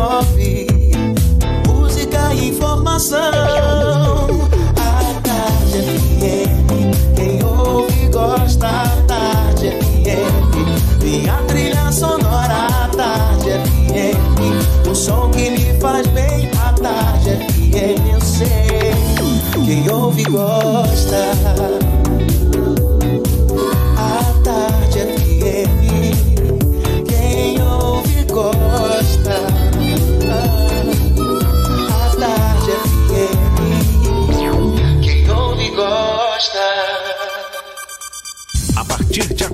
99. Música e informação.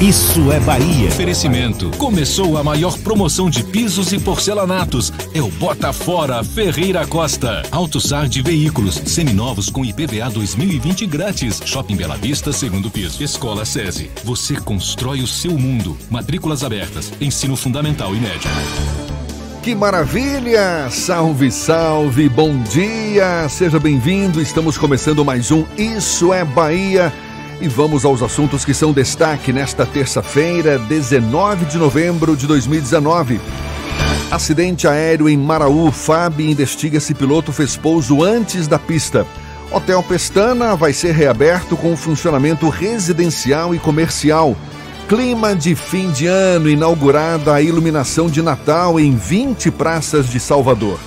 Isso é Bahia. Oferecimento. Começou a maior promoção de pisos e porcelanatos. É o Bota Fora Ferreira Costa. AutoSar de veículos seminovos com IPVA 2020 grátis. Shopping Bela Vista, segundo piso. Escola SESI. Você constrói o seu mundo. Matrículas abertas. Ensino fundamental e médio. Que maravilha! Salve, salve, bom dia! Seja bem-vindo. Estamos começando mais um Isso é Bahia. E vamos aos assuntos que são destaque nesta terça-feira, 19 de novembro de 2019. Acidente aéreo em Maraú. FAB investiga se piloto fez pouso antes da pista. Hotel Pestana vai ser reaberto com funcionamento residencial e comercial. Clima de fim de ano, inaugurada a iluminação de Natal em 20 praças de Salvador.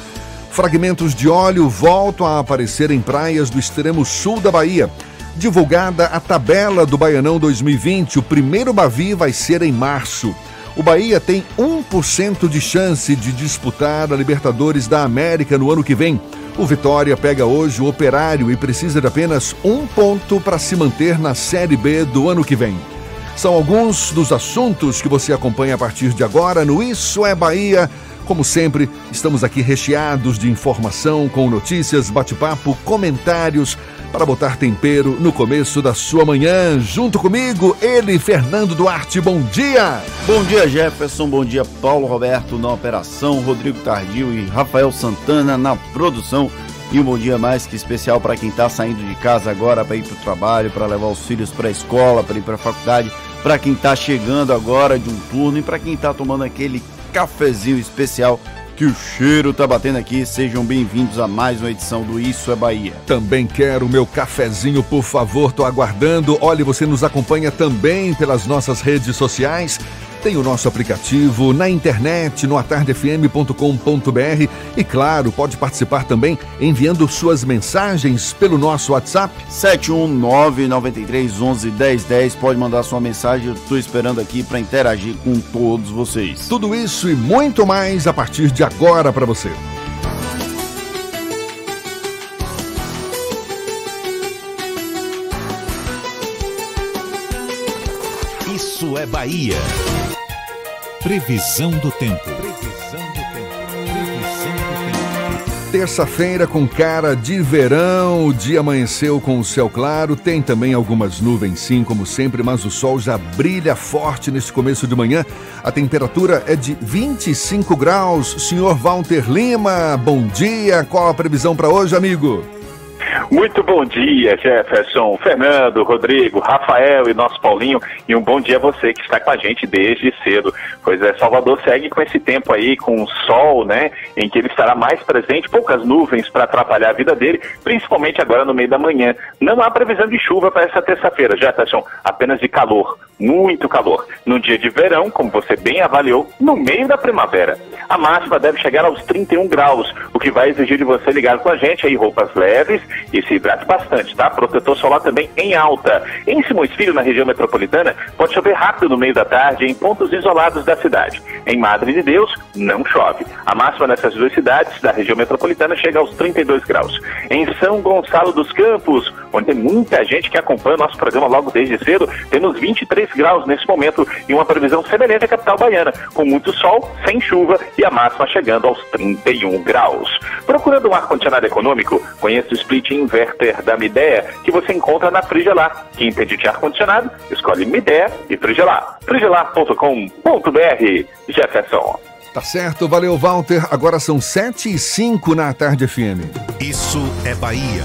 Fragmentos de óleo voltam a aparecer em praias do extremo sul da Bahia. Divulgada a tabela do Baianão 2020, o primeiro Bavi vai ser em março. O Bahia tem 1% de chance de disputar a Libertadores da América no ano que vem. O Vitória pega hoje o Operário e precisa de apenas um ponto para se manter na Série B do ano que vem. São alguns dos assuntos que você acompanha a partir de agora no Isso é Bahia. Como sempre, estamos aqui recheados de informação, com notícias, bate-papo, comentários para botar tempero no começo da sua manhã. Junto comigo, ele, Fernando Duarte. Bom dia! Bom dia, Jefferson. Bom dia, Paulo Roberto na operação, Rodrigo Tardio e Rafael Santana na produção. E um bom dia mais que especial para quem está saindo de casa agora para ir para o trabalho, para levar os filhos para a escola, para ir para a faculdade, para quem está chegando agora de um turno e para quem está tomando aquele cafezinho especial que o cheiro tá batendo aqui. Sejam bem-vindos a mais uma edição do Isso é Bahia. Também quero meu cafezinho, por favor, tô aguardando. Olha, você nos acompanha também pelas nossas redes sociais. Tem o nosso aplicativo na internet, no atardefm.com.br e, claro, pode participar também enviando suas mensagens pelo nosso WhatsApp. 71993111010. Pode mandar sua mensagem. Eu estou esperando aqui para interagir com todos vocês. Tudo isso e muito mais a partir de agora para você. Isso é Bahia. Previsão do tempo. Previsão do tempo. Previsão do tempo. Terça-feira com cara de verão, o dia amanheceu com o céu claro, tem também algumas nuvens sim, como sempre, mas o sol já brilha forte nesse começo de manhã. A temperatura é de 25 graus. Senhor Walter Lima, bom dia. Qual a previsão para hoje, amigo? Muito bom dia, Jefferson, Fernando, Rodrigo, Rafael e nosso Paulinho. E um bom dia a você que está com a gente desde cedo. Pois é, Salvador segue com esse tempo aí, com o sol, né? Em que ele estará mais presente, poucas nuvens para atrapalhar a vida dele, principalmente agora no meio da manhã. Não há previsão de chuva para essa terça-feira, Jefferson, apenas de calor, muito calor. No dia de verão, como você bem avaliou, no meio da primavera. A máxima deve chegar aos 31 graus, o que vai exigir de você ligar com a gente aí roupas leves e se hidrate bastante, tá? Protetor solar também em alta. Em Simões Filho, na região metropolitana, pode chover rápido no meio da tarde em pontos isolados da cidade. Em Madre de Deus, não chove. A máxima nessas duas cidades da região metropolitana chega aos 32 graus. Em São Gonçalo dos Campos, onde tem muita gente que acompanha o nosso programa logo desde cedo. Temos 23 graus nesse momento e uma previsão semelhante à capital baiana, com muito sol, sem chuva e a máxima chegando aos 31 graus. Procurando um ar-condicionado econômico, conheça o split inverter da Midea, que você encontra na Frigelar. Quem entende de ar-condicionado, escolhe Midea e Frigelar. frigelar.com.br Jefferson. Tá certo, valeu Walter. Agora são 7 e 5 na tarde FM. Isso é Bahia.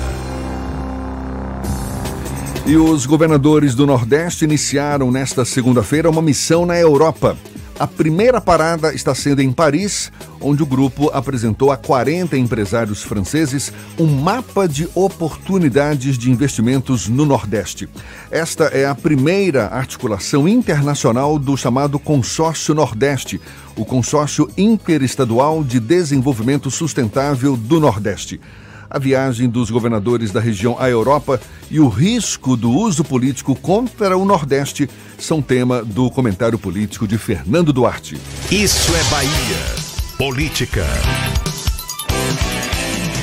E os governadores do Nordeste iniciaram nesta segunda-feira uma missão na Europa. A primeira parada está sendo em Paris, onde o grupo apresentou a 40 empresários franceses um mapa de oportunidades de investimentos no Nordeste. Esta é a primeira articulação internacional do chamado Consórcio Nordeste, o Consórcio Interestadual de Desenvolvimento Sustentável do Nordeste a viagem dos governadores da região à Europa e o risco do uso político contra o Nordeste são tema do comentário político de Fernando Duarte. Isso é Bahia. Política.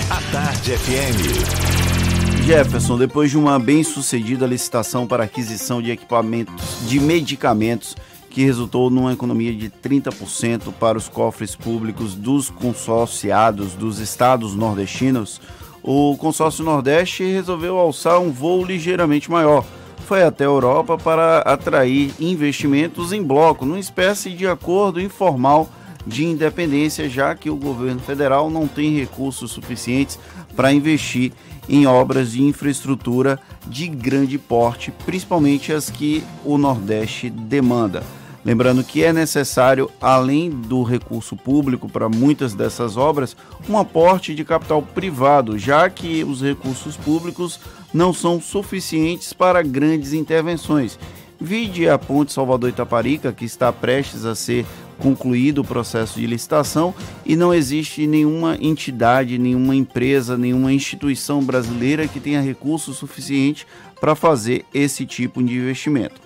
A Tarde FM. Jefferson, depois de uma bem-sucedida licitação para aquisição de equipamentos de medicamentos que resultou numa economia de 30% para os cofres públicos dos consorciados dos estados nordestinos, o consórcio Nordeste resolveu alçar um voo ligeiramente maior. Foi até a Europa para atrair investimentos em bloco, numa espécie de acordo informal de independência, já que o governo federal não tem recursos suficientes para investir em obras de infraestrutura de grande porte, principalmente as que o Nordeste demanda. Lembrando que é necessário, além do recurso público para muitas dessas obras, um aporte de capital privado, já que os recursos públicos não são suficientes para grandes intervenções. Vide a Ponte Salvador Itaparica, que está prestes a ser concluído o processo de licitação e não existe nenhuma entidade, nenhuma empresa, nenhuma instituição brasileira que tenha recursos suficientes para fazer esse tipo de investimento.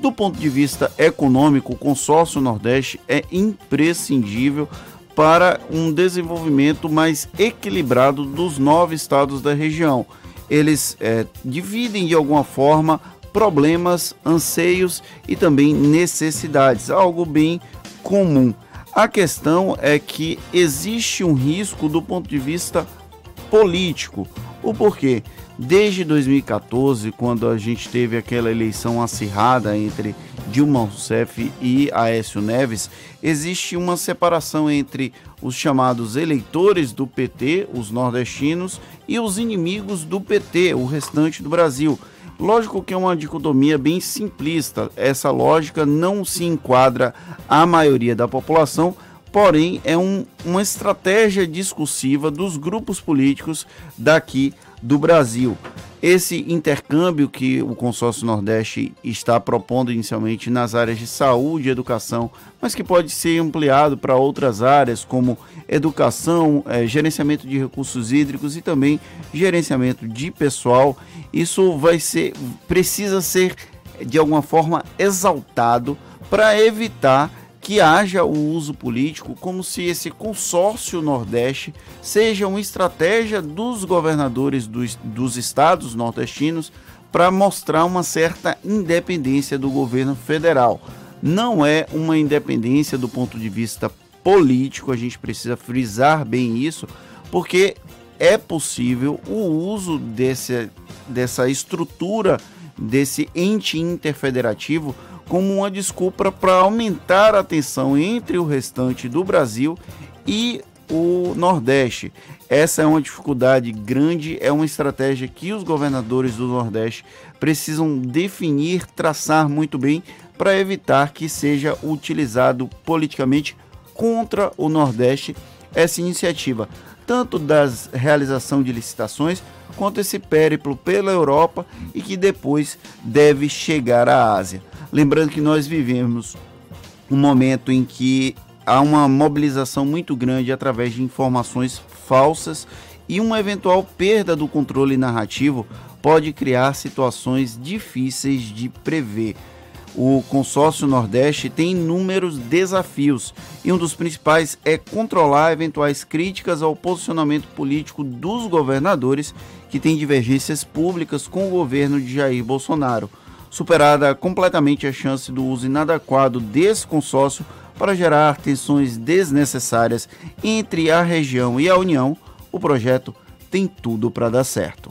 Do ponto de vista econômico, o consórcio Nordeste é imprescindível para um desenvolvimento mais equilibrado dos nove estados da região. Eles é, dividem de alguma forma problemas, anseios e também necessidades, algo bem comum. A questão é que existe um risco do ponto de vista político. O porquê? Desde 2014, quando a gente teve aquela eleição acirrada entre Dilma Rousseff e Aécio Neves, existe uma separação entre os chamados eleitores do PT, os nordestinos, e os inimigos do PT, o restante do Brasil. Lógico que é uma dicotomia bem simplista, essa lógica não se enquadra à maioria da população, porém é um, uma estratégia discursiva dos grupos políticos daqui do Brasil. Esse intercâmbio que o Consórcio Nordeste está propondo inicialmente nas áreas de saúde e educação, mas que pode ser ampliado para outras áreas como educação, é, gerenciamento de recursos hídricos e também gerenciamento de pessoal, isso vai ser precisa ser de alguma forma exaltado para evitar que haja o uso político como se esse consórcio Nordeste seja uma estratégia dos governadores dos, dos estados nordestinos para mostrar uma certa independência do governo federal. Não é uma independência do ponto de vista político, a gente precisa frisar bem isso, porque é possível o uso desse, dessa estrutura, desse ente interfederativo como uma desculpa para aumentar a tensão entre o restante do Brasil e o Nordeste. Essa é uma dificuldade grande, é uma estratégia que os governadores do Nordeste precisam definir, traçar muito bem para evitar que seja utilizado politicamente contra o Nordeste essa iniciativa, tanto da realização de licitações quanto esse périplo pela Europa e que depois deve chegar à Ásia. Lembrando que nós vivemos um momento em que há uma mobilização muito grande através de informações falsas e uma eventual perda do controle narrativo pode criar situações difíceis de prever. o consórcio Nordeste tem inúmeros desafios e um dos principais é controlar eventuais críticas ao posicionamento político dos governadores que têm divergências públicas com o governo de Jair Bolsonaro. Superada completamente a chance do uso inadequado desse consórcio para gerar tensões desnecessárias entre a região e a União, o projeto tem tudo para dar certo.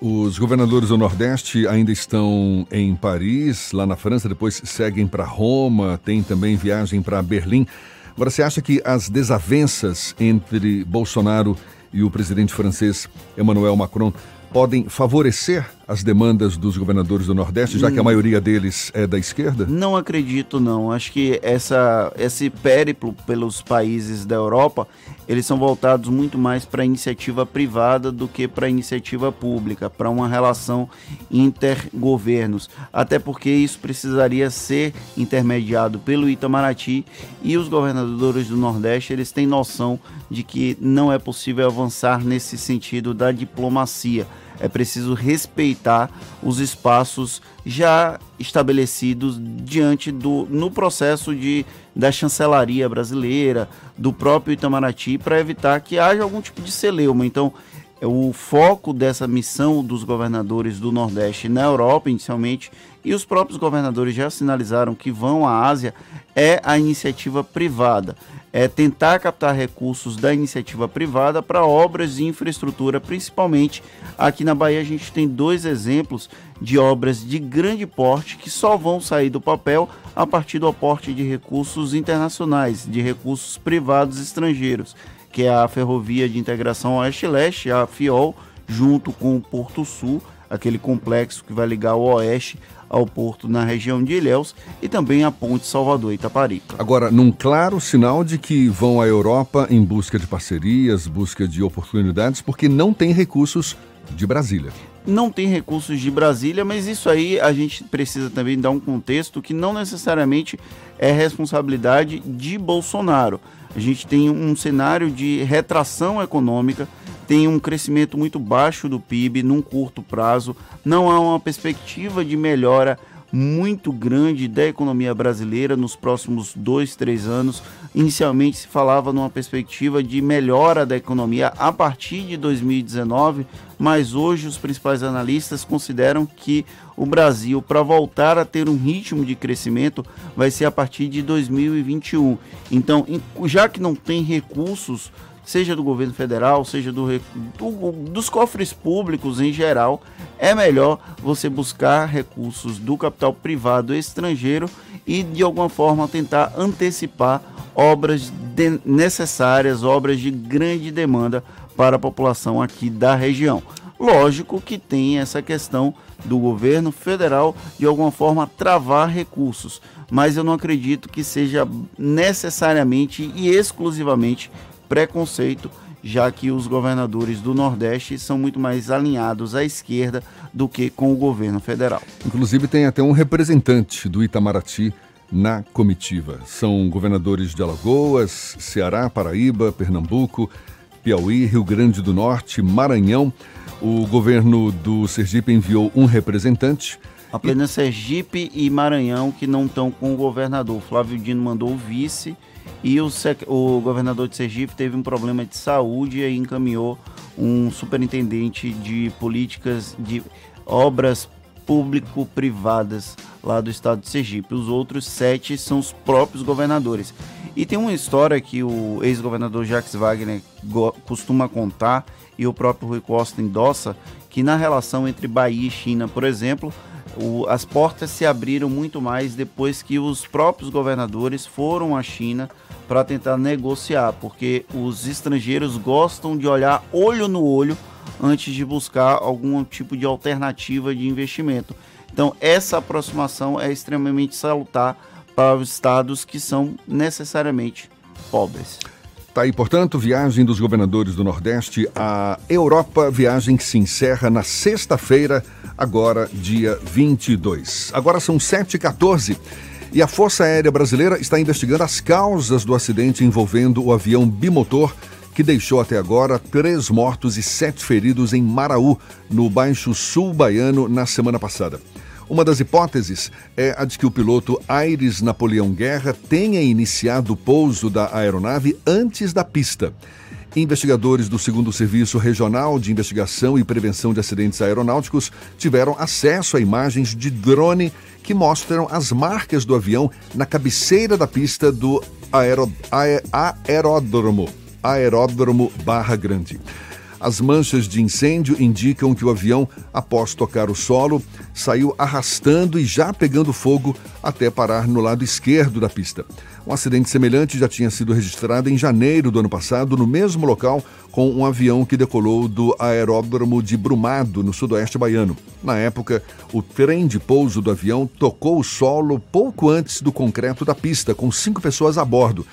Os governadores do Nordeste ainda estão em Paris, lá na França, depois seguem para Roma, tem também viagem para Berlim. Agora, você acha que as desavenças entre Bolsonaro e o presidente francês Emmanuel Macron podem favorecer as demandas dos governadores do Nordeste, já que a hum. maioria deles é da esquerda? Não acredito, não. Acho que essa, esse périplo pelos países da Europa, eles são voltados muito mais para a iniciativa privada do que para a iniciativa pública, para uma relação intergovernos. Até porque isso precisaria ser intermediado pelo Itamaraty e os governadores do Nordeste, eles têm noção de que não é possível avançar nesse sentido da diplomacia é preciso respeitar os espaços já estabelecidos diante do no processo de da chancelaria brasileira, do próprio Itamaraty para evitar que haja algum tipo de celeuma. Então, o foco dessa missão dos governadores do Nordeste na Europa, inicialmente, e os próprios governadores já sinalizaram que vão à Ásia, é a iniciativa privada. É tentar captar recursos da iniciativa privada para obras de infraestrutura, principalmente aqui na Bahia. A gente tem dois exemplos de obras de grande porte que só vão sair do papel a partir do aporte de recursos internacionais, de recursos privados estrangeiros, que é a Ferrovia de Integração Oeste-Leste, a FIOL, junto com o Porto Sul, aquele complexo que vai ligar o Oeste ao porto na região de Ilhéus e também a ponte Salvador-Itaparica. Agora, num claro sinal de que vão à Europa em busca de parcerias, busca de oportunidades, porque não tem recursos de Brasília. Não tem recursos de Brasília, mas isso aí a gente precisa também dar um contexto que não necessariamente é responsabilidade de Bolsonaro. A gente tem um cenário de retração econômica tem um crescimento muito baixo do PIB num curto prazo, não há uma perspectiva de melhora muito grande da economia brasileira nos próximos dois, três anos. Inicialmente se falava numa perspectiva de melhora da economia a partir de 2019, mas hoje os principais analistas consideram que o Brasil, para voltar a ter um ritmo de crescimento, vai ser a partir de 2021. Então, já que não tem recursos seja do governo federal, seja do, do, dos cofres públicos em geral, é melhor você buscar recursos do capital privado estrangeiro e de alguma forma tentar antecipar obras de, necessárias, obras de grande demanda para a população aqui da região. Lógico que tem essa questão do governo federal de alguma forma travar recursos, mas eu não acredito que seja necessariamente e exclusivamente preconceito, já que os governadores do Nordeste são muito mais alinhados à esquerda do que com o governo federal. Inclusive, tem até um representante do Itamaraty na comitiva. São governadores de Alagoas, Ceará, Paraíba, Pernambuco, Piauí, Rio Grande do Norte, Maranhão. O governo do Sergipe enviou um representante. Apenas Sergipe e Maranhão que não estão com o governador. Flávio Dino mandou o vice e o, o governador de Sergipe teve um problema de saúde e encaminhou um superintendente de políticas de obras público-privadas lá do estado de Sergipe. Os outros sete são os próprios governadores. E tem uma história que o ex-governador Jacques Wagner costuma contar e o próprio Rui Costa endossa, que na relação entre Bahia e China, por exemplo, o, as portas se abriram muito mais depois que os próprios governadores foram à China para tentar negociar, porque os estrangeiros gostam de olhar olho no olho antes de buscar algum tipo de alternativa de investimento. Então, essa aproximação é extremamente salutar para os estados que são necessariamente pobres. Tá aí, portanto, viagem dos governadores do Nordeste à Europa, viagem que se encerra na sexta-feira, agora dia 22. Agora são 7h14 e a Força Aérea Brasileira está investigando as causas do acidente envolvendo o avião bimotor que deixou até agora três mortos e sete feridos em Maraú, no Baixo Sul Baiano, na semana passada. Uma das hipóteses é a de que o piloto Aires Napoleão Guerra tenha iniciado o pouso da aeronave antes da pista. Investigadores do segundo Serviço Regional de Investigação e Prevenção de Acidentes Aeronáuticos tiveram acesso a imagens de drone que mostram as marcas do avião na cabeceira da pista do aero, aeródromo, aeródromo Barra Grande. As manchas de incêndio indicam que o avião, após tocar o solo, saiu arrastando e já pegando fogo até parar no lado esquerdo da pista. Um acidente semelhante já tinha sido registrado em janeiro do ano passado, no mesmo local, com um avião que decolou do aeródromo de Brumado, no sudoeste baiano. Na época, o trem de pouso do avião tocou o solo pouco antes do concreto da pista, com cinco pessoas a bordo.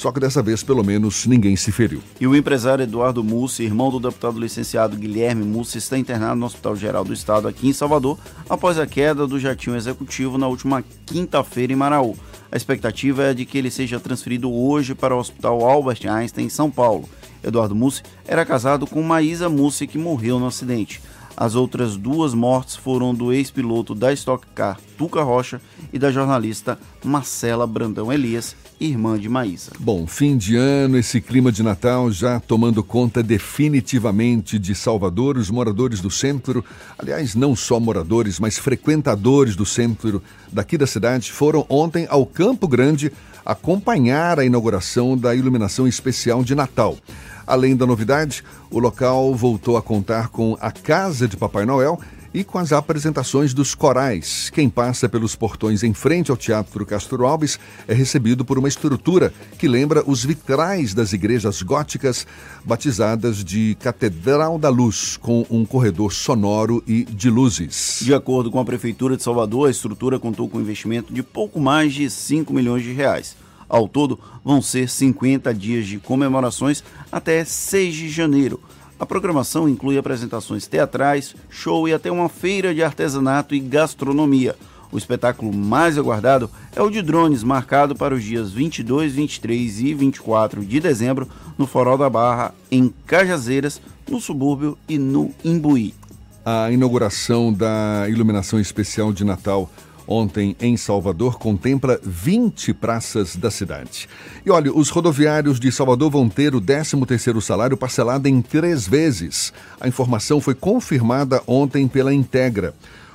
Só que dessa vez, pelo menos, ninguém se feriu. E o empresário Eduardo Mussi, irmão do deputado licenciado Guilherme Mussi, está internado no Hospital Geral do Estado aqui em Salvador após a queda do jatinho executivo na última quinta-feira em Maraú. A expectativa é de que ele seja transferido hoje para o Hospital Albert Einstein em São Paulo. Eduardo Mussi era casado com Maísa Mussi, que morreu no acidente. As outras duas mortes foram do ex-piloto da Stock Car, Tuca Rocha, e da jornalista Marcela Brandão Elias, irmã de Maísa. Bom, fim de ano, esse clima de Natal já tomando conta definitivamente de Salvador, os moradores do centro, aliás, não só moradores, mas frequentadores do centro daqui da cidade, foram ontem ao Campo Grande acompanhar a inauguração da iluminação especial de Natal. Além da novidade, o local voltou a contar com a Casa de Papai Noel e com as apresentações dos corais. Quem passa pelos portões em frente ao Teatro Castro Alves é recebido por uma estrutura que lembra os vitrais das igrejas góticas, batizadas de Catedral da Luz, com um corredor sonoro e de luzes. De acordo com a Prefeitura de Salvador, a estrutura contou com um investimento de pouco mais de 5 milhões de reais. Ao todo, vão ser 50 dias de comemorações até 6 de janeiro. A programação inclui apresentações teatrais, show e até uma feira de artesanato e gastronomia. O espetáculo mais aguardado é o de drones, marcado para os dias 22, 23 e 24 de dezembro no Forol da Barra, em Cajazeiras, no subúrbio e no Imbuí. A inauguração da iluminação especial de Natal ontem em Salvador contempla 20 praças da cidade. E olha, os rodoviários de Salvador vão ter o 13º salário parcelado em três vezes. A informação foi confirmada ontem pela Integra.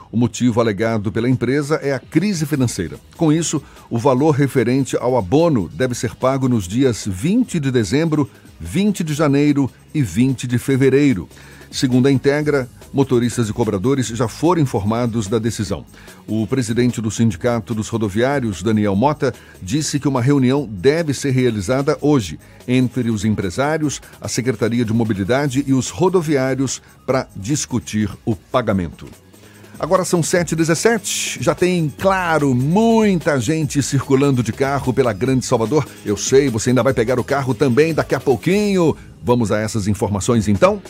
O motivo alegado pela empresa é a crise financeira. Com isso, o valor referente ao abono deve ser pago nos dias 20 de dezembro, 20 de janeiro e 20 de fevereiro. Segundo a Integra, motoristas e cobradores já foram informados da decisão. O presidente do Sindicato dos Rodoviários, Daniel Mota, disse que uma reunião deve ser realizada hoje entre os empresários, a Secretaria de Mobilidade e os rodoviários para discutir o pagamento. Agora são 7h17, já tem, claro, muita gente circulando de carro pela Grande Salvador. Eu sei, você ainda vai pegar o carro também daqui a pouquinho. Vamos a essas informações então?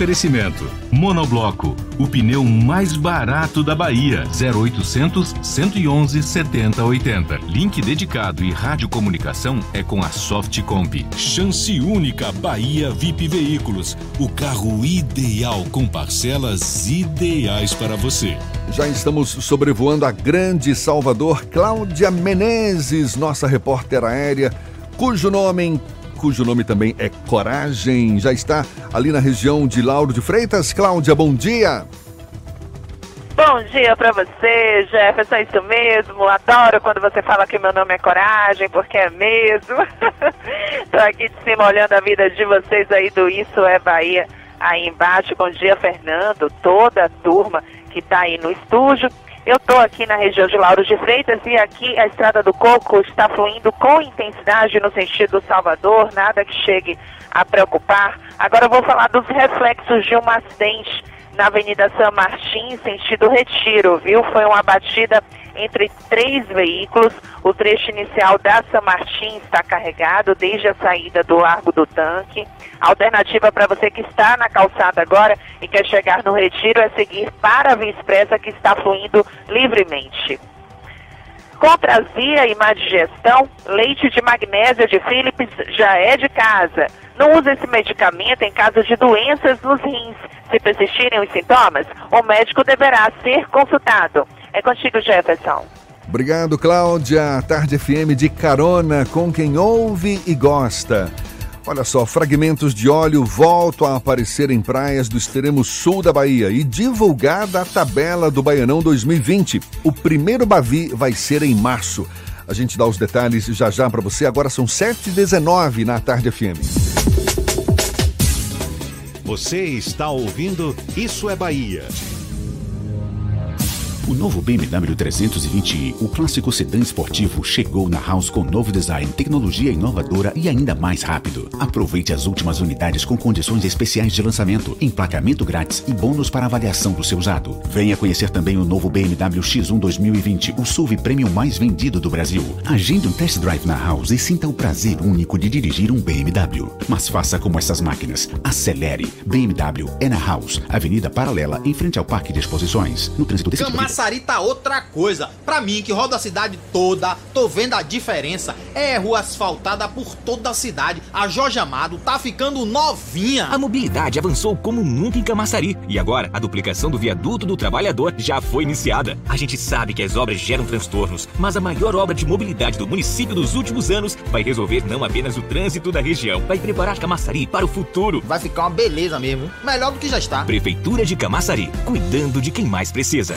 Oferecimento: Monobloco, o pneu mais barato da Bahia. 0800 111 7080. Link dedicado e radiocomunicação é com a Softcomp. Chance única Bahia VIP Veículos. O carro ideal com parcelas ideais para você. Já estamos sobrevoando a grande Salvador. Cláudia Menezes, nossa repórter aérea, cujo nome cujo nome também é Coragem, já está ali na região de Lauro de Freitas. Cláudia, bom dia! Bom dia para você, Jefferson, é isso mesmo. Adoro quando você fala que meu nome é Coragem, porque é mesmo. Tô aqui de cima olhando a vida de vocês aí do Isso é Bahia, aí embaixo. Bom dia, Fernando, toda a turma que tá aí no estúdio. Eu estou aqui na região de Lauro de Freitas e aqui a Estrada do Coco está fluindo com intensidade no sentido Salvador, nada que chegue a preocupar. Agora eu vou falar dos reflexos de uma acidente na Avenida São Martins, sentido Retiro, viu? Foi uma batida entre três veículos. O trecho inicial da São Martins está carregado desde a saída do Largo do Tanque. A alternativa para você que está na calçada agora e quer chegar no Retiro é seguir para a Via Expressa que está fluindo livremente. Contra azia e má digestão, leite de magnésia de Philips já é de casa. Não use esse medicamento em caso de doenças nos rins. Se persistirem os sintomas, o médico deverá ser consultado. É contigo, Jefferson. Obrigado, Cláudia. Tarde FM de carona com quem ouve e gosta. Olha só, fragmentos de óleo voltam a aparecer em praias do extremo sul da Bahia e divulgada a tabela do Baianão 2020. O primeiro Bavi vai ser em março. A gente dá os detalhes já já para você. Agora são 7h19 na Tarde FM. Você está ouvindo Isso é Bahia. O novo BMW 320i, o clássico sedã esportivo, chegou na House com novo design, tecnologia inovadora e ainda mais rápido. Aproveite as últimas unidades com condições especiais de lançamento, emplacamento grátis e bônus para avaliação do seu usado. Venha conhecer também o novo BMW X1 2020, o SUV premium mais vendido do Brasil. Agende um test drive na House e sinta o prazer único de dirigir um BMW. Mas faça como essas máquinas. Acelere. BMW é na House, Avenida Paralela, em frente ao Parque de Exposições. No trânsito desse Camaçari tá outra coisa. Pra mim, que roda a cidade toda, tô vendo a diferença. É rua asfaltada por toda a cidade. A Jorge Amado tá ficando novinha. A mobilidade avançou como nunca em Camaçari. E agora, a duplicação do viaduto do trabalhador já foi iniciada. A gente sabe que as obras geram transtornos, mas a maior obra de mobilidade do município dos últimos anos vai resolver não apenas o trânsito da região, vai preparar Camaçari para o futuro. Vai ficar uma beleza mesmo. Melhor do que já está. Prefeitura de Camaçari, cuidando de quem mais precisa.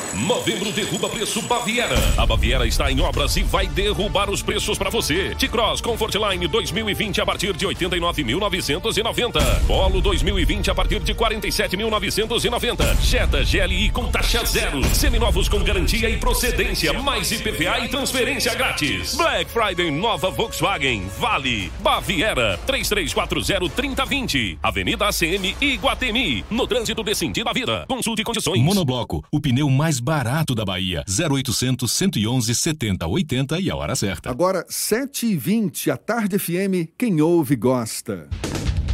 Novembro derruba preço Baviera. A Baviera está em obras e vai derrubar os preços para você. T-Cross Comfortline 2020 a partir de 89.990. Polo 2020 a partir de 47.990. Jetta GLI com taxa zero. Seminovos com garantia e procedência, mais IPVA e transferência grátis. Black Friday nova Volkswagen. Vale. Baviera 3340-3020. Avenida ACM Iguatemi. No trânsito de sentido à vida. Consulte condições. Monobloco, o pneu mais barato da Bahia. 0800 111 70 80 e a hora certa. Agora, 7h20, a Tarde FM, quem ouve gosta.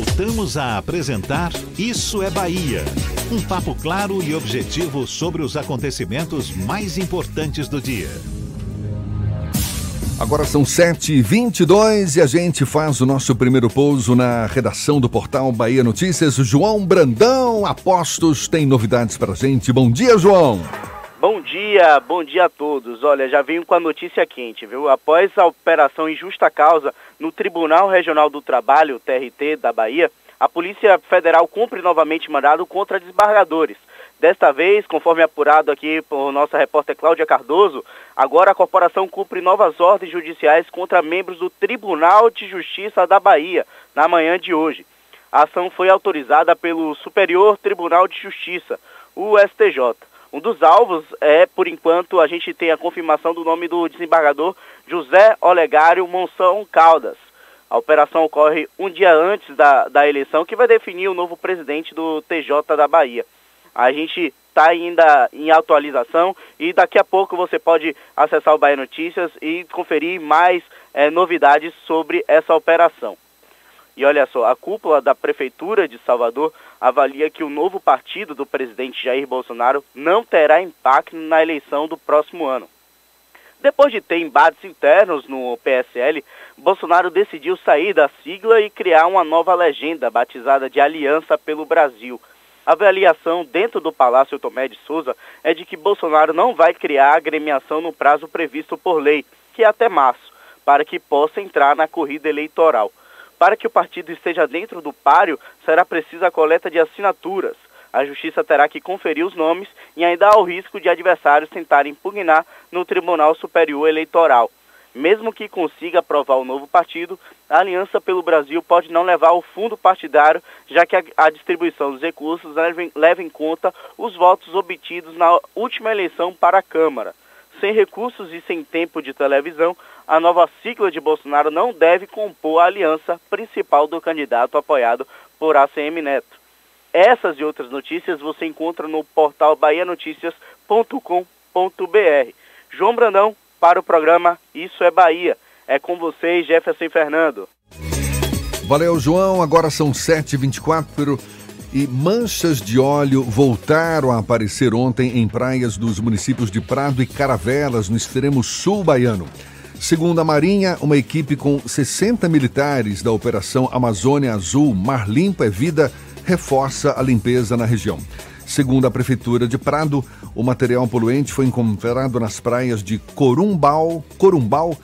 Voltamos a apresentar Isso é Bahia. Um papo claro e objetivo sobre os acontecimentos mais importantes do dia. Agora são 7h22 e a gente faz o nosso primeiro pouso na redação do portal Bahia Notícias. João Brandão, apostos, tem novidades pra gente. Bom dia, João. Bom dia, bom dia a todos. Olha, já venho com a notícia quente, viu? Após a operação em justa causa no Tribunal Regional do Trabalho, TRT, da Bahia, a Polícia Federal cumpre novamente mandado contra desembargadores. Desta vez, conforme apurado aqui por nossa repórter Cláudia Cardoso, agora a corporação cumpre novas ordens judiciais contra membros do Tribunal de Justiça da Bahia, na manhã de hoje. A ação foi autorizada pelo Superior Tribunal de Justiça, o STJ. Um dos alvos é, por enquanto, a gente tem a confirmação do nome do desembargador José Olegário Monção Caldas. A operação ocorre um dia antes da, da eleição, que vai definir o novo presidente do TJ da Bahia. A gente está ainda em atualização e daqui a pouco você pode acessar o Bahia Notícias e conferir mais é, novidades sobre essa operação. E olha só, a cúpula da Prefeitura de Salvador avalia que o novo partido do presidente Jair Bolsonaro não terá impacto na eleição do próximo ano. Depois de ter embates internos no PSL, Bolsonaro decidiu sair da sigla e criar uma nova legenda batizada de Aliança pelo Brasil. A avaliação dentro do Palácio Tomé de Souza é de que Bolsonaro não vai criar agremiação no prazo previsto por lei, que é até março, para que possa entrar na corrida eleitoral. Para que o partido esteja dentro do páreo, será precisa a coleta de assinaturas. A Justiça terá que conferir os nomes e ainda há o risco de adversários tentarem impugnar no Tribunal Superior Eleitoral. Mesmo que consiga aprovar o novo partido, a Aliança pelo Brasil pode não levar o fundo partidário, já que a, distribuição dos recursos leva em conta os votos obtidos na última eleição para a Câmara. sem recursos e sem tempo de televisão, a nova cicla de Bolsonaro não deve compor a aliança principal do candidato apoiado por ACM Neto. Essas e outras notícias você encontra no portal bahianoticias.com.br. João Brandão para o programa Isso é Bahia. É com vocês, Jefferson Fernando. Valeu, João. Agora são 7h24 e manchas de óleo voltaram a aparecer ontem em praias dos municípios de Prado e Caravelas, no extremo sul baiano. Segundo a Marinha, uma equipe com 60 militares da Operação Amazônia Azul Mar Limpo é Vida reforça a limpeza na região. Segundo a Prefeitura de Prado, o material poluente foi encontrado nas praias de Corumbau, Corumbau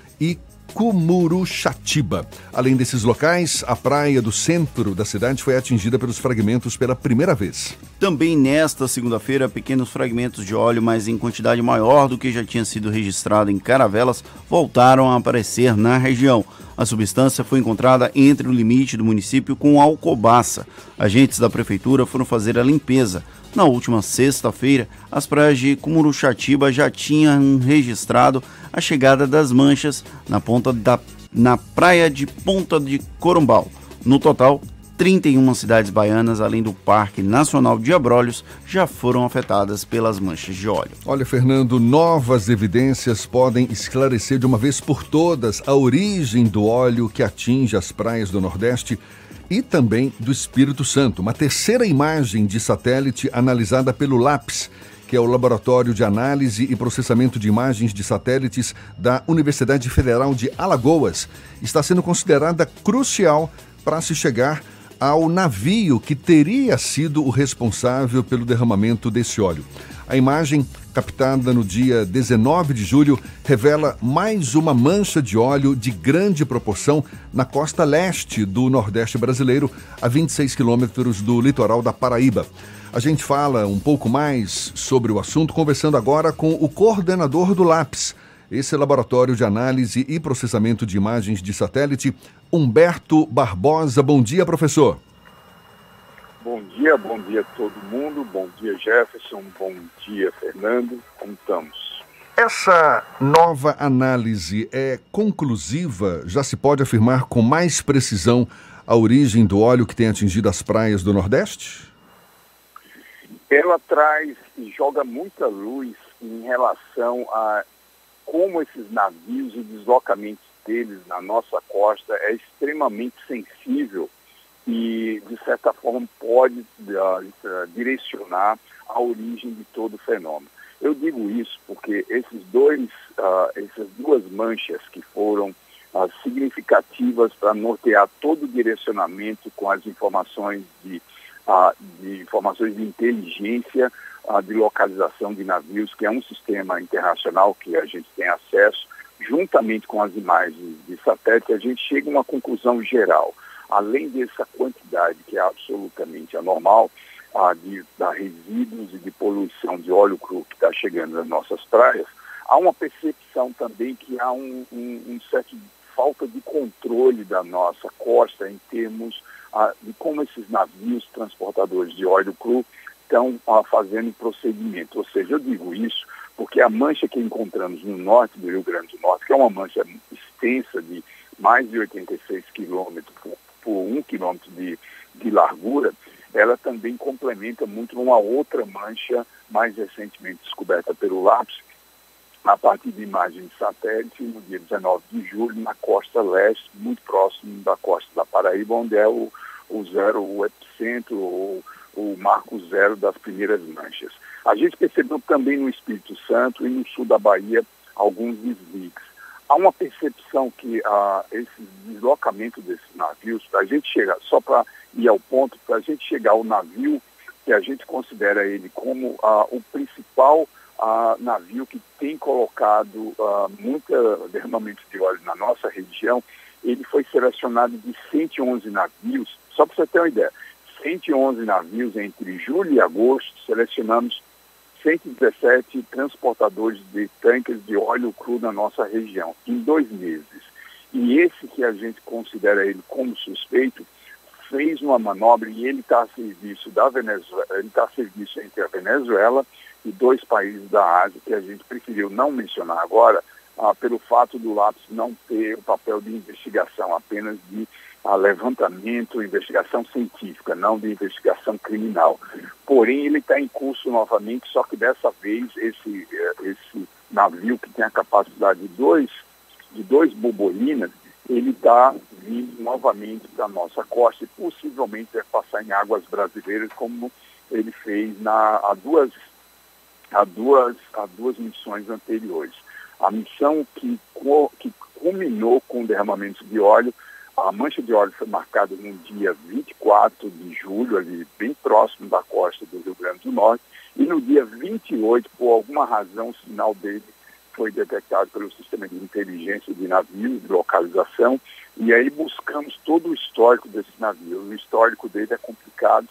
Cumuruxatiba. Além desses locais, a praia do centro da cidade foi atingida pelos fragmentos pela primeira vez. Também nesta segunda-feira, pequenos fragmentos de óleo, mas em quantidade maior do que já tinha sido registrado em Caravelas, voltaram a aparecer na região. A substância foi encontrada entre o limite do município com Alcobaça. Agentes da prefeitura foram fazer a limpeza. Na última sexta-feira, as praias de Cumuruxatiba já tinham registrado a chegada das manchas na ponta da na praia de Ponta de Corumbau. No total, 31 cidades baianas, além do Parque Nacional de Abrolhos, já foram afetadas pelas manchas de óleo. Olha, Fernando, novas evidências podem esclarecer de uma vez por todas a origem do óleo que atinge as praias do Nordeste e também do Espírito Santo. Uma terceira imagem de satélite analisada pelo LAPS, que é o Laboratório de Análise e Processamento de Imagens de Satélites da Universidade Federal de Alagoas, está sendo considerada crucial para se chegar ao navio que teria sido o responsável pelo derramamento desse óleo. A imagem, captada no dia 19 de julho, revela mais uma mancha de óleo de grande proporção na costa leste do Nordeste brasileiro, a 26 quilômetros do litoral da Paraíba. A gente fala um pouco mais sobre o assunto conversando agora com o coordenador do LAPS, esse laboratório de análise e processamento de imagens de satélite, Humberto Barbosa. Bom dia, professor. Bom dia, bom dia a todo mundo. Bom dia, Jefferson. Bom dia, Fernando. Como estamos? Essa nova análise é conclusiva? Já se pode afirmar com mais precisão a origem do óleo que tem atingido as praias do Nordeste? Ela traz e joga muita luz em relação a como esses navios e deslocamentos deles na nossa costa é extremamente sensível e, de certa forma, pode uh, direcionar a origem de todo o fenômeno. Eu digo isso porque esses dois, uh, essas duas manchas que foram uh, significativas para nortear todo o direcionamento com as informações de, de informações de inteligência, de localização de navios, que é um sistema internacional que a gente tem acesso, juntamente com as imagens de satélite, a gente chega a uma conclusão geral. Além dessa quantidade que é absolutamente anormal, ah, de, resíduos e de poluição de óleo cru que está chegando nas nossas praias, há uma percepção também que há um, um, um certo falta de controle da nossa costa em termos ah, de como esses navios transportadores de óleo cru estão ah, fazendo procedimento. Ou seja, eu digo isso porque a mancha que encontramos no norte do Rio Grande do Norte, que é uma mancha extensa de mais de 86 quilômetros por por quilômetro de, de largura, ela também complementa muito uma outra mancha mais recentemente descoberta pelo LAPS, a partir de imagens de satélite, no dia 19 de julho, na costa leste, muito próximo da costa da Paraíba, onde é o, o zero, o epicentro, o, o marco zero das primeiras manchas. A gente percebeu também no Espírito Santo e no sul da Bahia alguns desvios há uma percepção que ah, esse deslocamento desses navios, a gente chegar, só para ir ao ponto, para a gente chegar ao navio que a gente considera ele como ah, o principal ah, navio que tem colocado ah, muito derramamento de óleo na nossa região, ele foi selecionado de 111 navios, só para você ter uma ideia, 111 navios entre julho e agosto, selecionamos 117 transportadores de tanques de óleo cru na nossa região, em dois meses. E esse que a gente considera ele como suspeito, fez uma manobra e ele está a serviço da Venezuela, ele está a serviço entre a Venezuela de dois países da Ásia que a gente preferiu não mencionar agora, ah, pelo fato do lápis não ter o papel de investigação, apenas de ah, levantamento, investigação científica, não de investigação criminal. Porém, ele está em curso novamente, só que dessa vez esse, eh, esse navio que tem a capacidade de dois, de dois bobolinas, ele está vindo novamente para a nossa costa e possivelmente vai passar em águas brasileiras, como ele fez na, há, duas, há, duas, há duas missões anteriores. A missão que, que culminou com o derramamento de óleo, a mancha de óleo foi marcada no dia 24 de julho, ali bem próximo da costa do Rio Grande do Norte, e no dia 28, por alguma razão, o sinal dele foi detectado pelo sistema de inteligência de navios, de localização, e aí buscamos todo o histórico desse navio. O histórico dele é complicado,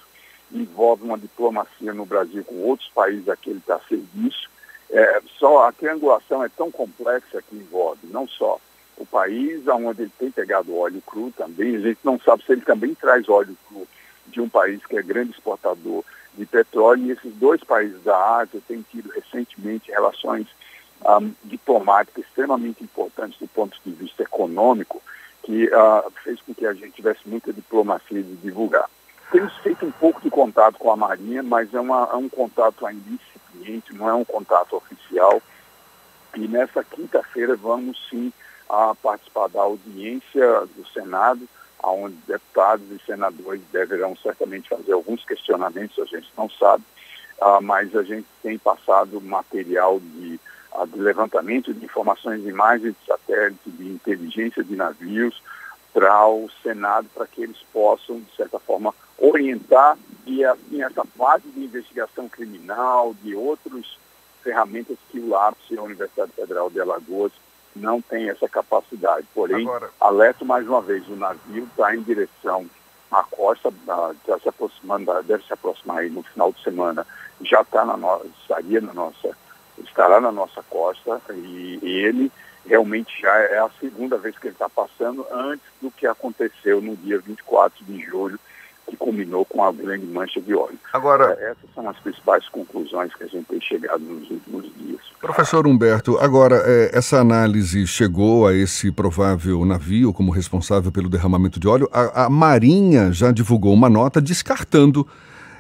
envolve uma diplomacia no Brasil com outros países a que ele está a serviço. É, só a triangulação é tão complexa que envolve não só o país onde ele tem pegado óleo cru também, a gente não sabe se ele também traz óleo cru de um país que é grande exportador de petróleo, e esses dois países da Ásia têm tido recentemente relações um, diplomática extremamente importante do ponto de vista econômico, que uh, fez com que a gente tivesse muita diplomacia de divulgar. Temos feito um pouco de contato com a Marinha, mas é, uma, é um contato ainda incipiente, não é um contato oficial. E nessa quinta-feira vamos sim a participar da audiência do Senado, onde deputados e senadores deverão certamente fazer alguns questionamentos, a gente não sabe, uh, mas a gente tem passado material de de levantamento de informações de imagens de satélite, de inteligência de navios para o Senado, para que eles possam, de certa forma, orientar e assim, essa fase de investigação criminal, de outras ferramentas que o LAPS e a Universidade Federal de Alagoas não tem essa capacidade. Porém, Agora... alerto mais uma vez, o navio está em direção à costa, está se aproximando, deve se aproximar aí no final de semana, já está na no, estaria na nossa estará na nossa costa e, ele realmente já é a segunda vez que ele está passando antes do que aconteceu no dia 24 de julho, que culminou com a grande mancha de óleo. Agora, é, essas são as principais conclusões que a gente tem chegado nos últimos dias. Professor Humberto, agora é, essa análise chegou a esse provável navio como responsável pelo derramamento de óleo. A, a Marinha já divulgou uma nota descartando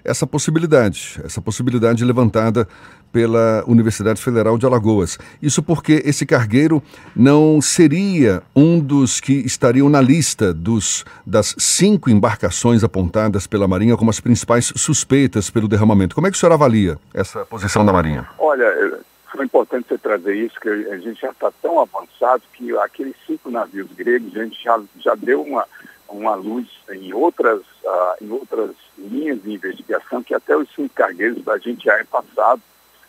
essa possibilidade, essa possibilidade levantada pela Universidade Federal de Alagoas. Isso porque esse cargueiro não seria um dos que estariam na lista dos, das cinco embarcações apontadas pela Marinha como as principais suspeitas pelo derramamento. Como é que o senhor avalia essa posição da Marinha? Olha, foi importante você trazer isso, que a gente já está tão avançado que aqueles cinco navios gregos, a gente já, já deu uma, uma luz em outras, uh, em outras linhas de investigação que até os cinco cargueiros da gente já é passado,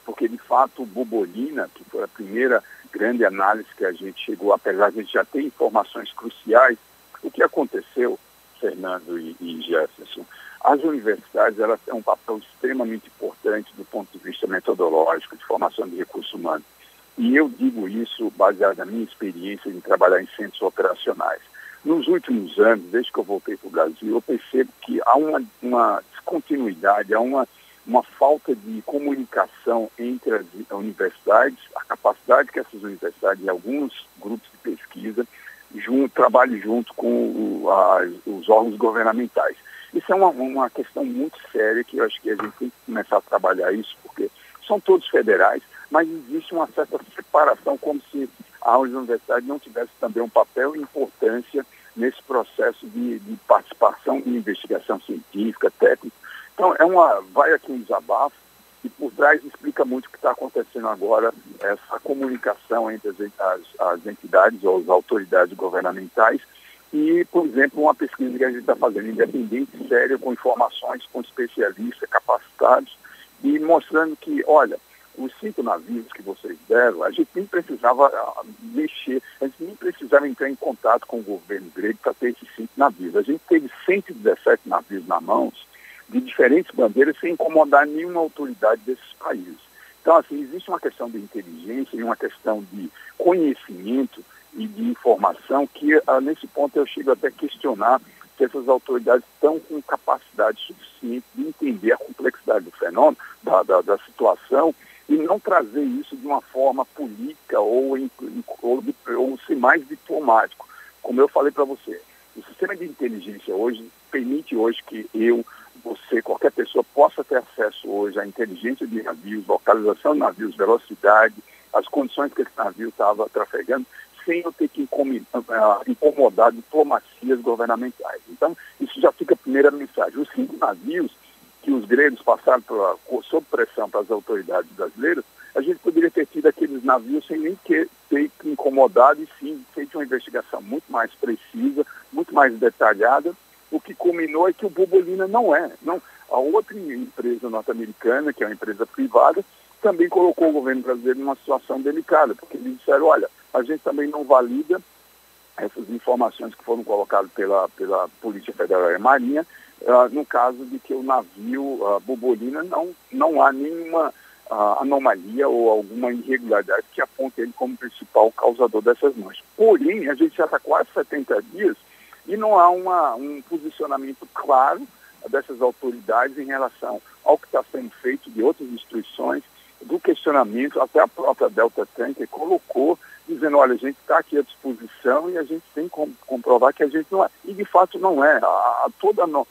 porque de fato o Bobolina, que foi a primeira grande análise que a gente chegou, apesar de a gente já ter informações cruciais, o que aconteceu, Fernando e, e Jefferson, as universidades elas têm um papel extremamente importante do ponto de vista metodológico, de formação de recursos humanos. E eu digo isso baseado na minha experiência em trabalhar em centros operacionais. Nos últimos anos, desde que eu voltei para o Brasil, eu percebo que há uma, uma descontinuidade, há uma, uma falta de comunicação entre as universidades, a capacidade que essas universidades e alguns grupos de pesquisa junto, trabalhem junto com o, a, os órgãos governamentais. Isso é uma, uma questão muito séria que eu acho que a gente tem que começar a trabalhar isso, porque são todos federais, mas existe uma certa separação, como se a universidade não tivesse também um papel e importância nesse processo de, de participação de investigação científica, técnica. Então, é uma, vai aqui um desabafo e por trás explica muito o que está acontecendo agora, essa comunicação entre as, as, entidades ou as autoridades governamentais e, por exemplo, uma pesquisa que a gente está fazendo independente, séria, com informações, com especialistas capacitados e mostrando que, olha, os cinco navios que vocês deram, a gente nem precisava ah, mexer, a gente nem precisava entrar em contato com o governo grego para ter esses cinco navios. A gente teve 117 navios na mãos, de diferentes bandeiras, sem incomodar nenhuma autoridade desses países. Então, assim, existe uma questão de inteligência e uma questão de conhecimento e de informação que, ah, nesse ponto, eu chego até a questionar se essas autoridades estão com capacidade suficiente de entender a complexidade do fenômeno, da, da, da situação e não trazer isso de uma forma política ou, ou, ou ser mais diplomático. Como eu falei para você, o sistema de inteligência hoje permite hoje que eu, você, qualquer pessoa possa ter acesso hoje à inteligência de navios, localização de navios, velocidade, as condições que esse navio estava trafegando, sem eu ter que ah, incomodar diplomacias governamentais. Então, isso já fica a primeira mensagem. Os cinco navios que os gregos passaram pela, sob pressão para as autoridades brasileiras, a gente poderia ter tido aqueles navios sem nem que, ter incomodado e sim feito uma investigação muito mais precisa, muito mais detalhada. O que culminou é que o Bobolina não é. Não, a outra empresa norte-americana, que é uma empresa privada, também colocou o governo brasileiro numa situação delicada, porque eles disseram, olha, a gente também não valida essas informações que foram colocadas pela, pela Polícia Federal e Marinha, uh, no caso de que o navio uh, Bobolina não, não há nenhuma uh, anomalia ou alguma irregularidade que aponte ele como principal causador dessas manchas. Porém, a gente já está quase 70 dias e não há uma, um posicionamento claro dessas autoridades em relação ao que está sendo feito de outras instituições, do questionamento, até a própria Delta Tanker colocou, dizendo, olha, a gente está aqui à disposição e a gente tem que comprovar que a gente não é. E de fato não é. A, a toda no,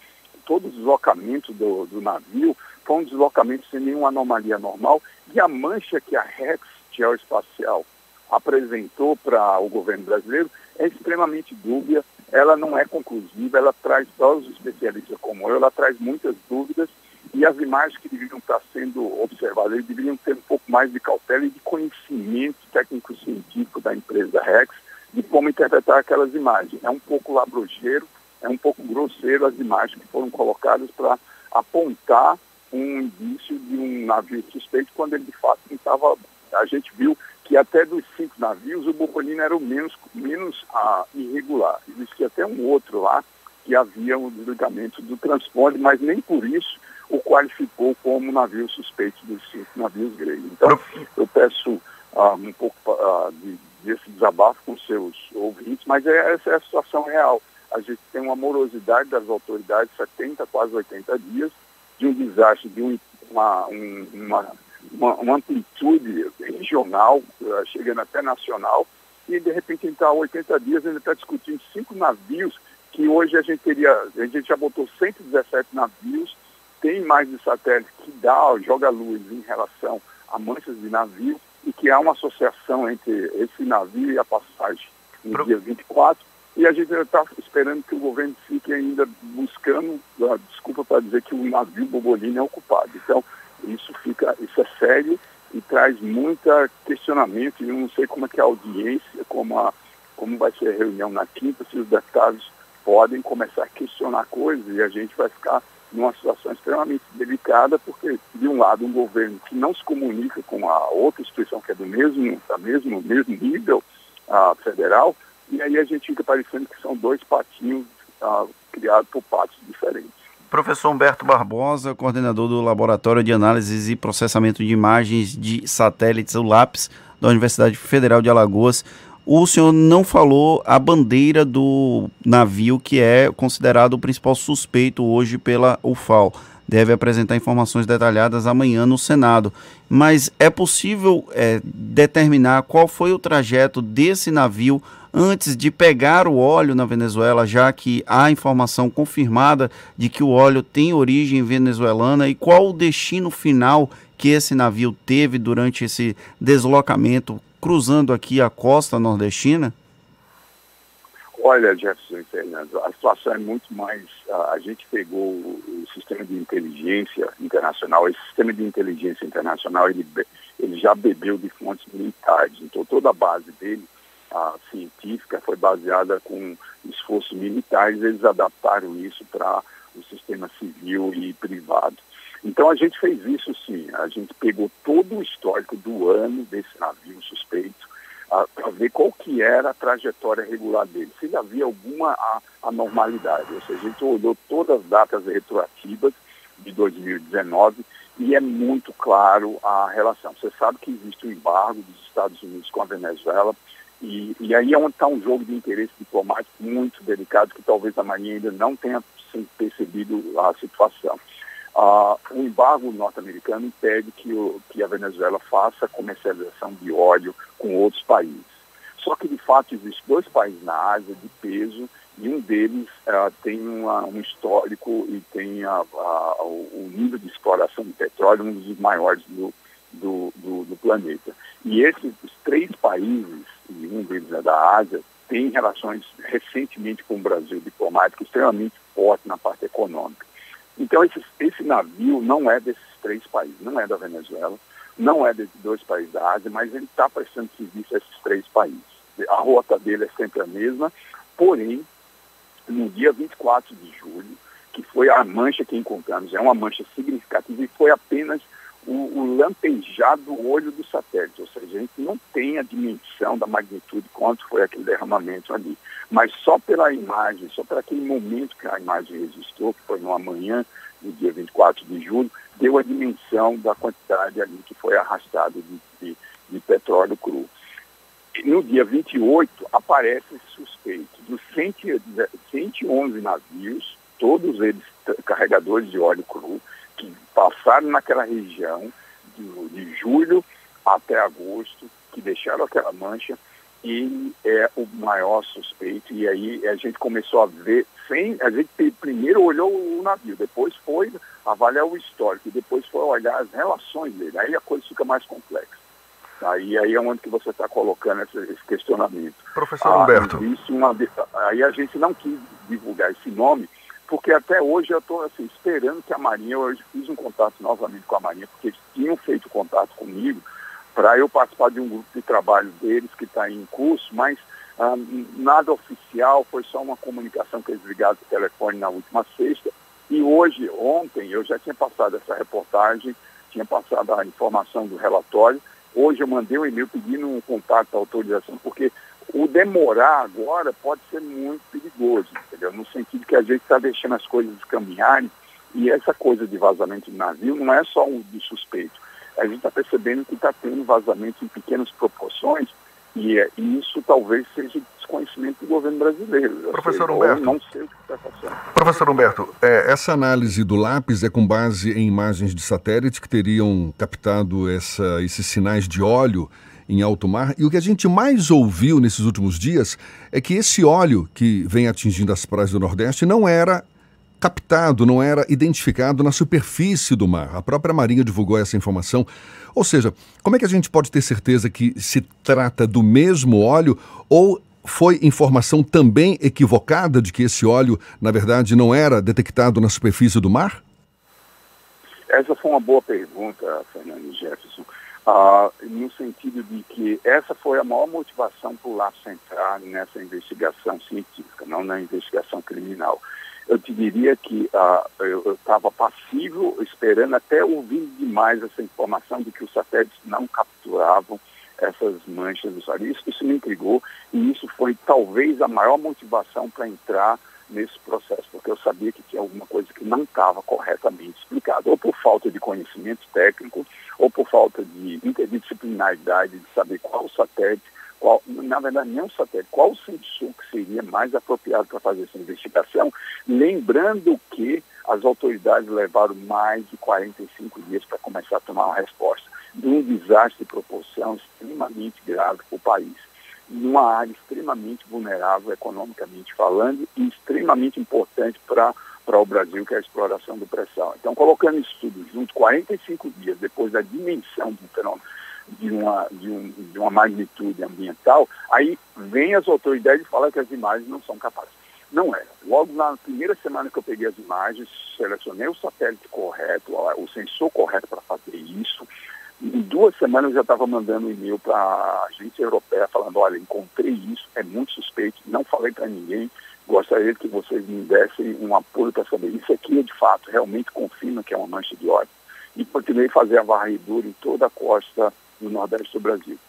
todo o deslocamento do, do navio foi um deslocamento sem nenhuma anomalia normal. E a mancha que a Rex Geoespacial apresentou para o governo brasileiro é extremamente dúbia, ela não é conclusiva, ela traz, para os especialistas como eu, ela traz muitas dúvidas e as imagens que deveriam estar sendo observadas, deveriam ter um pouco mais de cautela e de conhecimento técnico-científico da empresa Rex de como interpretar aquelas imagens. É um pouco labrogeiro, é um pouco grosseiro as imagens que foram colocadas para apontar um indício de um navio suspeito quando ele de fato estava. A gente viu que até dos cinco navios o Bopolino era o menos, menos ah, irregular. Existia até um outro lá que havia um desligamento do transponder, mas nem por isso o qualificou como navio suspeito dos cinco navios gregos. Então, eu peço ah, um pouco ah, de, desse desabafo com seus ouvintes, mas é, essa é a situação real. A gente tem uma morosidade das autoridades, 70, quase 80 dias, de um desastre, de um, uma, um, uma, uma, uma, amplitude regional, uh, chegando até nacional, e de repente está 80 dias, ainda está discutindo cinco navios, que hoje a gente teria, a gente já botou 117 navios, tem mais de satélite que dá, joga luz em relação a manchas de navio, e que há uma associação entre esse navio e a passagem no Pro... dia 24, e a gente está esperando que o governo fique ainda buscando, uh, desculpa para dizer que o navio Bobolina é ocupado. Então, isso fica, isso é sério e traz muita questionamento. E eu não sei como é que a audiência, como, a, como vai ser a reunião na quinta, se os deputados podem começar a questionar coisas e a gente vai ficar numa situação extremamente delicada, porque, de um lado, um governo que não se comunica com a outra instituição que é do mesmo, da mesmo, mesmo nível federal, e aí a gente fica parecendo que são dois patinhos ah, criados por patos diferentes. Professor Humberto Barbosa, coordenador do Laboratório de Análises e Processamento de Imagens de Satélites, o LAPS, da Universidade Federal de Alagoas. O senhor não falou a bandeira do navio que é considerado o principal suspeito hoje pela UFAL. Deve apresentar informações detalhadas amanhã no Senado. Mas é possível é, determinar qual foi o trajeto desse navio antes de pegar o óleo na Venezuela, já que há informação confirmada de que o óleo tem origem venezuelana e qual o destino final que esse navio teve durante esse deslocamento cruzando aqui a costa nordestina? Olha, Jefferson Fernando, a situação é muito mais. a gente pegou o, sistema de inteligência internacional, esse sistema de inteligência internacional, ele, ele já bebeu de fontes militares, então toda a base dele a científica foi baseada com esforços militares, eles adaptaram isso para o sistema civil e privado. Então a gente fez isso sim, a gente pegou todo o histórico do ano desse navio suspeito para ver qual que era a trajetória regular dele, se havia alguma anormalidade. Ou seja, a gente olhou todas as datas retroativas de 2019 e é muito claro a relação. Você sabe que existe o um embargo dos Estados Unidos com a Venezuela e, e aí é onde está um jogo de interesse diplomático muito delicado que talvez a Marinha ainda não tenha percebido a situação. Uh, o embargo norte-americano impede que, o, que a Venezuela faça comercialização de óleo com outros países. Só que, de fato, existem dois países na Ásia de peso e um deles uh, tem uma, um histórico e tem a, a, o nível de exploração de petróleo um dos maiores do, do, do, do planeta. E esses três países, e um deles é da Ásia, tem relações recentemente com o Brasil diplomático extremamente forte na parte econômica. Então, esse, esse navio não é desses três países, não é da Venezuela, não é de dois países da Ásia, mas ele está prestando serviço a esses três países. A rota dele é sempre a mesma, porém, no dia 24 de julho, que foi a mancha que encontramos, é uma mancha significativa e foi apenas o, o lampejar do olho do satélite, ou seja, a gente não tem a dimensão da magnitude quanto foi aquele derramamento ali. Mas só pela imagem, só por aquele momento que a imagem registrou, que foi no amanhã, no dia 24 de julho, deu a dimensão da quantidade ali que foi arrastada de, de, de petróleo cru. No dia 28, aparece suspeito dos 111 navios, todos eles carregadores de óleo cru, que passaram naquela região de, de julho até agosto, que deixaram aquela mancha, ele é o maior suspeito. E aí a gente começou a ver, sem, a gente primeiro olhou o navio, depois foi avaliar o histórico, depois foi olhar as relações dele. Aí a coisa fica mais complexa. Aí, aí é onde que você está colocando esse, esse, questionamento. Professor ah, Humberto. Uma, aí a gente não quis divulgar esse nome, porque até hoje eu estou assim, esperando que a Marinha, hoje fiz um contato novamente com a Marinha, porque eles tinham feito contato comigo para eu participar de um grupo de trabalho deles que está em curso, mas ah, nada oficial, foi só uma comunicação que eles ligaram o telefone na última sexta. E hoje, ontem, eu já tinha passado essa reportagem, tinha passado a informação do relatório. Hoje eu mandei um e-mail pedindo um contato, autorização, porque o demorar agora pode ser muito perigoso, entendeu? No sentido que a gente está deixando as coisas caminharem e essa coisa de vazamento de navio não é só o do suspeito. A gente está percebendo que está tendo vazamento em pequenas proporções e, é, e, isso talvez seja desconhecimento do governo brasileiro. Professor sei, Humberto. Não sei o que está passando. Professor Humberto, é, essa análise do lápis é com base em imagens de satélite que teriam captado essa, esses sinais de óleo em alto mar. E o que a gente mais ouviu nesses últimos dias é que esse óleo que vem atingindo as praias do Nordeste não era captado, não era identificado na superfície do mar. A própria Marinha divulgou essa informação. Ou seja, como é que a gente pode ter certeza que se trata do mesmo óleo ou foi informação também equivocada de que esse óleo, na verdade, não era detectado na superfície do mar? Essa foi uma boa pergunta, Fernando Jefferson ah, no sentido de que essa foi a maior motivação para o LAPS entrar nessa investigação científica, não na investigação criminal. Eu te diria que ah, eu estava passivo, esperando até ouvir demais essa informação de que os satélites não capturavam essas manchas do sal. Isso, isso me intrigou e isso foi talvez a maior motivação para entrar nesse processo, porque eu sabia que tinha alguma coisa que não estava corretamente explicada, ou por falta de conhecimento técnico, ou por falta de interdisciplinaridade de saber qual satélite, qual, na verdade, nem o satélite, qual o sensor que seria mais apropriado para fazer essa investigação, lembrando que as autoridades levaram mais de 45 dias para começar a tomar uma resposta de um desastre de proporção extremamente grave para o país numa área extremamente vulnerável economicamente falando e extremamente importante para para o Brasil, que é a exploração do pré-sal. Então, colocando isso tudo junto, 45 dias depois da dimensão do fenômeno, de uma, de, um, de uma magnitude ambiental, aí vem as autoridades e falam que as imagens não são capazes. Não é. Logo na primeira semana que eu peguei as imagens, selecionei o satélite correto, o sensor correto para fazer isso, em duas semanas eu já estava mandando um e-mail para a agência europeia falando, olha, encontrei isso, é muito suspeito, não falei para ninguém, gostaria que vocês me dessem um apoio para saber. Isso aqui, de fato, realmente confirma que é uma mancha de óleo. E continuei a fazer a varredura em toda a costa do Nordeste do Brasil.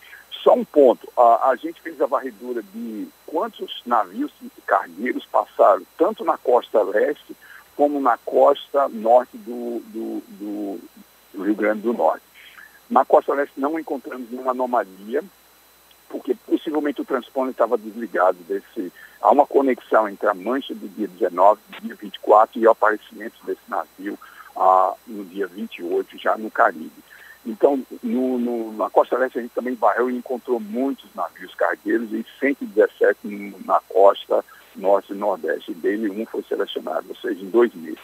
Só um ponto, a, a gente fez a varredura de quantos navios cargueiros passaram, tanto na costa leste como na costa norte do, do, do, do Rio Grande do Norte. Na costa leste não encontramos nenhuma anomalia, porque possivelmente o transponder estava desligado desse. Há uma conexão entre a mancha do dia 19, do dia 24 e o aparecimento desse navio ah, no dia 28, já no Caribe. Então, no, no, na Costa Leste a gente também varreu e encontrou muitos navios cargueiros e 117 na costa norte e nordeste. Dele, um foi selecionado, ou seja, em dois meses.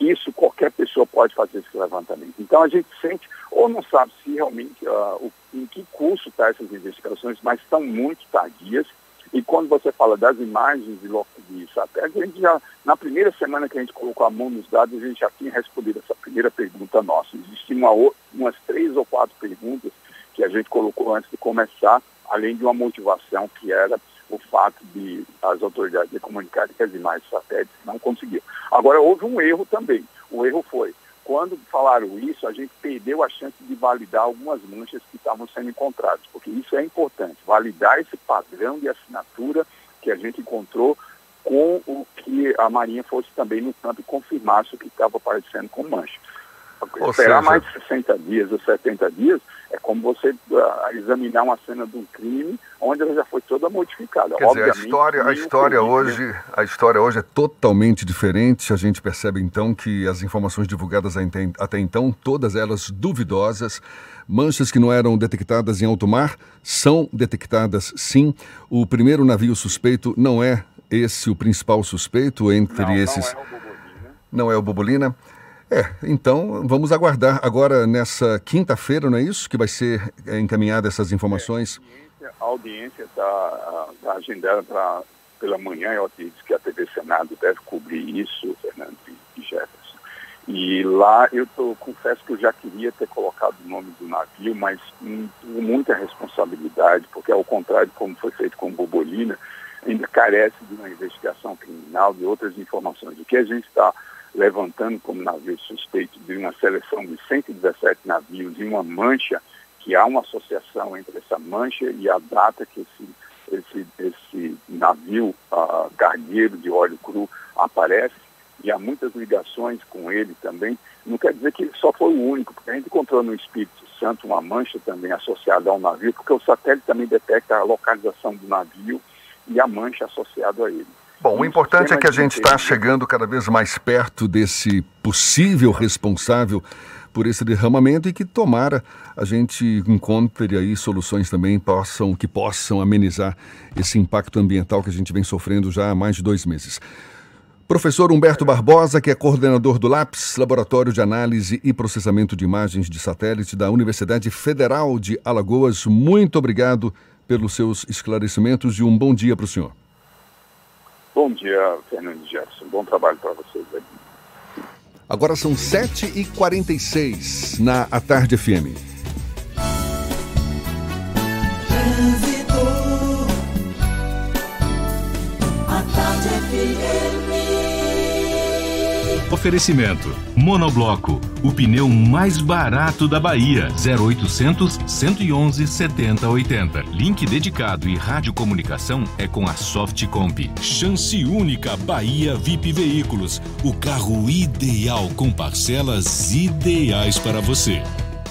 Isso qualquer pessoa pode fazer esse levantamento. Então a gente sente, ou não sabe se realmente uh, o, em que curso estão tá essas investigações, mas estão muito tardias. E quando você fala das imagens de, de satélite, a gente já, na primeira semana que a gente colocou a mão nos dados, a gente já tinha respondido essa primeira pergunta nossa. Existiam uma, umas três ou quatro perguntas que a gente colocou antes de começar, além de uma motivação que era o fato de as autoridades de comunicarem que as imagens satélites não conseguiam. Agora, houve um erro também. O erro foi, quando falaram isso, a gente perdeu a chance de validar algumas manchas que estavam sendo encontradas, porque isso é importante, validar esse padrão de assinatura que a gente encontrou com o que a Marinha fosse também no campo e confirmasse o que estava aparecendo com mancha. Ou Esperar seja... mais de 60 dias ou 70 dias é como você uh, examinar uma cena de um crime onde ela já foi toda modificada. Quer dizer, a história, a história hoje, a história hoje é totalmente diferente. A gente percebe então que as informações divulgadas até então, todas elas duvidosas, manchas que não eram detectadas em alto mar, são detectadas sim. O primeiro navio suspeito não é esse o principal suspeito entre não, esses. Não é o Bobolina. Não é o Bobolina. É, então vamos aguardar agora nessa quinta-feira, não é isso? Que vai ser é, encaminhada essas informações? É, a audiência está tá agendada para pela manhã, eu disse que a TV Senado deve cobrir isso, Fernando e Jefferson. E lá eu tô, confesso que eu já queria ter colocado o nome do navio, mas com muita responsabilidade, porque ao contrário de como foi feito com Bobolina, ainda carece de uma investigação criminal, de outras informações. O que a gente está levantando como navio suspeito de uma seleção de 117 navios e uma mancha, que há uma associação entre essa mancha e a data que esse, esse, esse navio uh, cargueiro de óleo cru aparece, e há muitas ligações com ele também, não quer dizer que ele só foi o único, porque a gente encontrou no Espírito Santo uma mancha também associada ao navio, porque o satélite também detecta a localização do navio e a mancha associada a ele. Bom, o importante é que a gente está chegando cada vez mais perto desse possível responsável por esse derramamento e que tomara a gente encontre aí soluções também possam, que possam amenizar esse impacto ambiental que a gente vem sofrendo já há mais de dois meses. Professor Humberto Barbosa, que é coordenador do LAPS, Laboratório de Análise e Processamento de Imagens de Satélite da Universidade Federal de Alagoas, muito obrigado pelos seus esclarecimentos e um bom dia para o senhor. Bom dia, Fernando Jefferson. Bom trabalho para vocês aqui. Agora são 7h46 na A Tarde FM. Oferecimento: Monobloco, o pneu mais barato da Bahia. 0800 111 7080. Link dedicado e radiocomunicação é com a Softcomp. Chance única Bahia VIP Veículos. O carro ideal com parcelas ideais para você.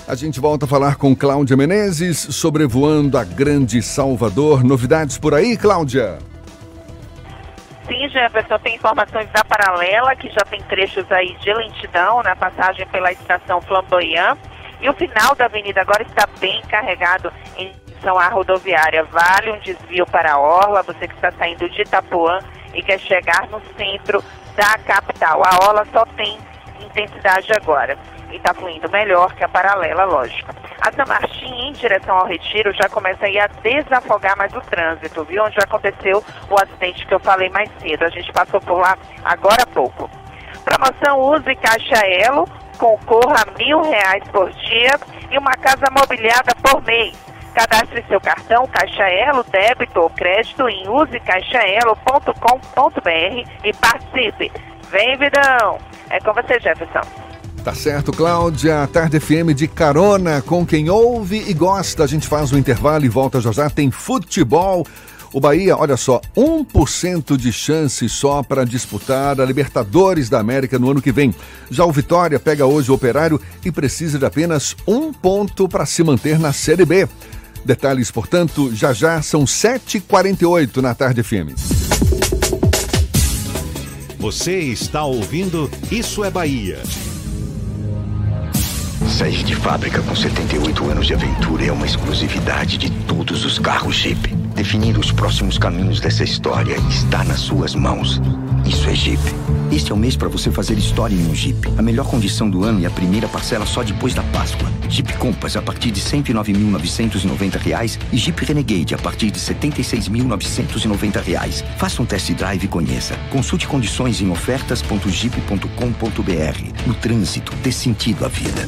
A gente volta a falar com Cláudia Menezes, sobrevoando a Grande Salvador. Novidades por aí, Cláudia? Sim, Jefferson, tem informações da paralela, que já tem trechos aí de lentidão na passagem pela estação Flamboyant. E o final da avenida agora está bem carregado em direção à rodoviária. Vale um desvio para a Orla, você que está saindo de Itapuã e quer chegar no centro da capital. A Orla só tem intensidade agora e está fluindo melhor que a paralela, lógico. A São Martim, em direção ao Retiro, já começa aí a desafogar mais o trânsito, viu? Onde aconteceu o acidente que eu falei mais cedo. A gente passou por lá agora há pouco. Promoção Use Caixa Elo, concorra a mil reais por dia e uma casa mobiliada por mês. Cadastre seu cartão Caixa Elo, débito ou crédito em usecaixaelo.com.br e participe. Vem, vidão! É com você, Jefferson. Tá certo, Cláudia. Tarde FM de carona com quem ouve e gosta. A gente faz o um intervalo e volta já já. Tem futebol. O Bahia, olha só, 1% de chance só para disputar a Libertadores da América no ano que vem. Já o Vitória pega hoje o Operário e precisa de apenas um ponto para se manter na Série B. Detalhes, portanto, já já são 7h48 na Tarde FM. Você está ouvindo Isso é Bahia. Sair de fábrica com 78 anos de aventura é uma exclusividade de todos os carros Jeep. Definir os próximos caminhos dessa história está nas suas mãos. Isso é Jeep. Este é o mês para você fazer história em um Jeep. A melhor condição do ano e a primeira parcela só depois da Páscoa. Jeep Compass a partir de R$ 109.990 e Jeep Renegade a partir de R$ 76.990. Faça um test drive e conheça. Consulte condições em ofertas.jeep.com.br. No trânsito, dê sentido à vida.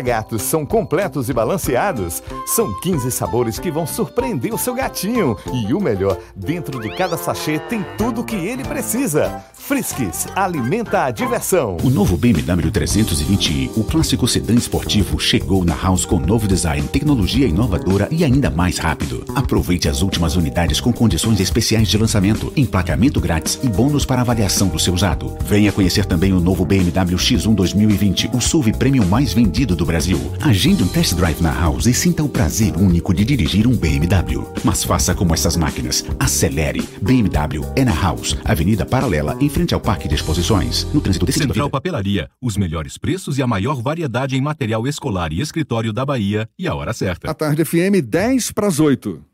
gatos são completos e balanceados? São 15 sabores que vão surpreender o seu gatinho. E o melhor, dentro de cada sachê tem tudo o que ele precisa. Friskies, alimenta a diversão. O novo BMW 320i, o clássico sedã esportivo, chegou na House com novo design, tecnologia inovadora e ainda mais rápido. Aproveite as últimas unidades com condições especiais de lançamento, emplacamento grátis e bônus para avaliação do seu usado. Venha conhecer também o novo BMW X1 2020, o SUV premium mais vendido do Brasil. Agende um test drive na House e sinta o prazer único de dirigir um BMW. Mas faça como essas máquinas. Acelere. BMW é na House, Avenida Paralela, em frente ao Parque de Exposições. No trânsito desse Central Papelaria, os melhores preços e a maior variedade em material escolar e escritório da Bahia e a hora certa. A tarde FM 10 para as 8.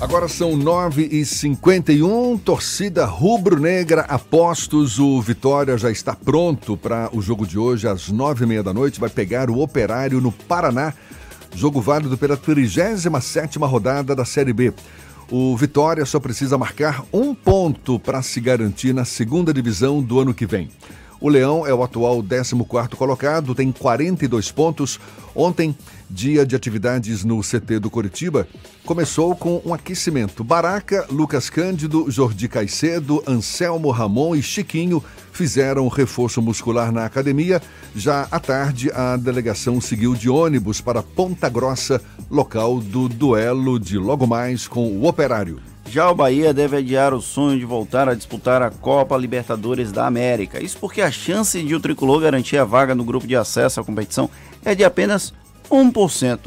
Agora são 9h51, torcida rubro-negra apostos. O Vitória já está pronto para o jogo de hoje, às 9h30 da noite. Vai pegar o Operário no Paraná. Jogo válido pela 37 rodada da Série B. O Vitória só precisa marcar um ponto para se garantir na segunda divisão do ano que vem. O Leão é o atual 14 colocado, tem 42 pontos. Ontem, dia de atividades no CT do Coritiba, começou com um aquecimento. Baraca, Lucas Cândido, Jordi Caicedo, Anselmo Ramon e Chiquinho fizeram reforço muscular na academia. Já à tarde, a delegação seguiu de ônibus para Ponta Grossa, local do duelo de logo mais com o Operário. Já o Bahia deve adiar o sonho de voltar a disputar a Copa Libertadores da América. Isso porque a chance de o tricolor garantir a vaga no grupo de acesso à competição é de apenas 1%.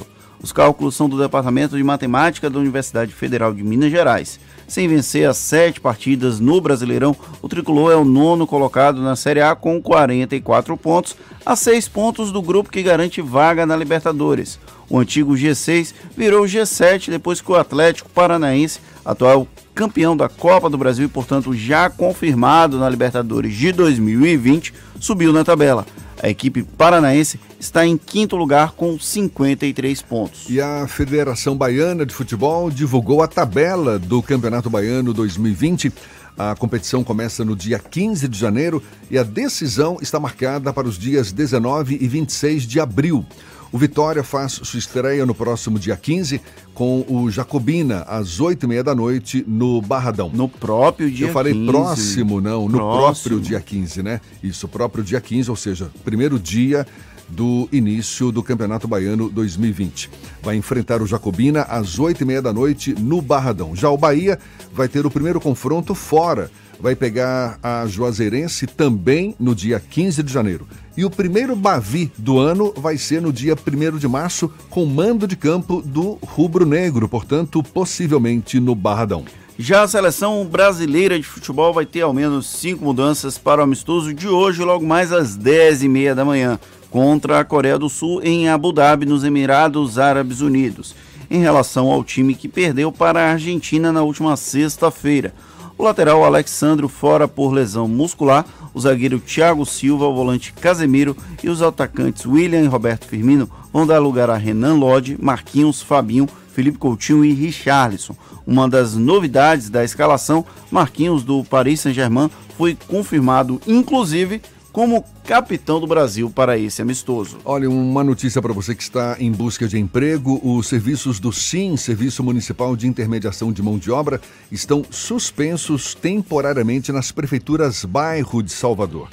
Os cálculos são do Departamento de Matemática da Universidade Federal de Minas Gerais. Sem vencer as sete partidas no Brasileirão, o tricolor é o nono colocado na Série A com 44 pontos, a seis pontos do grupo que garante vaga na Libertadores. O antigo G6 virou G7 depois que o Atlético Paranaense, atual campeão da Copa do Brasil e, portanto, já confirmado na Libertadores de 2020, subiu na tabela. A equipe paranaense está em quinto lugar com 53 pontos. E a Federação Baiana de Futebol divulgou a tabela do Campeonato Baiano 2020. A competição começa no dia 15 de janeiro e a decisão está marcada para os dias 19 e 26 de abril. O Vitória faz sua estreia no próximo dia 15 com o Jacobina, às 8h30 da noite, no Barradão. No próprio dia 15. Eu falei 15. próximo, não, no próximo. próprio dia 15, né? Isso, próprio dia 15, ou seja, primeiro dia do início do Campeonato Baiano 2020. Vai enfrentar o Jacobina às 8h30 da noite no Barradão. Já o Bahia vai ter o primeiro confronto fora vai pegar a Juazeirense também no dia 15 de janeiro. E o primeiro Bavi do ano vai ser no dia 1 de março, com mando de campo do Rubro Negro, portanto, possivelmente no Barradão. Já a seleção brasileira de futebol vai ter ao menos cinco mudanças para o amistoso de hoje, logo mais às 10h30 da manhã, contra a Coreia do Sul em Abu Dhabi, nos Emirados Árabes Unidos. em relação ao time que perdeu para a Argentina na última sexta-feira. O lateral Alexandro fora por lesão muscular, o zagueiro Thiago Silva, o volante Casemiro e os atacantes William e Roberto Firmino vão dar lugar a Renan Lodge, Marquinhos, Fabinho, Felipe Coutinho e Richarlison. Uma das novidades da escalação, Marquinhos do Paris Saint-Germain foi confirmado, inclusive, como capitão do Brasil para esse amistoso. Olha, uma notícia para você que está em busca de emprego: os serviços do SIM, Serviço Municipal de Intermediação de Mão de Obra, estão suspensos temporariamente nas prefeituras bairro de Salvador.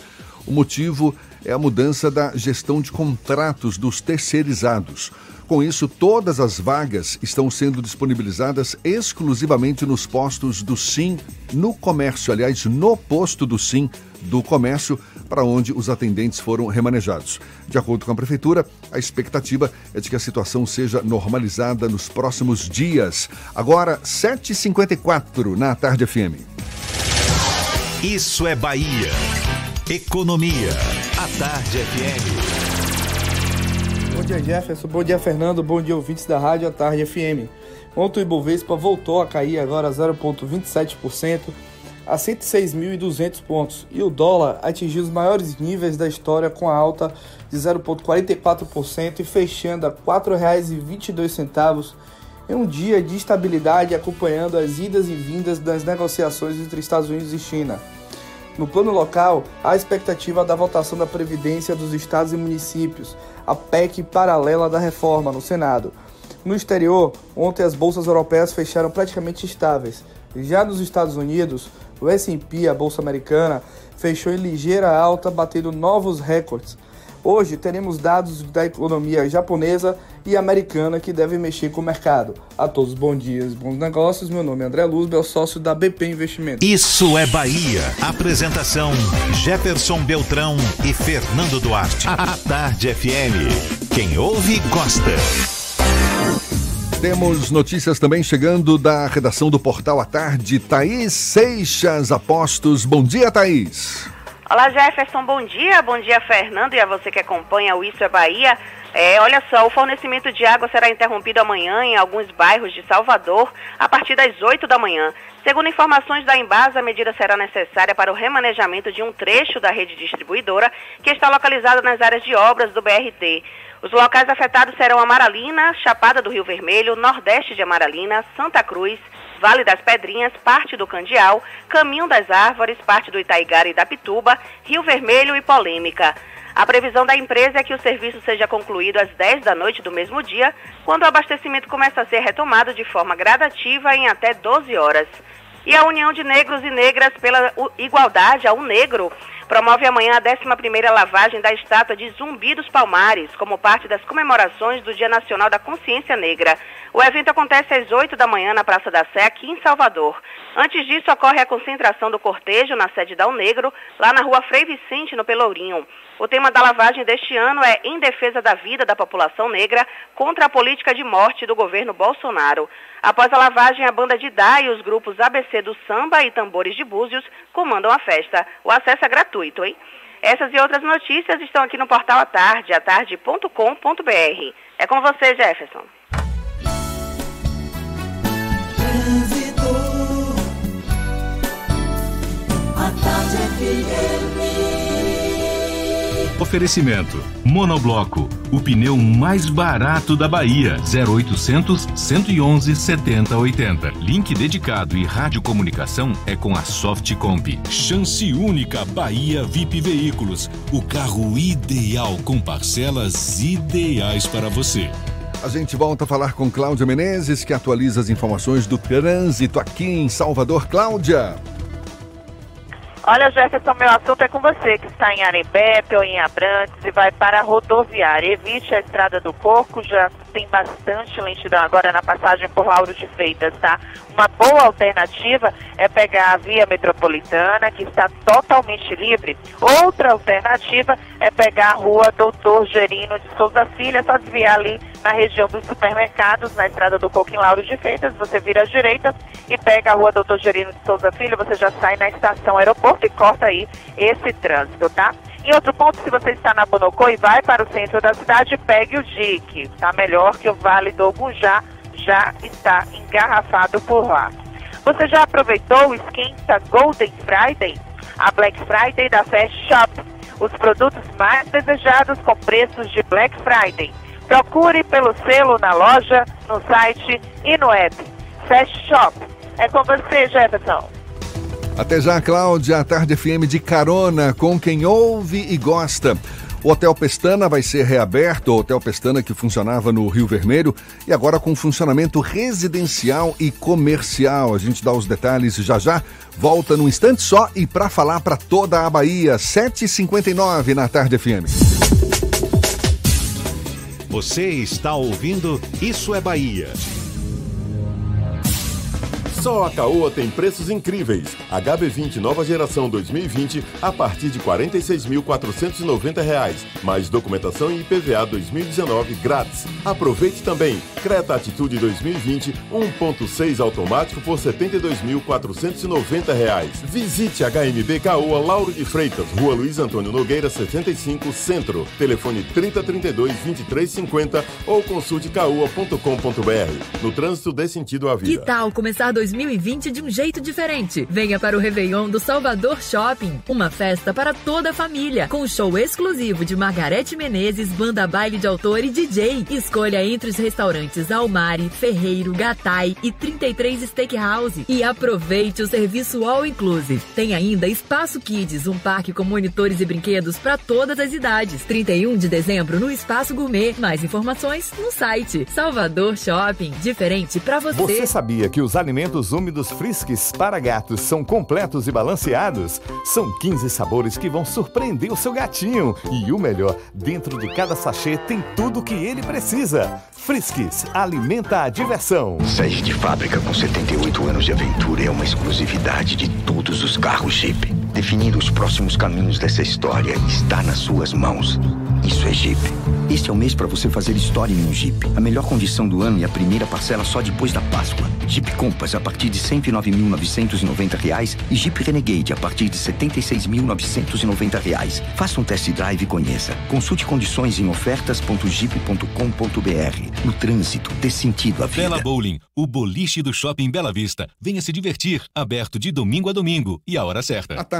O motivo é a mudança da gestão de contratos dos terceirizados. Com isso, todas as vagas estão sendo disponibilizadas exclusivamente nos postos do SIM no comércio, aliás, no posto do SIM do comércio, para onde os atendentes foram remanejados. De acordo com a prefeitura, a expectativa é de que a situação seja normalizada nos próximos dias. Agora, 7h54 na Tarde FM. Isso é Bahia. Economia. A Tarde FM. Bom dia, Jefferson. Bom dia, Fernando. Bom dia, ouvintes da Rádio A Tarde FM. Ontem o Ibovespa voltou a cair agora 0,27% a 106.200 pontos e o dólar atingiu os maiores níveis da história com a alta de 0,44% e fechando a R$ 4,22 em um dia de estabilidade acompanhando as idas e vindas das negociações entre Estados Unidos e China. No plano local, há expectativa da votação da Previdência dos Estados e Municípios, a PEC paralela da reforma, no Senado. No exterior, ontem as bolsas europeias fecharam praticamente estáveis. Já nos Estados Unidos, o S&P, a bolsa americana, fechou em ligeira alta, batendo novos recordes. Hoje teremos dados da economia japonesa e americana que devem mexer com o mercado. A todos bons dias, bons negócios. Meu nome é André Luzbel, sócio da BP Investimentos. Isso é Bahia. Apresentação Jefferson Beltrão e Fernando Duarte. A Tarde FM. Quem ouve gosta. Temos notícias também chegando da redação do Portal à Tarde. Thaís Seixas Apostos. Bom dia, Thaís. Olá, Jefferson, bom dia. Bom dia, Fernando, e a você que acompanha o Isso é Bahia. É, olha só, o fornecimento de água será interrompido amanhã em alguns bairros de Salvador a partir das 8 da manhã. Segundo informações da Embasa, a medida será necessária para o remanejamento de um trecho da rede distribuidora que está localizado nas áreas de obras do BRT. Os locais afetados serão Amaralina, Chapada do Rio Vermelho, Nordeste de Amaralina, Santa Cruz, Vale das Pedrinhas, parte do Candial, Caminho das Árvores, parte do Itaigara e da Pituba, Rio Vermelho e Polêmica. A previsão da empresa é que o serviço seja concluído às 10 da noite do mesmo dia, quando o abastecimento começa a ser retomado de forma gradativa em até 12 horas. E a União de Negros e Negras pela Igualdade, a UNEGRO, promove amanhã a 11ª lavagem da estátua de Zumbi dos Palmares, como parte das comemorações do Dia Nacional da Consciência Negra. O evento acontece às 8 da manhã na Praça da Sé, aqui em Salvador. Antes disso, ocorre a concentração do cortejo na sede da Unegro, lá na rua Frei Vicente, no Pelourinho. O tema da lavagem deste ano é Em Defesa da Vida da População Negra contra a Política de Morte do Governo Bolsonaro. Após a lavagem, a banda de Dá e os grupos ABC do Samba e Tambores de Búzios comandam a festa. O acesso é gratuito, hein? Essas e outras notícias estão aqui no portal A Tarde, atarde.com.br. É com você, Jefferson. Oferecimento: Monobloco, o pneu mais barato da Bahia. 0800 111 7080. Link dedicado e radiocomunicação é com a Softcomp. Chance única Bahia VIP Veículos. O carro ideal com parcelas ideais para você. A gente volta a falar com Cláudia Menezes, que atualiza as informações do trânsito aqui em Salvador. Cláudia. Olha, Jefferson, meu assunto é com você que está em Arembepe ou em Abrantes e vai para a rodoviária. Evite a estrada do Porco, já tem bastante lentidão agora na passagem por Lauro de Freitas, tá? Uma boa alternativa é pegar a via metropolitana, que está totalmente livre. Outra alternativa é pegar a rua Doutor Gerino de Souza Filha, só desviar ali na região dos supermercados, na estrada do Coco em Lauro de Freitas, você vira à direita e pega a rua Doutor Gerino de Souza Filho, você já sai na estação aeroporto e corta aí esse trânsito, tá? Em outro ponto, se você está na Bonocô e vai para o centro da cidade, pegue o DIC, tá melhor que o Vale do Gunjá, já está engarrafado por lá. Você já aproveitou o esquenta Golden Friday? A Black Friday da Fast Shop. Os produtos mais desejados com preços de Black Friday. Procure pelo selo na loja, no site e no app. Fast Shop. É com você, Jefferson. Até já, Cláudia, a Tarde FM de carona com quem ouve e gosta. O Hotel Pestana vai ser reaberto, o Hotel Pestana que funcionava no Rio Vermelho e agora com funcionamento residencial e comercial. A gente dá os detalhes já já. Volta num instante só e para falar para toda a Bahia, 7h59 na Tarde FM. Você está ouvindo Isso é Bahia. Só a Caoa tem preços incríveis. HB20 nova geração 2020 a partir de R$ 46.490. Mais documentação e IPVA 2019 grátis. Aproveite também. Creta Atitude 2020 1.6 automático por R$ 72.490. Visite HMB Caoa Lauro de Freitas, Rua Luiz Antônio Nogueira 75 Centro. Telefone 3032 2350 ou consulte caoa.com.br. No trânsito dê sentido à vida. Que tal começar 2020 de um jeito diferente? Venha para o Réveillon do Salvador Shopping, uma festa para toda a família, com show exclusivo de Margarete Menezes, banda baile de autor e DJ. Escolha entre os restaurantes Almari, Ferreiro, Gatai e 33 Steakhouse e aproveite o serviço All Inclusive. Tem ainda Espaço Kids, um parque com monitores e brinquedos para todas as idades. 31 de dezembro no Espaço Gourmet. Mais informações no site Salvador Shopping. Diferente para você. Você sabia que os alimentos úmidos Friskies para gatos são completos e balanceados? São 15 sabores que vão surpreender o seu gatinho. E o melhor, dentro de cada sachê tem tudo o que ele precisa. Friskies, alimenta a diversão. Sair de fábrica com 78 anos de aventura é uma exclusividade de todos os carros Jeep. Definir os próximos caminhos dessa história está nas suas mãos. Isso é Jeep. Este é o mês para você fazer história em um Jeep. A melhor condição do ano e a primeira parcela só depois da Páscoa. Jeep Compass a partir de R$ 109.990 e Jeep Renegade a partir de R$ 76.990. Faça um test drive e conheça. Consulte condições em ofertas.jeep.com.br. No trânsito, dê sentido à vida. Bela Bowling, o boliche do Shopping Bela Vista. Venha se divertir, aberto de domingo a domingo e a hora certa. A Tarde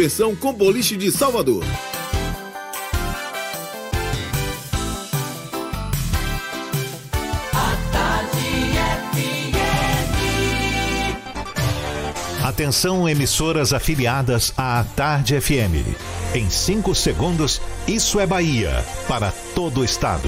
com boliche de Salvador. Atenção, emissoras afiliadas à Tarde FM. Em 5 segundos, isso é Bahia para todo o estado.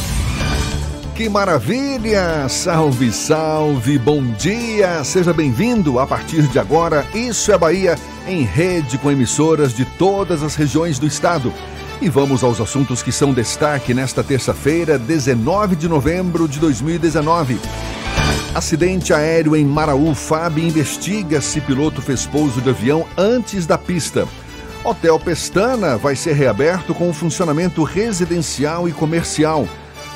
Que maravilha! Salve, salve, bom dia! Seja bem-vindo a partir de agora. Isso é Bahia em rede com emissoras de todas as regiões do estado. E vamos aos assuntos que são destaque nesta terça-feira, 19 de novembro de 2019. Acidente aéreo em Maraú. FAB investiga se piloto fez pouso de avião antes da pista. Hotel Pestana vai ser reaberto com funcionamento residencial e comercial.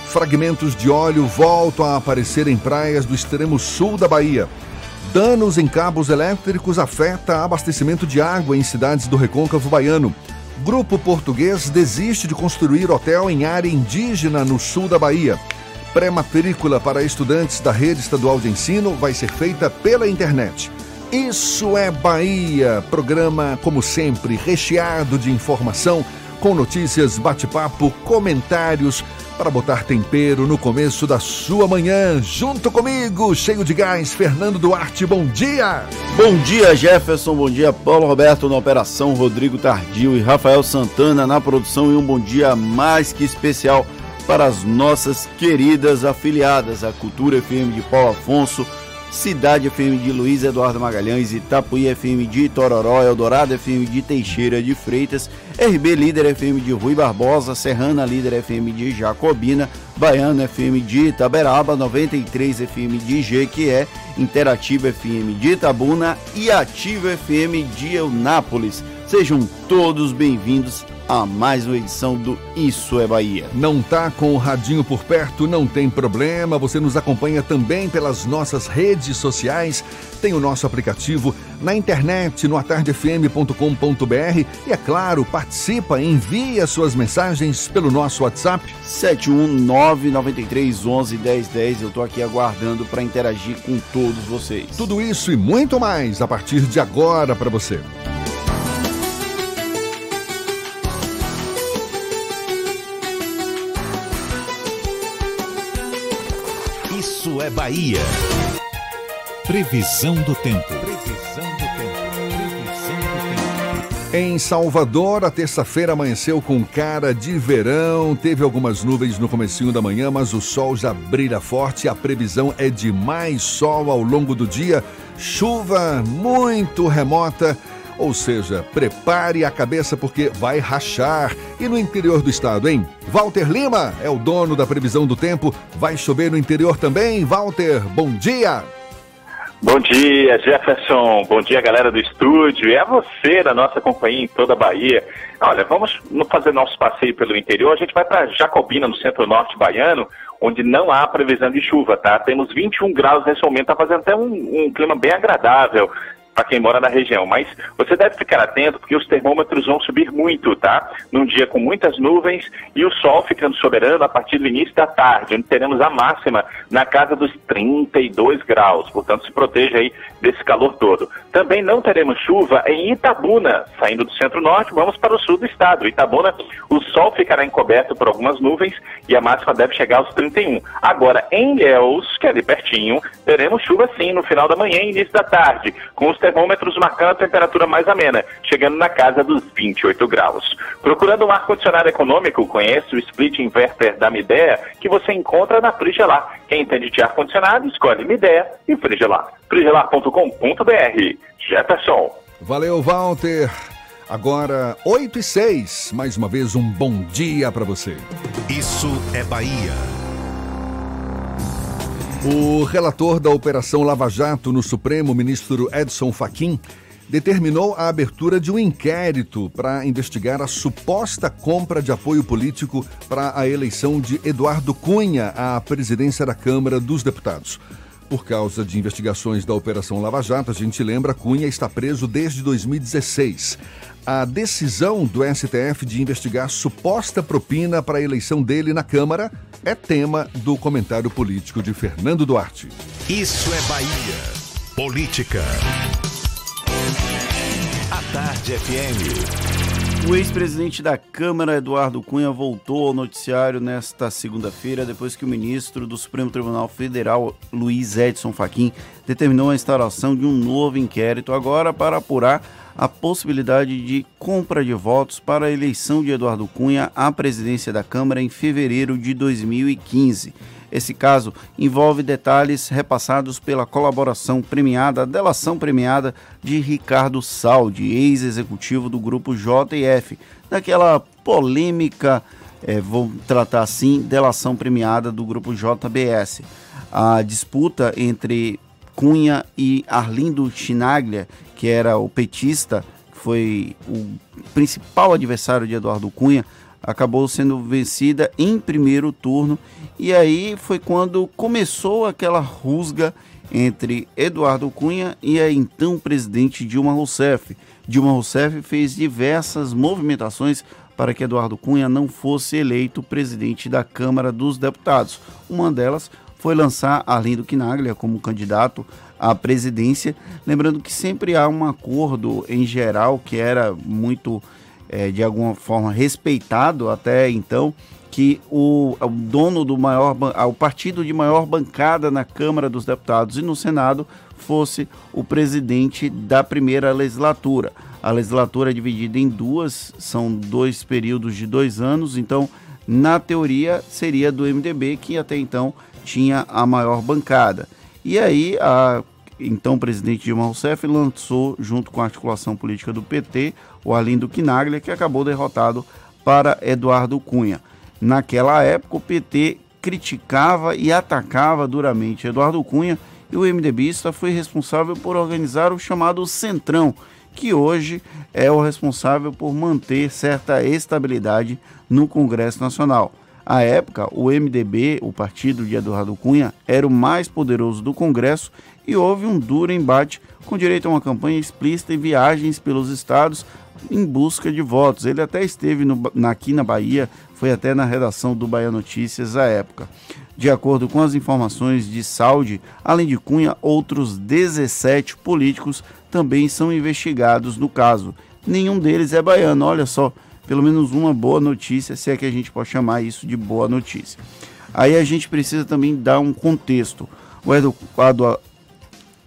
Fragmentos de óleo voltam a aparecer em praias do extremo sul da Bahia. Danos em cabos elétricos afeta abastecimento de água em cidades do recôncavo baiano. Grupo português desiste de construir hotel em área indígena no sul da Bahia. Pré-matrícula para estudantes da rede estadual de ensino vai ser feita pela internet. Isso é Bahia, programa, como sempre, recheado de informação, com notícias, bate-papo, comentários para botar tempero no começo da sua manhã. Junto comigo, cheio de gás, Fernando Duarte, bom dia! Bom dia, Jefferson, bom dia, Paulo Roberto na operação, Rodrigo Tardio e Rafael Santana na produção e um bom dia mais que especial para as nossas queridas afiliadas, a Cultura FM de Paulo Afonso, Cidade FM de Luiz Eduardo Magalhães, Itapuí FM de Tororó, Eldorado FM de Teixeira de Freitas, RB Líder FM de Rui Barbosa, Serrana Líder FM de Jacobina, Baiano FM de Itaberaba, 93 FM de Jequié, Interativa FM de Itabuna e Ativa FM de Eunápolis. Sejam todos bem-vindos a mais uma edição do Isso é Bahia. Não tá com o radinho por perto, não tem problema. Você nos acompanha também pelas nossas redes sociais. Tem o nosso aplicativo na internet, no atardefm.com.br e é claro, participa, envia suas mensagens pelo nosso WhatsApp 71993111010. Eu tô aqui aguardando para interagir com todos vocês. Tudo isso e muito mais a partir de agora para você. Isso é Bahia. Previsão do tempo. Previsão do tempo. Previsão do tempo. Em Salvador, a terça-feira amanheceu com cara de verão. Teve algumas nuvens no comecinho da manhã, mas o sol já brilha forte. A previsão é de mais sol ao longo do dia. Chuva muito remota ou seja, prepare a cabeça porque vai rachar. E no interior do estado, hein? Walter Lima é o dono da previsão do tempo. Vai chover no interior também? Walter, bom dia! Bom dia, Jefferson. Bom dia, galera do estúdio. A você da nossa companhia em toda a Bahia. Olha, vamos fazer nosso passeio pelo interior. A gente vai para Jacobina, no centro-norte baiano, onde não há previsão de chuva, tá? Temos 21 graus nesse momento, tá fazendo até um, um clima bem agradável para quem mora na região. Mas você deve ficar atento porque os termômetros vão subir muito, tá? Num dia com muitas nuvens e o sol ficando soberano a partir do início da tarde, onde teremos a máxima na casa dos 32 graus. Portanto, se proteja aí desse calor todo. Também não teremos chuva em Itabuna, saindo do centro-norte, vamos para o sul do estado. Itabuna, o sol ficará encoberto por algumas nuvens e a máxima deve chegar aos 31. Agora, em Ilhéus, que é ali pertinho, teremos chuva sim no final da manhã e início da tarde, com os termômetros marcando a temperatura mais amena, chegando na casa dos 28 graus. Procurando um ar-condicionado econômico, conhece o split inverter da Midea, que você encontra na Frigelar. Quem entende de ar-condicionado, escolhe Midea e Frigelar. frigelar.com.br. Jefferson. Valeu, Walter. Agora, 8 e 6. Mais uma vez, um bom dia para você. Isso é Bahia. O relator da Operação Lava Jato no Supremo, ministro Edson Fachin, determinou a abertura de um inquérito para investigar a suposta compra de apoio político para a eleição de Eduardo Cunha à presidência da Câmara dos Deputados. Por causa de investigações da Operação Lava Jato, a gente lembra, Cunha está preso desde 2016 a decisão do STF de investigar suposta propina para a eleição dele na Câmara é tema do comentário político de Fernando Duarte. Isso é Bahia. Política. A Tarde FM. O ex-presidente da Câmara, Eduardo Cunha, voltou ao noticiário nesta segunda-feira, depois que o ministro do Supremo Tribunal Federal, Luiz Edson Fachin, determinou a instalação de um novo inquérito agora para apurar a possibilidade de compra de votos para a eleição de Eduardo Cunha à presidência da Câmara em fevereiro de 2015. Esse caso envolve detalhes repassados pela colaboração premiada, delação premiada de Ricardo Saldi, ex-executivo do grupo JF, daquela polêmica, é, vou tratar assim, delação premiada do grupo JBS. A disputa entre Cunha e Arlindo Chinaglia, que era o petista, que foi o principal adversário de Eduardo Cunha, acabou sendo vencida em primeiro turno. E aí foi quando começou aquela rusga entre Eduardo Cunha e a então presidente Dilma Rousseff. Dilma Rousseff fez diversas movimentações para que Eduardo Cunha não fosse eleito presidente da Câmara dos Deputados. Uma delas foi lançar Arlindo Quinaglia como candidato à presidência, lembrando que sempre há um acordo em geral que era muito é, de alguma forma respeitado até então que o, o dono do maior o partido de maior bancada na Câmara dos Deputados e no Senado fosse o presidente da primeira legislatura. A legislatura é dividida em duas, são dois períodos de dois anos, então, na teoria, seria do MDB, que até então tinha a maior bancada. E aí, a então presidente Dilma Rousseff lançou, junto com a articulação política do PT, o Arlindo Quinaglia, que acabou derrotado para Eduardo Cunha. Naquela época, o PT criticava e atacava duramente Eduardo Cunha e o MDBista foi responsável por organizar o chamado Centrão, que hoje é o responsável por manter certa estabilidade no Congresso Nacional. À época, o MDB, o partido de Eduardo Cunha, era o mais poderoso do Congresso e houve um duro embate com direito a uma campanha explícita e viagens pelos estados em busca de votos. Ele até esteve no, aqui na Bahia, foi até na redação do Bahia Notícias à época. De acordo com as informações de Saúde, além de Cunha, outros 17 políticos também são investigados no caso. Nenhum deles é baiano, olha só, pelo menos uma boa notícia, se é que a gente pode chamar isso de boa notícia. Aí a gente precisa também dar um contexto. O Eduardo,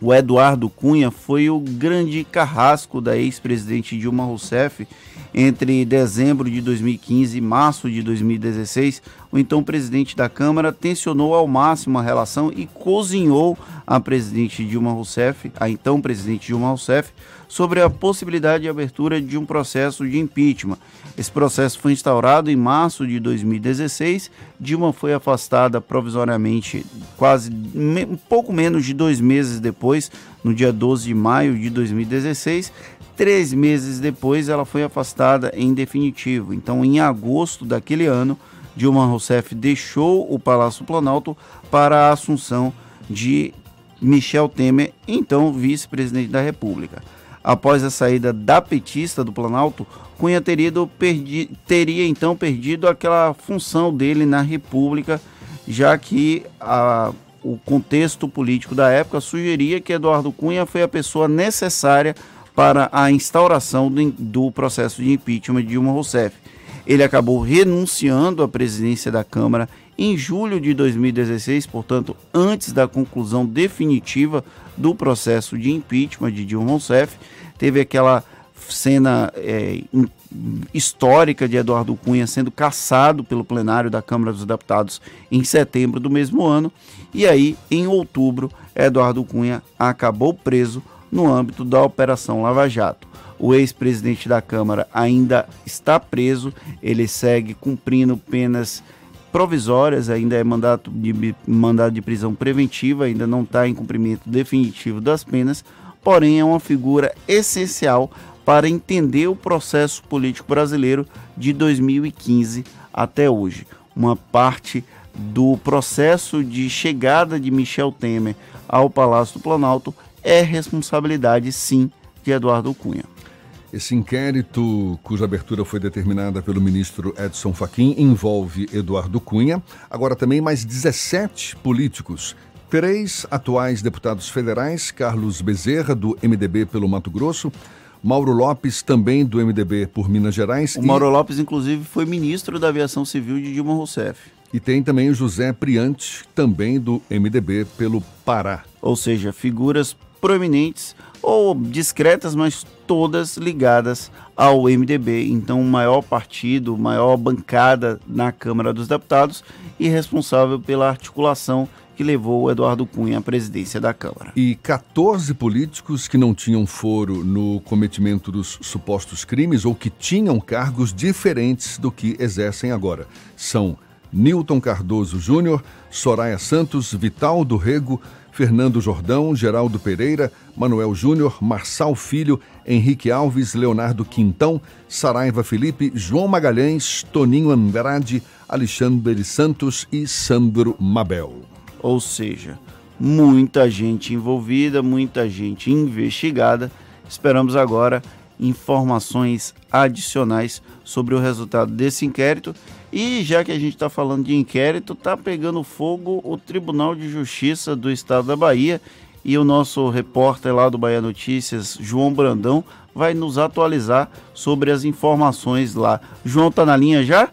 o Eduardo Cunha foi o grande carrasco da ex-presidente Dilma Rousseff entre dezembro de 2015 e março de 2016. O então presidente da Câmara tensionou ao máximo a relação e cozinhou a presidente Dilma Rousseff, a então presidente Dilma Rousseff, sobre a possibilidade de abertura de um processo de impeachment. Esse processo foi instaurado em março de 2016. Dilma foi afastada provisoriamente quase um pouco menos de dois meses depois, no dia 12 de maio de 2016. Três meses depois, ela foi afastada em definitivo. Então, em agosto daquele ano, Dilma Rousseff deixou o Palácio Planalto para a assunção de Michel Temer, então vice-presidente da República após a saída da petista do Planalto, Cunha teria, perdi, teria então perdido aquela função dele na República, já que a, o contexto político da época sugeria que Eduardo Cunha foi a pessoa necessária para a instauração do, do processo de impeachment de Dilma Rousseff. Ele acabou renunciando à presidência da Câmara em julho de 2016, portanto, antes da conclusão definitiva do processo de impeachment de Dilma Rousseff teve aquela cena é, histórica de Eduardo Cunha sendo caçado pelo plenário da Câmara dos Deputados em setembro do mesmo ano. E aí, em outubro, Eduardo Cunha acabou preso no âmbito da Operação Lava Jato. O ex-presidente da Câmara ainda está preso, ele segue cumprindo penas provisórias, ainda é mandato de, mandado de prisão preventiva, ainda não está em cumprimento definitivo das penas, porém é uma figura essencial para entender o processo político brasileiro de 2015 até hoje. Uma parte do processo de chegada de Michel Temer ao Palácio do Planalto é responsabilidade, sim, de Eduardo Cunha. Esse inquérito, cuja abertura foi determinada pelo ministro Edson Fachin, envolve Eduardo Cunha, agora também mais 17 políticos Três atuais deputados federais, Carlos Bezerra, do MDB pelo Mato Grosso, Mauro Lopes, também do MDB por Minas Gerais. O Mauro Lopes, inclusive, foi ministro da Aviação Civil de Dilma Rousseff. E tem também o José Priante, também do MDB pelo Pará. Ou seja, figuras proeminentes ou discretas, mas todas ligadas ao MDB. Então, o maior partido, maior bancada na Câmara dos Deputados e responsável pela articulação que levou Eduardo Cunha à presidência da Câmara. E 14 políticos que não tinham foro no cometimento dos supostos crimes ou que tinham cargos diferentes do que exercem agora. São Newton Cardoso Júnior, Soraya Santos, Vital do Rego, Fernando Jordão, Geraldo Pereira, Manuel Júnior, Marçal Filho, Henrique Alves, Leonardo Quintão, Saraiva Felipe, João Magalhães, Toninho Andrade, Alexandre Santos e Sandro Mabel. Ou seja, muita gente envolvida, muita gente investigada. Esperamos agora informações adicionais sobre o resultado desse inquérito. E já que a gente está falando de inquérito, está pegando fogo o Tribunal de Justiça do Estado da Bahia. e o nosso repórter lá do Bahia Notícias, João Brandão, vai nos atualizar sobre as informações lá. João tá na linha já?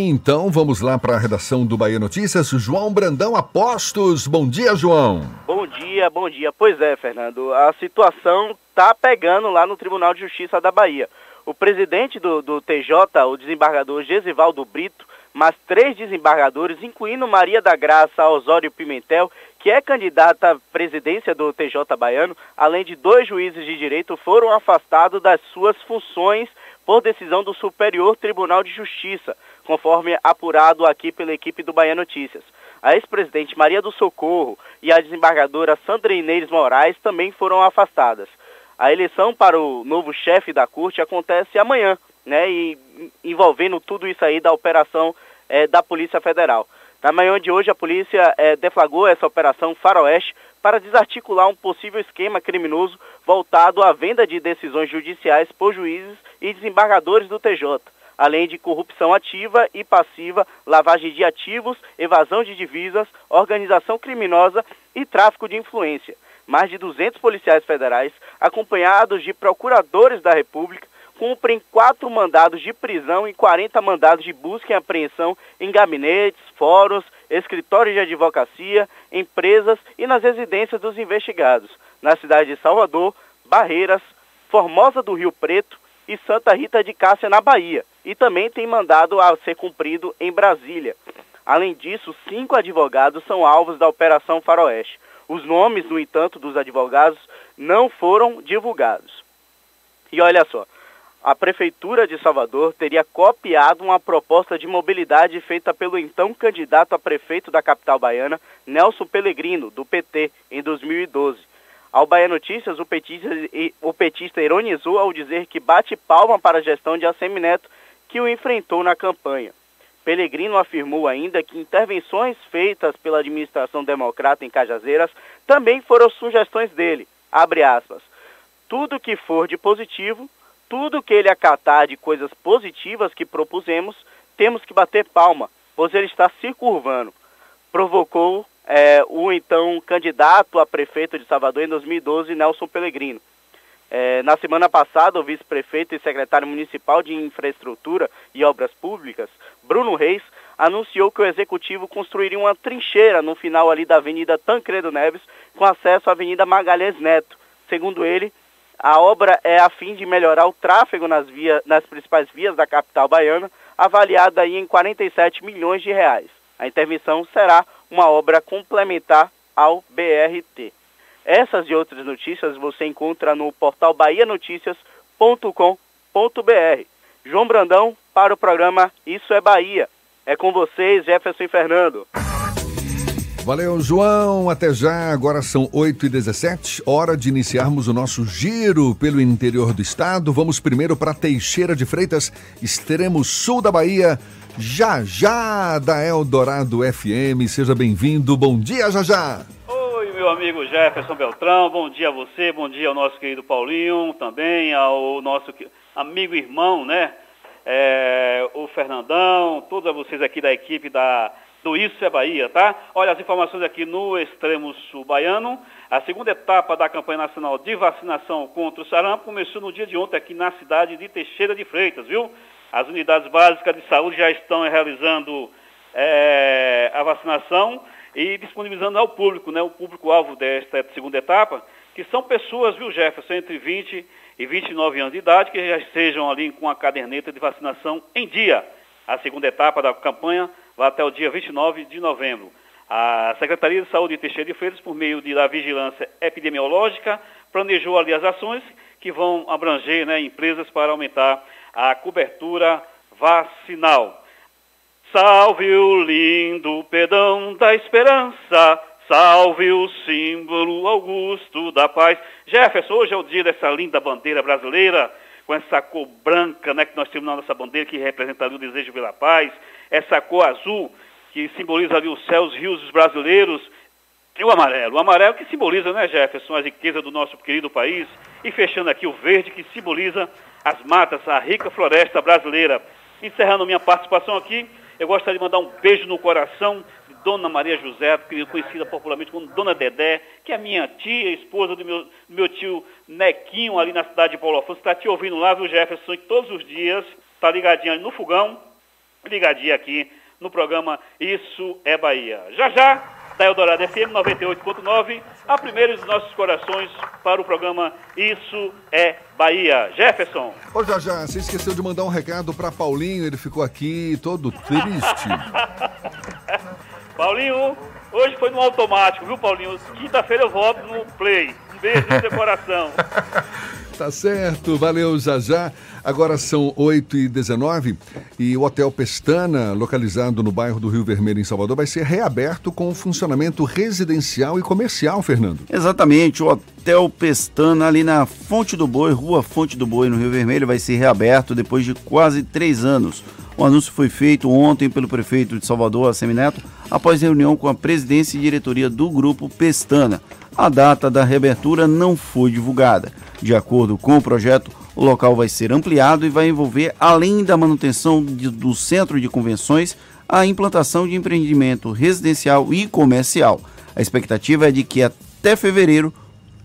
Então vamos lá para a redação do Bahia Notícias. João Brandão Apostos. Bom dia, João. Bom dia, bom dia. Pois é, Fernando. A situação tá pegando lá no Tribunal de Justiça da Bahia. O presidente do, do TJ, o desembargador Gesivaldo Brito, mas três desembargadores, incluindo Maria da Graça Osório Pimentel, que é candidata à presidência do TJ baiano, além de dois juízes de direito, foram afastados das suas funções por decisão do Superior Tribunal de Justiça, conforme apurado aqui pela equipe do Bahia Notícias. A ex-presidente Maria do Socorro e a desembargadora Sandra Inês Moraes também foram afastadas. A eleição para o novo chefe da corte acontece amanhã, né, e envolvendo tudo isso aí da operação é, da Polícia Federal. Na manhã de hoje, a polícia é, deflagrou essa operação Faroeste para desarticular um possível esquema criminoso voltado à venda de decisões judiciais por juízes e desembargadores do TJ além de corrupção ativa e passiva, lavagem de ativos, evasão de divisas, organização criminosa e tráfico de influência. Mais de 200 policiais federais, acompanhados de procuradores da República, cumprem quatro mandados de prisão e 40 mandados de busca e apreensão em gabinetes, fóruns, escritórios de advocacia, empresas e nas residências dos investigados, na cidade de Salvador, Barreiras, Formosa do Rio Preto e Santa Rita de Cássia, na Bahia e também tem mandado a ser cumprido em Brasília. Além disso, cinco advogados são alvos da Operação Faroeste. Os nomes, no entanto, dos advogados não foram divulgados. E olha só, a Prefeitura de Salvador teria copiado uma proposta de mobilidade feita pelo então candidato a prefeito da capital baiana, Nelson Pellegrino, do PT, em 2012. Ao Bahia Notícias, o petista, o petista ironizou ao dizer que bate palma para a gestão de Assemineto que o enfrentou na campanha. Pellegrino afirmou ainda que intervenções feitas pela administração democrata em Cajazeiras também foram sugestões dele. Aspas. Tudo que for de positivo, tudo que ele acatar de coisas positivas que propusemos, temos que bater palma, pois ele está se curvando. Provocou é, o então candidato a prefeito de Salvador em 2012, Nelson Pellegrino. É, na semana passada, o vice-prefeito e secretário municipal de Infraestrutura e Obras Públicas, Bruno Reis, anunciou que o executivo construiria uma trincheira no final ali da Avenida Tancredo Neves, com acesso à Avenida Magalhães Neto. Segundo ele, a obra é a fim de melhorar o tráfego nas, via, nas principais vias da capital baiana, avaliada em 47 milhões de reais. A intervenção será uma obra complementar ao BRT. Essas e outras notícias você encontra no portal bahianoticias.com.br. João Brandão para o programa Isso é Bahia. É com vocês, Jefferson e Fernando. Valeu, João. Até já. Agora são 8h17, hora de iniciarmos o nosso giro pelo interior do estado. Vamos primeiro para Teixeira de Freitas, extremo sul da Bahia. Já já da Eldorado FM. Seja bem-vindo. Bom dia, já já meu amigo Jefferson Beltrão, bom dia a você, bom dia ao nosso querido Paulinho, também ao nosso amigo irmão, né? É, o Fernandão, todos vocês aqui da equipe da, do Isso é Bahia, tá? Olha as informações aqui no extremo sul baiano. A segunda etapa da campanha nacional de vacinação contra o sarampo começou no dia de ontem aqui na cidade de Teixeira de Freitas, viu? As unidades básicas de saúde já estão realizando é, a vacinação e disponibilizando ao público, né, o público-alvo desta segunda etapa, que são pessoas, viu, Jefferson, entre 20 e 29 anos de idade, que já estejam ali com a caderneta de vacinação em dia. A segunda etapa da campanha vai até o dia 29 de novembro. A Secretaria de Saúde de Teixeira de Freitas, por meio da vigilância epidemiológica, planejou ali as ações que vão abranger né, empresas para aumentar a cobertura vacinal. Salve o lindo pedão da esperança, salve o símbolo augusto da paz. Jefferson, hoje é o dia dessa linda bandeira brasileira, com essa cor branca né, que nós temos na nossa bandeira, que representa ali o desejo pela paz, essa cor azul, que simboliza ali os céus, rios brasileiros, e o amarelo. O amarelo que simboliza, né, Jefferson, a riqueza do nosso querido país, e fechando aqui o verde, que simboliza as matas, a rica floresta brasileira. Encerrando minha participação aqui, eu gostaria de mandar um beijo no coração de Dona Maria José, conhecida popularmente como Dona Dedé, que é minha tia, esposa do meu, do meu tio Nequinho, ali na cidade de Paulo Afonso. Está te ouvindo lá, viu, Jefferson? todos os dias, está ligadinho ali no fogão, ligadinho aqui no programa Isso é Bahia. Já já da Eldorado FM 98.9, a primeira dos nossos corações para o programa Isso é Bahia. Jefferson. Ô, já, já, você esqueceu de mandar um recado para Paulinho, ele ficou aqui todo triste. Paulinho, hoje foi no automático, viu, Paulinho? Quinta-feira eu volto no Play. Um beijo no seu coração. Tá certo, valeu, já já. Agora são 8h19 e o Hotel Pestana, localizado no bairro do Rio Vermelho, em Salvador, vai ser reaberto com funcionamento residencial e comercial, Fernando. Exatamente, o Hotel Pestana, ali na Fonte do Boi, Rua Fonte do Boi, no Rio Vermelho, vai ser reaberto depois de quase três anos. O anúncio foi feito ontem pelo prefeito de Salvador, Assemineto, após reunião com a presidência e diretoria do grupo Pestana. A data da reabertura não foi divulgada. De acordo com o projeto, o local vai ser ampliado e vai envolver, além da manutenção de, do centro de convenções, a implantação de empreendimento residencial e comercial. A expectativa é de que até fevereiro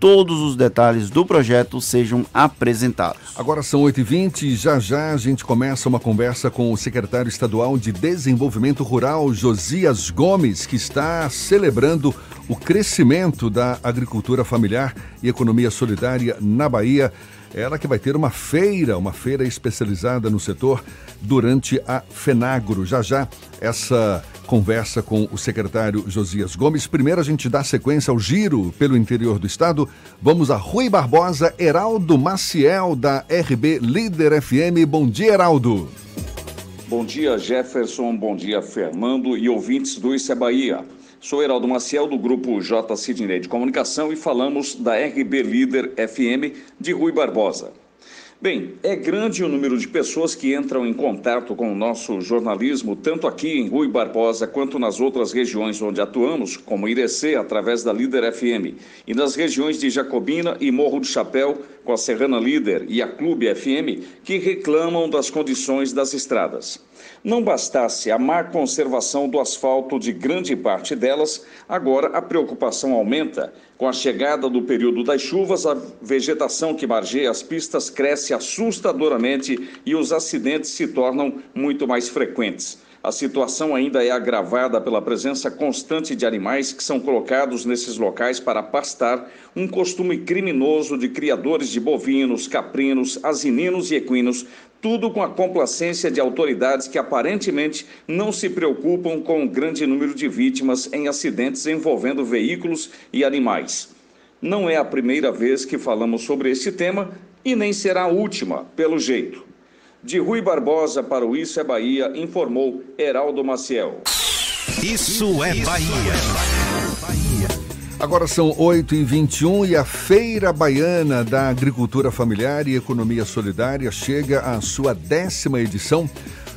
todos os detalhes do projeto sejam apresentados. Agora são 8h20 e já já a gente começa uma conversa com o secretário estadual de Desenvolvimento Rural, Josias Gomes, que está celebrando o crescimento da agricultura familiar e economia solidária na Bahia. Ela que vai ter uma feira, uma feira especializada no setor durante a Fenagro. Já já essa conversa com o secretário Josias Gomes. Primeiro a gente dá sequência ao giro pelo interior do estado. Vamos a Rui Barbosa, Heraldo Maciel da RB Líder FM. Bom dia, Heraldo. Bom dia, Jefferson. Bom dia, Fernando e ouvintes do Isso é Bahia. Sou Heraldo Maciel, do grupo J. Sidney de Comunicação, e falamos da RB Líder FM de Rui Barbosa. Bem, é grande o número de pessoas que entram em contato com o nosso jornalismo, tanto aqui em Rui Barbosa quanto nas outras regiões onde atuamos, como Irecê, através da Líder FM, e nas regiões de Jacobina e Morro do Chapéu, com a Serrana Líder e a Clube FM, que reclamam das condições das estradas. Não bastasse a má conservação do asfalto de grande parte delas, agora a preocupação aumenta. Com a chegada do período das chuvas, a vegetação que margeia as pistas cresce assustadoramente e os acidentes se tornam muito mais frequentes. A situação ainda é agravada pela presença constante de animais que são colocados nesses locais para pastar, um costume criminoso de criadores de bovinos, caprinos, asininos e equinos, tudo com a complacência de autoridades que aparentemente não se preocupam com o grande número de vítimas em acidentes envolvendo veículos e animais. Não é a primeira vez que falamos sobre esse tema e nem será a última, pelo jeito. De Rui Barbosa para o Isso é Bahia, informou Heraldo Maciel. Isso é Bahia. Agora são 8h21 e a Feira Baiana da Agricultura Familiar e Economia Solidária chega à sua décima edição,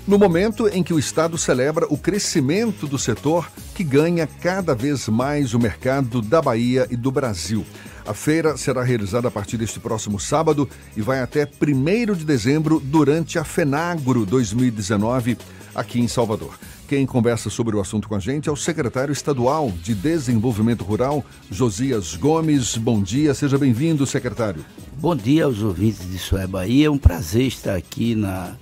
no momento em que o Estado celebra o crescimento do setor que ganha cada vez mais o mercado da Bahia e do Brasil. A feira será realizada a partir deste próximo sábado e vai até 1 de dezembro durante a FENAGRO 2019 aqui em Salvador. Quem conversa sobre o assunto com a gente é o secretário estadual de Desenvolvimento Rural, Josias Gomes. Bom dia, seja bem-vindo, secretário. Bom dia aos ouvintes de Sué Bahia. É um prazer estar aqui na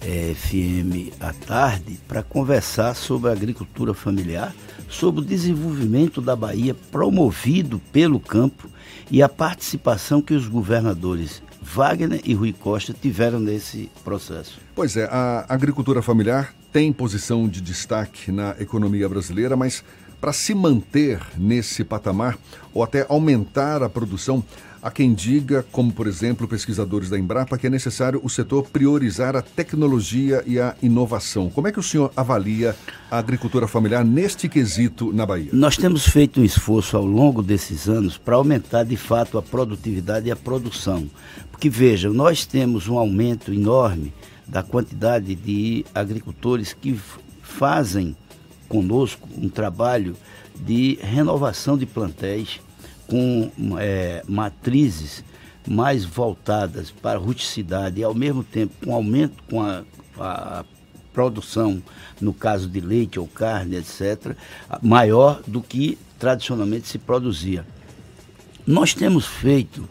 é, FM à tarde para conversar sobre a agricultura familiar, sobre o desenvolvimento da Bahia promovido pelo campo e a participação que os governadores Wagner e Rui Costa tiveram nesse processo. Pois é, a agricultura familiar tem posição de destaque na economia brasileira, mas para se manter nesse patamar ou até aumentar a produção, há quem diga, como por exemplo pesquisadores da Embrapa, que é necessário o setor priorizar a tecnologia e a inovação. Como é que o senhor avalia a agricultura familiar neste quesito na Bahia? Nós temos feito um esforço ao longo desses anos para aumentar de fato a produtividade e a produção. Porque vejam, nós temos um aumento enorme da quantidade de agricultores que fazem conosco um trabalho de renovação de plantéis com é, matrizes mais voltadas para a ruticidade e ao mesmo tempo com aumento com a, a produção, no caso de leite ou carne, etc., maior do que tradicionalmente se produzia. Nós temos feito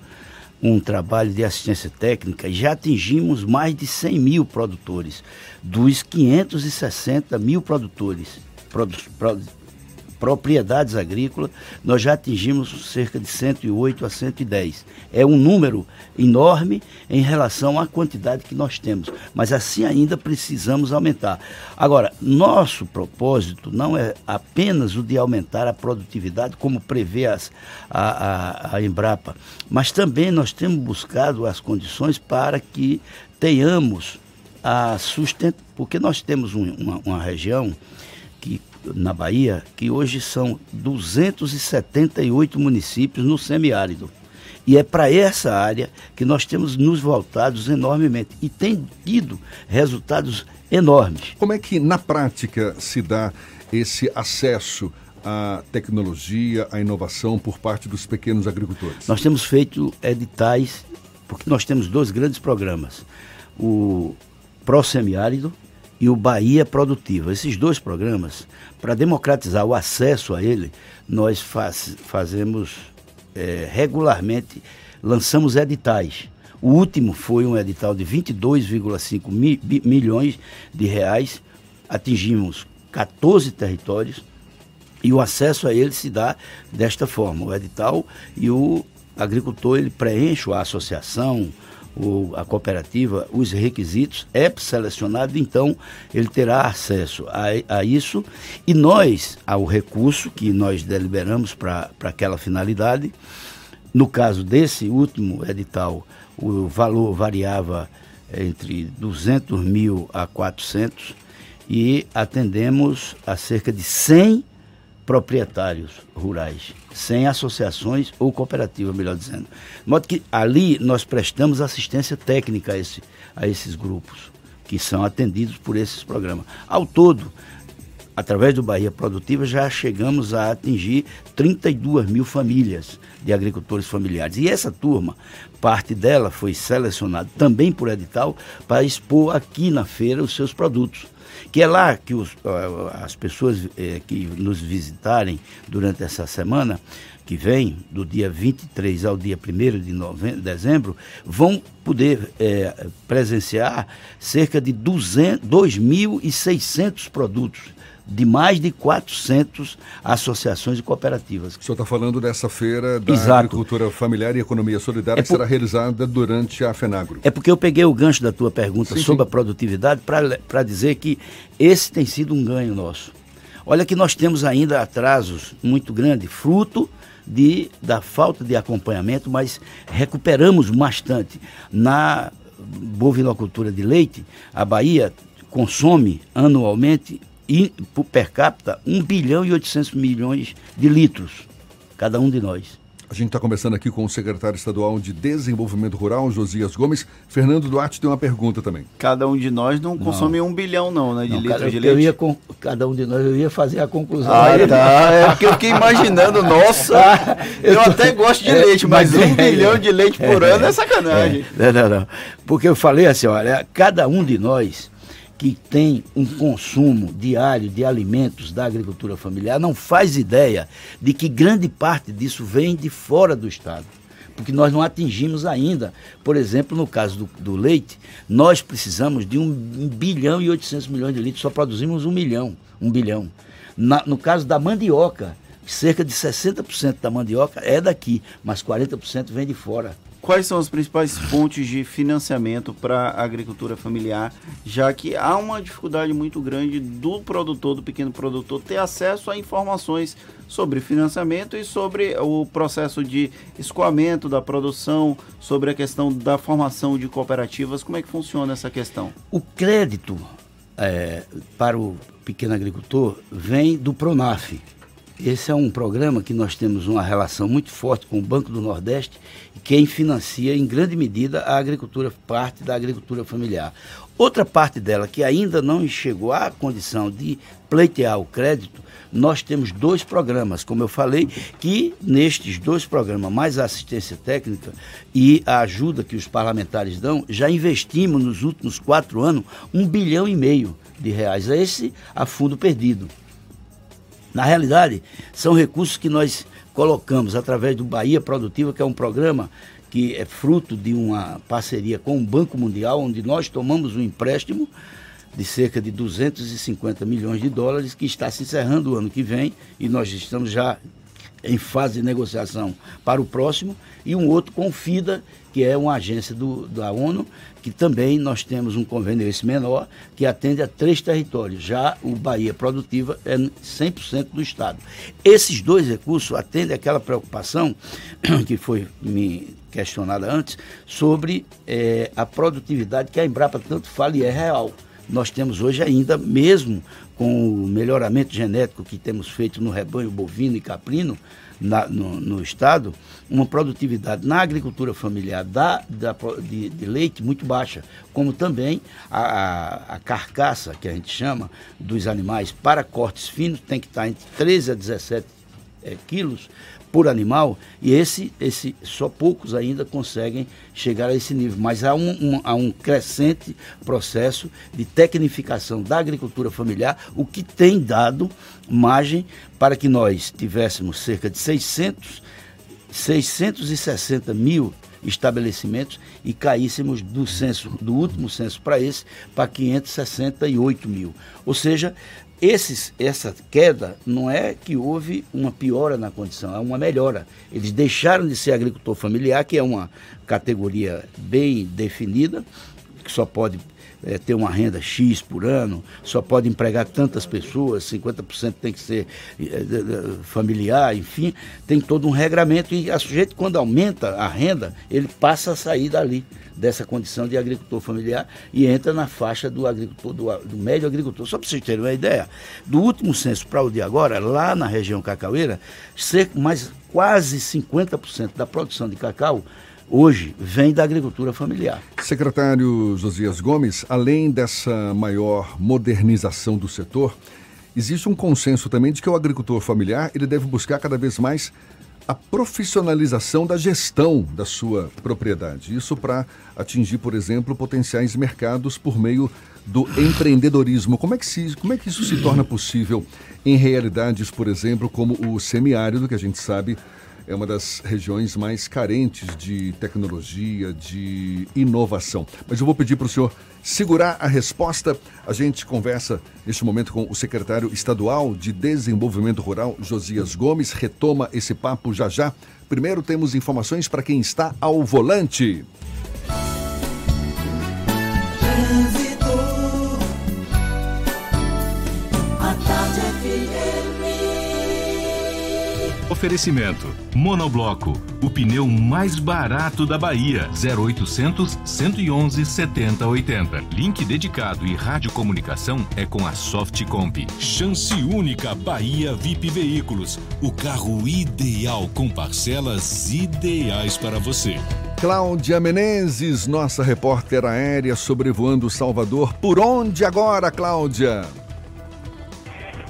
um trabalho de assistência técnica e já atingimos mais de 100 mil produtores, dos 560 mil produtores, produ, produ, propriedades agrícolas, nós já atingimos cerca de 108 a 110. É um número enorme em relação à quantidade que nós temos, mas assim ainda precisamos aumentar. Agora, nosso propósito não é apenas o de aumentar a produtividade, como prevê as, a, a, a Embrapa, mas também nós temos buscado as condições para que tenhamos a sustento, porque nós temos um, uma, uma região na Bahia, que hoje são 278 municípios no semiárido. E é para essa área que nós temos nos voltados enormemente e tem tido resultados enormes. Como é que na prática se dá esse acesso à tecnologia, à inovação por parte dos pequenos agricultores? Nós temos feito editais, porque nós temos dois grandes programas. O Pro Semiárido, e o Bahia Produtiva. Esses dois programas, para democratizar o acesso a ele, nós faz, fazemos é, regularmente, lançamos editais. O último foi um edital de 22,5 mi, milhões de reais, atingimos 14 territórios e o acesso a ele se dá desta forma. O edital e o agricultor ele preenche a associação, o, a cooperativa os requisitos, é selecionado, então ele terá acesso a, a isso. E nós, ao recurso que nós deliberamos para aquela finalidade, no caso desse último edital, o valor variava entre 200 mil a 400 e atendemos a cerca de 100 proprietários rurais, sem associações ou cooperativa, melhor dizendo. De modo que ali nós prestamos assistência técnica a, esse, a esses grupos, que são atendidos por esses programas. Ao todo, através do Bahia Produtiva, já chegamos a atingir 32 mil famílias de agricultores familiares. E essa turma, parte dela foi selecionada também por edital para expor aqui na feira os seus produtos que é lá que os, as pessoas é, que nos visitarem durante essa semana, que vem, do dia 23 ao dia 1 de novembro, dezembro, vão poder é, presenciar cerca de 2.600 produtos de mais de 400 associações e cooperativas. O senhor está falando dessa feira da Exato. agricultura familiar e economia solidária é por... que será realizada durante a FENAGRO. É porque eu peguei o gancho da tua pergunta sim, sobre sim. a produtividade para dizer que esse tem sido um ganho nosso. Olha que nós temos ainda atrasos muito grandes, fruto de, da falta de acompanhamento, mas recuperamos bastante. Na bovinocultura de leite, a Bahia consome anualmente e per capita 1 bilhão e 800 milhões de litros, cada um de nós. A gente está conversando aqui com o secretário estadual de Desenvolvimento Rural, Josias Gomes. Fernando Duarte tem uma pergunta também. Cada um de nós não, não. consome um bilhão, não, né? De não, litros cada, de leite. Eu ia com, cada um de nós, eu ia fazer a conclusão. Ah, aí. tá. É porque eu fiquei imaginando, nossa, ah, eu, eu tô, até gosto de é, leite, mas, mas um é, bilhão de leite por é, ano é sacanagem. É, não, não, não. Porque eu falei assim, olha, cada um de nós que tem um consumo diário de alimentos da agricultura familiar não faz ideia de que grande parte disso vem de fora do Estado. Porque nós não atingimos ainda, por exemplo, no caso do, do leite, nós precisamos de 1 um bilhão e 800 milhões de litros, só produzimos um milhão, um bilhão. Na, no caso da mandioca, cerca de 60% da mandioca é daqui, mas 40% vem de fora. Quais são as principais fontes de financiamento para a agricultura familiar, já que há uma dificuldade muito grande do produtor, do pequeno produtor, ter acesso a informações sobre financiamento e sobre o processo de escoamento da produção, sobre a questão da formação de cooperativas. Como é que funciona essa questão? O crédito é, para o pequeno agricultor vem do Pronaf, esse é um programa que nós temos uma relação muito forte com o Banco do Nordeste, quem financia em grande medida a agricultura, parte da agricultura familiar. Outra parte dela que ainda não chegou à condição de pleitear o crédito, nós temos dois programas, como eu falei, que nestes dois programas, mais a assistência técnica e a ajuda que os parlamentares dão, já investimos nos últimos quatro anos um bilhão e meio de reais. É esse a fundo perdido. Na realidade, são recursos que nós colocamos através do Bahia Produtiva, que é um programa que é fruto de uma parceria com o Banco Mundial, onde nós tomamos um empréstimo de cerca de 250 milhões de dólares, que está se encerrando o ano que vem, e nós estamos já em fase de negociação para o próximo, e um outro com FIDA, que é uma agência do, da ONU, que também nós temos um convênio esse menor, que atende a três territórios. Já o Bahia Produtiva é 100% do Estado. Esses dois recursos atendem aquela preocupação que foi me questionada antes, sobre é, a produtividade que a Embrapa tanto fala e é real. Nós temos hoje ainda, mesmo com o melhoramento genético que temos feito no rebanho bovino e caprino, na, no, no, estado uma produtividade na agricultura familiar da, da de, de, leite muito baixa, como também a, a, carcaça, que a gente chama, dos animais para cortes finos tem que estar entre 13 a 17 é, quilos por animal, e esse, esse só poucos ainda conseguem chegar a esse nível. Mas há um, um, há um crescente processo de tecnificação da agricultura familiar, o que tem dado margem para que nós tivéssemos cerca de 600, 660 mil estabelecimentos e caíssemos do censo do último censo para esse para 568 mil. Ou seja, esses, essa queda não é que houve uma piora na condição, é uma melhora. Eles deixaram de ser agricultor familiar, que é uma categoria bem definida, que só pode é, ter uma renda X por ano, só pode empregar tantas pessoas, 50% tem que ser é, familiar, enfim, tem todo um regramento e a sujeito, quando aumenta a renda, ele passa a sair dali dessa condição de agricultor familiar e entra na faixa do agricultor, do, do médio agricultor. Só para vocês terem uma ideia, do último censo para o de agora, lá na região cacaueira, cerca, mais quase 50% da produção de cacau hoje vem da agricultura familiar. Secretário Josias Gomes, além dessa maior modernização do setor, existe um consenso também de que o agricultor familiar ele deve buscar cada vez mais a profissionalização da gestão da sua propriedade. Isso para atingir, por exemplo, potenciais mercados por meio do empreendedorismo. Como é, que se, como é que isso se torna possível em realidades, por exemplo, como o semiárido, que a gente sabe é uma das regiões mais carentes de tecnologia, de inovação. Mas eu vou pedir para o senhor segurar a resposta. A gente conversa neste momento com o secretário estadual de Desenvolvimento Rural, Josias Gomes. Retoma esse papo já já. Primeiro temos informações para quem está ao volante. Oferecimento: Monobloco, o pneu mais barato da Bahia. 0800 111 7080. Link dedicado e radiocomunicação é com a Softcomp. Chance única Bahia VIP Veículos. O carro ideal com parcelas ideais para você. Cláudia Menezes, nossa repórter aérea sobrevoando Salvador. Por onde agora, Cláudia?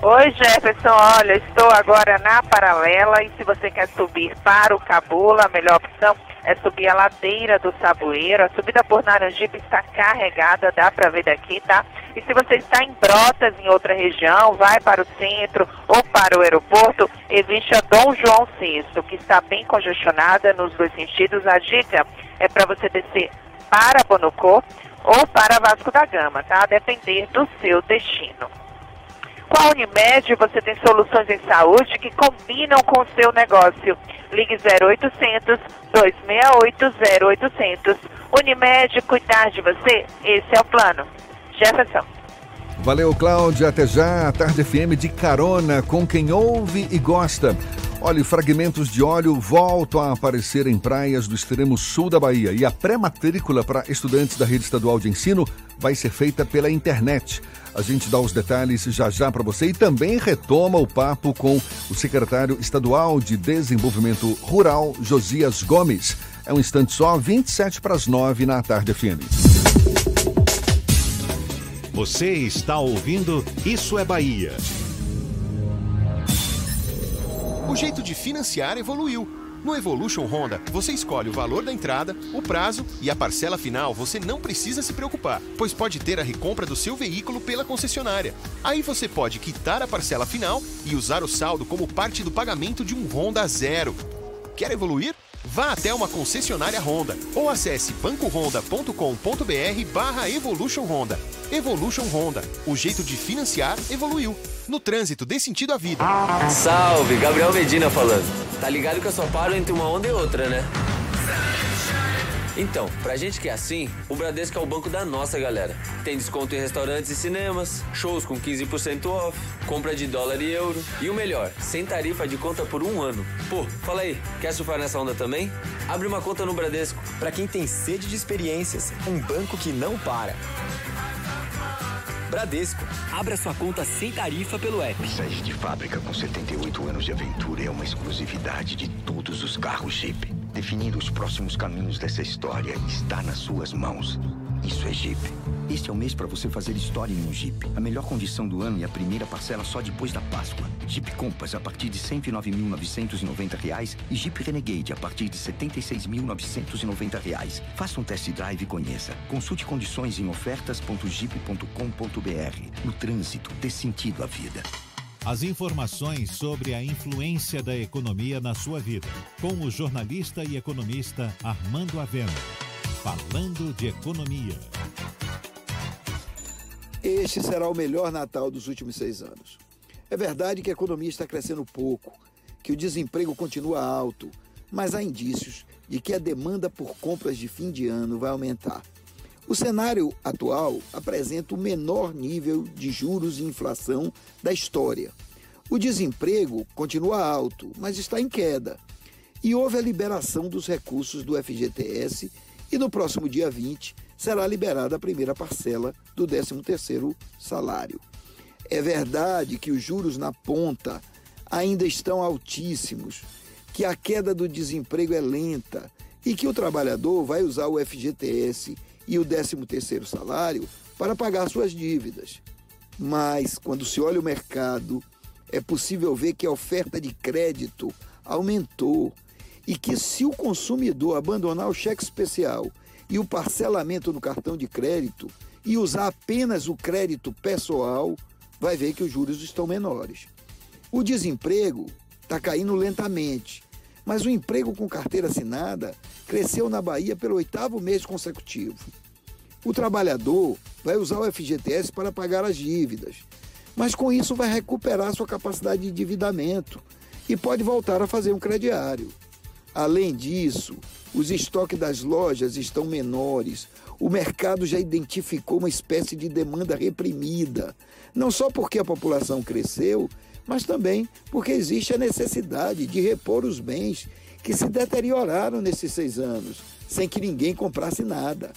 Oi Jefferson, olha, estou agora na paralela e se você quer subir para o Cabula, a melhor opção é subir a ladeira do Saboeiro. A subida por Naranjipe está carregada, dá para ver daqui, tá? E se você está em Brotas, em outra região, vai para o centro ou para o aeroporto, existe a Dom João VI, que está bem congestionada nos dois sentidos. A dica é para você descer para Bonocô ou para Vasco da Gama, tá? Depender do seu destino. Com a Unimed, você tem soluções em saúde que combinam com o seu negócio. Ligue 0800 268 0800. Unimed, cuidar de você, esse é o plano. Jefferson. Valeu, Cláudia. Até já. Tarde FM de carona com quem ouve e gosta. Olha, fragmentos de óleo voltam a aparecer em praias do extremo sul da Bahia e a pré-matrícula para estudantes da rede estadual de ensino vai ser feita pela internet. A gente dá os detalhes já já para você e também retoma o papo com o secretário estadual de Desenvolvimento Rural, Josias Gomes. É um instante só, 27 para as 9 na tarde FM. Você está ouvindo Isso é Bahia. O jeito de financiar evoluiu No Evolution Honda, você escolhe o valor da entrada, o prazo e a parcela final você não precisa se preocupar, pois pode ter a recompra do seu veículo pela concessionária. Aí você pode quitar a parcela final e usar o saldo como parte do pagamento de um Honda zero. Quer evoluir? Vá até uma concessionária Honda ou acesse bancohonda.com.br barra Evolution Honda. Evolution Honda, o jeito de financiar evoluiu. No trânsito, dê sentido à vida. Salve, Gabriel Medina falando. Tá ligado que eu só paro entre uma onda e outra, né? Então, pra gente que é assim, o Bradesco é o banco da nossa galera. Tem desconto em restaurantes e cinemas, shows com 15% off, compra de dólar e euro. E o melhor, sem tarifa de conta por um ano. Pô, fala aí, quer surfar nessa onda também? Abre uma conta no Bradesco. Pra quem tem sede de experiências, um banco que não para. Bradesco. Abra sua conta sem tarifa pelo app. Sair de fábrica com 78 anos de aventura é uma exclusividade de todos os carros Jeep. Definir os próximos caminhos dessa história está nas suas mãos. Isso é Jeep. Este é o mês para você fazer história em um Jeep. A melhor condição do ano e a primeira parcela só depois da Páscoa. Jeep Compass a partir de R$ 109.990 e Jeep Renegade a partir de R$ 76.990. Faça um test drive e conheça. Consulte condições em ofertas.jeep.com.br. No trânsito, dê sentido à vida. As informações sobre a influência da economia na sua vida, com o jornalista e economista Armando Avena. Falando de economia. Este será o melhor Natal dos últimos seis anos. É verdade que a economia está crescendo pouco, que o desemprego continua alto, mas há indícios de que a demanda por compras de fim de ano vai aumentar. O cenário atual apresenta o menor nível de juros e inflação da história. O desemprego continua alto, mas está em queda. E houve a liberação dos recursos do FGTS e no próximo dia 20 será liberada a primeira parcela do 13º salário. É verdade que os juros na ponta ainda estão altíssimos, que a queda do desemprego é lenta e que o trabalhador vai usar o FGTS e o 13º salário para pagar suas dívidas. Mas quando se olha o mercado, é possível ver que a oferta de crédito aumentou e que se o consumidor abandonar o cheque especial e o parcelamento no cartão de crédito e usar apenas o crédito pessoal, vai ver que os juros estão menores. O desemprego está caindo lentamente, mas o emprego com carteira assinada cresceu na Bahia pelo oitavo mês consecutivo. O trabalhador vai usar o FGTS para pagar as dívidas, mas com isso vai recuperar sua capacidade de endividamento e pode voltar a fazer um crediário. Além disso, os estoques das lojas estão menores. O mercado já identificou uma espécie de demanda reprimida, não só porque a população cresceu, mas também porque existe a necessidade de repor os bens que se deterioraram nesses seis anos, sem que ninguém comprasse nada.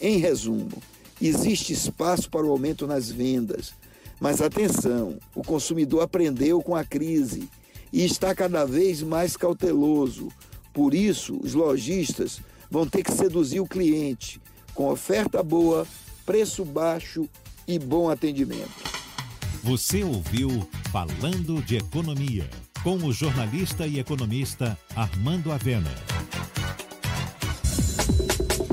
Em resumo, existe espaço para o aumento nas vendas, mas atenção, o consumidor aprendeu com a crise e está cada vez mais cauteloso. Por isso, os lojistas vão ter que seduzir o cliente com oferta boa, preço baixo e bom atendimento. Você ouviu Falando de Economia, com o jornalista e economista Armando Avena.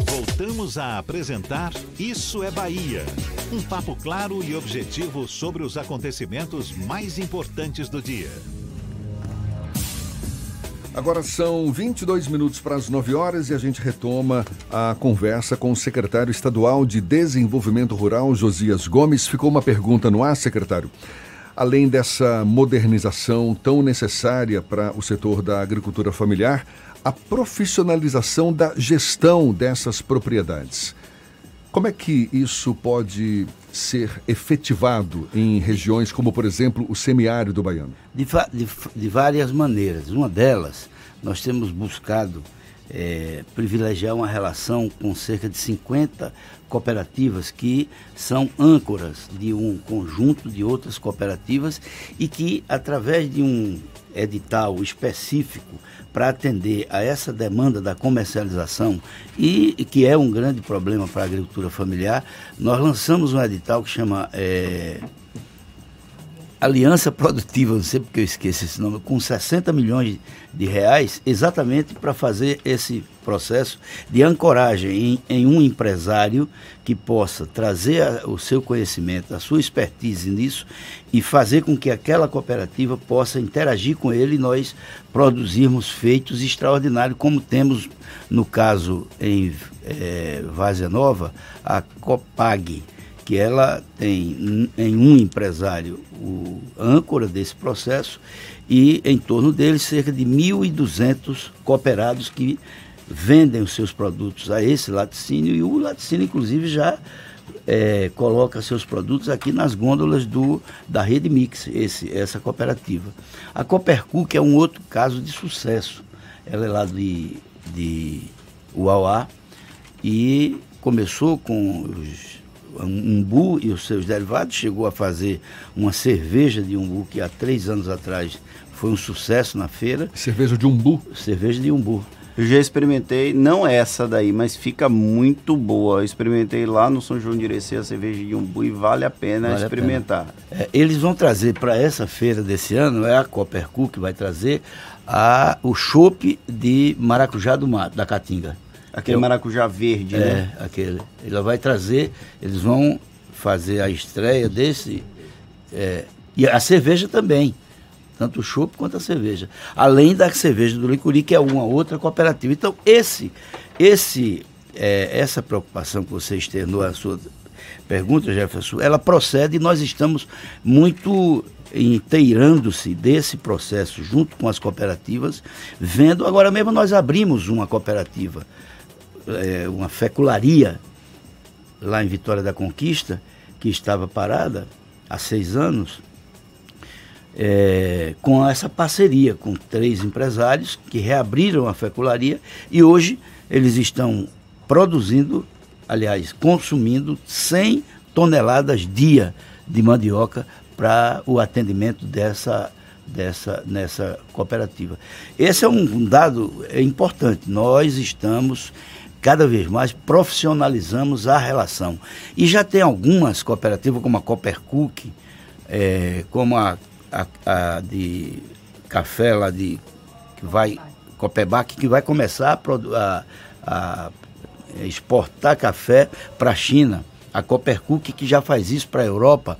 Voltamos a apresentar Isso é Bahia. Um papo claro e objetivo sobre os acontecimentos mais importantes do dia. Agora são 22 minutos para as 9 horas e a gente retoma a conversa com o secretário estadual de Desenvolvimento Rural, Josias Gomes. Ficou uma pergunta no ar, secretário. Além dessa modernização tão necessária para o setor da agricultura familiar, a profissionalização da gestão dessas propriedades. Como é que isso pode ser efetivado em regiões como, por exemplo, o semiárido baiano? De, de, de várias maneiras. Uma delas, nós temos buscado é, privilegiar uma relação com cerca de 50 cooperativas que são âncoras de um conjunto de outras cooperativas e que, através de um edital específico para atender a essa demanda da comercialização e que é um grande problema para a agricultura familiar, nós lançamos um edital que chama é, aliança produtiva, não sei porque eu esqueço esse nome, com 60 milhões de reais, exatamente para fazer esse processo de ancoragem em, em um empresário que possa trazer a, o seu conhecimento, a sua expertise nisso e fazer com que aquela cooperativa possa interagir com ele e nós produzirmos feitos extraordinários, como temos no caso em é, Várzea Nova, a Copag que ela tem em um empresário o âncora desse processo e em torno dele cerca de 1.200 cooperados que vendem os seus produtos a esse laticínio e o laticínio inclusive já é, coloca seus produtos aqui nas gôndolas do, da Rede Mix, esse, essa cooperativa. A Coopercu, que é um outro caso de sucesso, ela é lá de, de Uauá e começou com os umbu e os seus derivados, chegou a fazer uma cerveja de umbu que há três anos atrás foi um sucesso na feira. Cerveja de umbu? Cerveja de umbu. Eu já experimentei, não essa daí, mas fica muito boa. Eu experimentei lá no São João de Irecê a cerveja de umbu e vale a pena vale experimentar. A pena. É, eles vão trazer para essa feira desse ano, é a Coppercu que vai trazer a, o chopp de maracujá do mato, da Caatinga. Aquele maracujá verde, é, né? É, aquele. Ele vai trazer, eles vão fazer a estreia desse. É, e a cerveja também. Tanto o chopp quanto a cerveja. Além da cerveja do Licuri, que é uma outra cooperativa. Então, esse, esse, é, essa preocupação que você externou a sua pergunta, Jefferson, ela procede e nós estamos muito inteirando-se desse processo junto com as cooperativas, vendo, agora mesmo nós abrimos uma cooperativa é, uma fecularia lá em Vitória da Conquista, que estava parada há seis anos, é, com essa parceria com três empresários que reabriram a fecularia e hoje eles estão produzindo, aliás, consumindo 100 toneladas dia de mandioca para o atendimento dessa dessa nessa cooperativa. Esse é um dado importante. Nós estamos cada vez mais profissionalizamos a relação. E já tem algumas cooperativas, como a Coopercook, é, como a, a, a, de café lá de que vai Copebac, que vai começar a, a, exportar café para a China. A Coopercook que já faz isso para a Europa.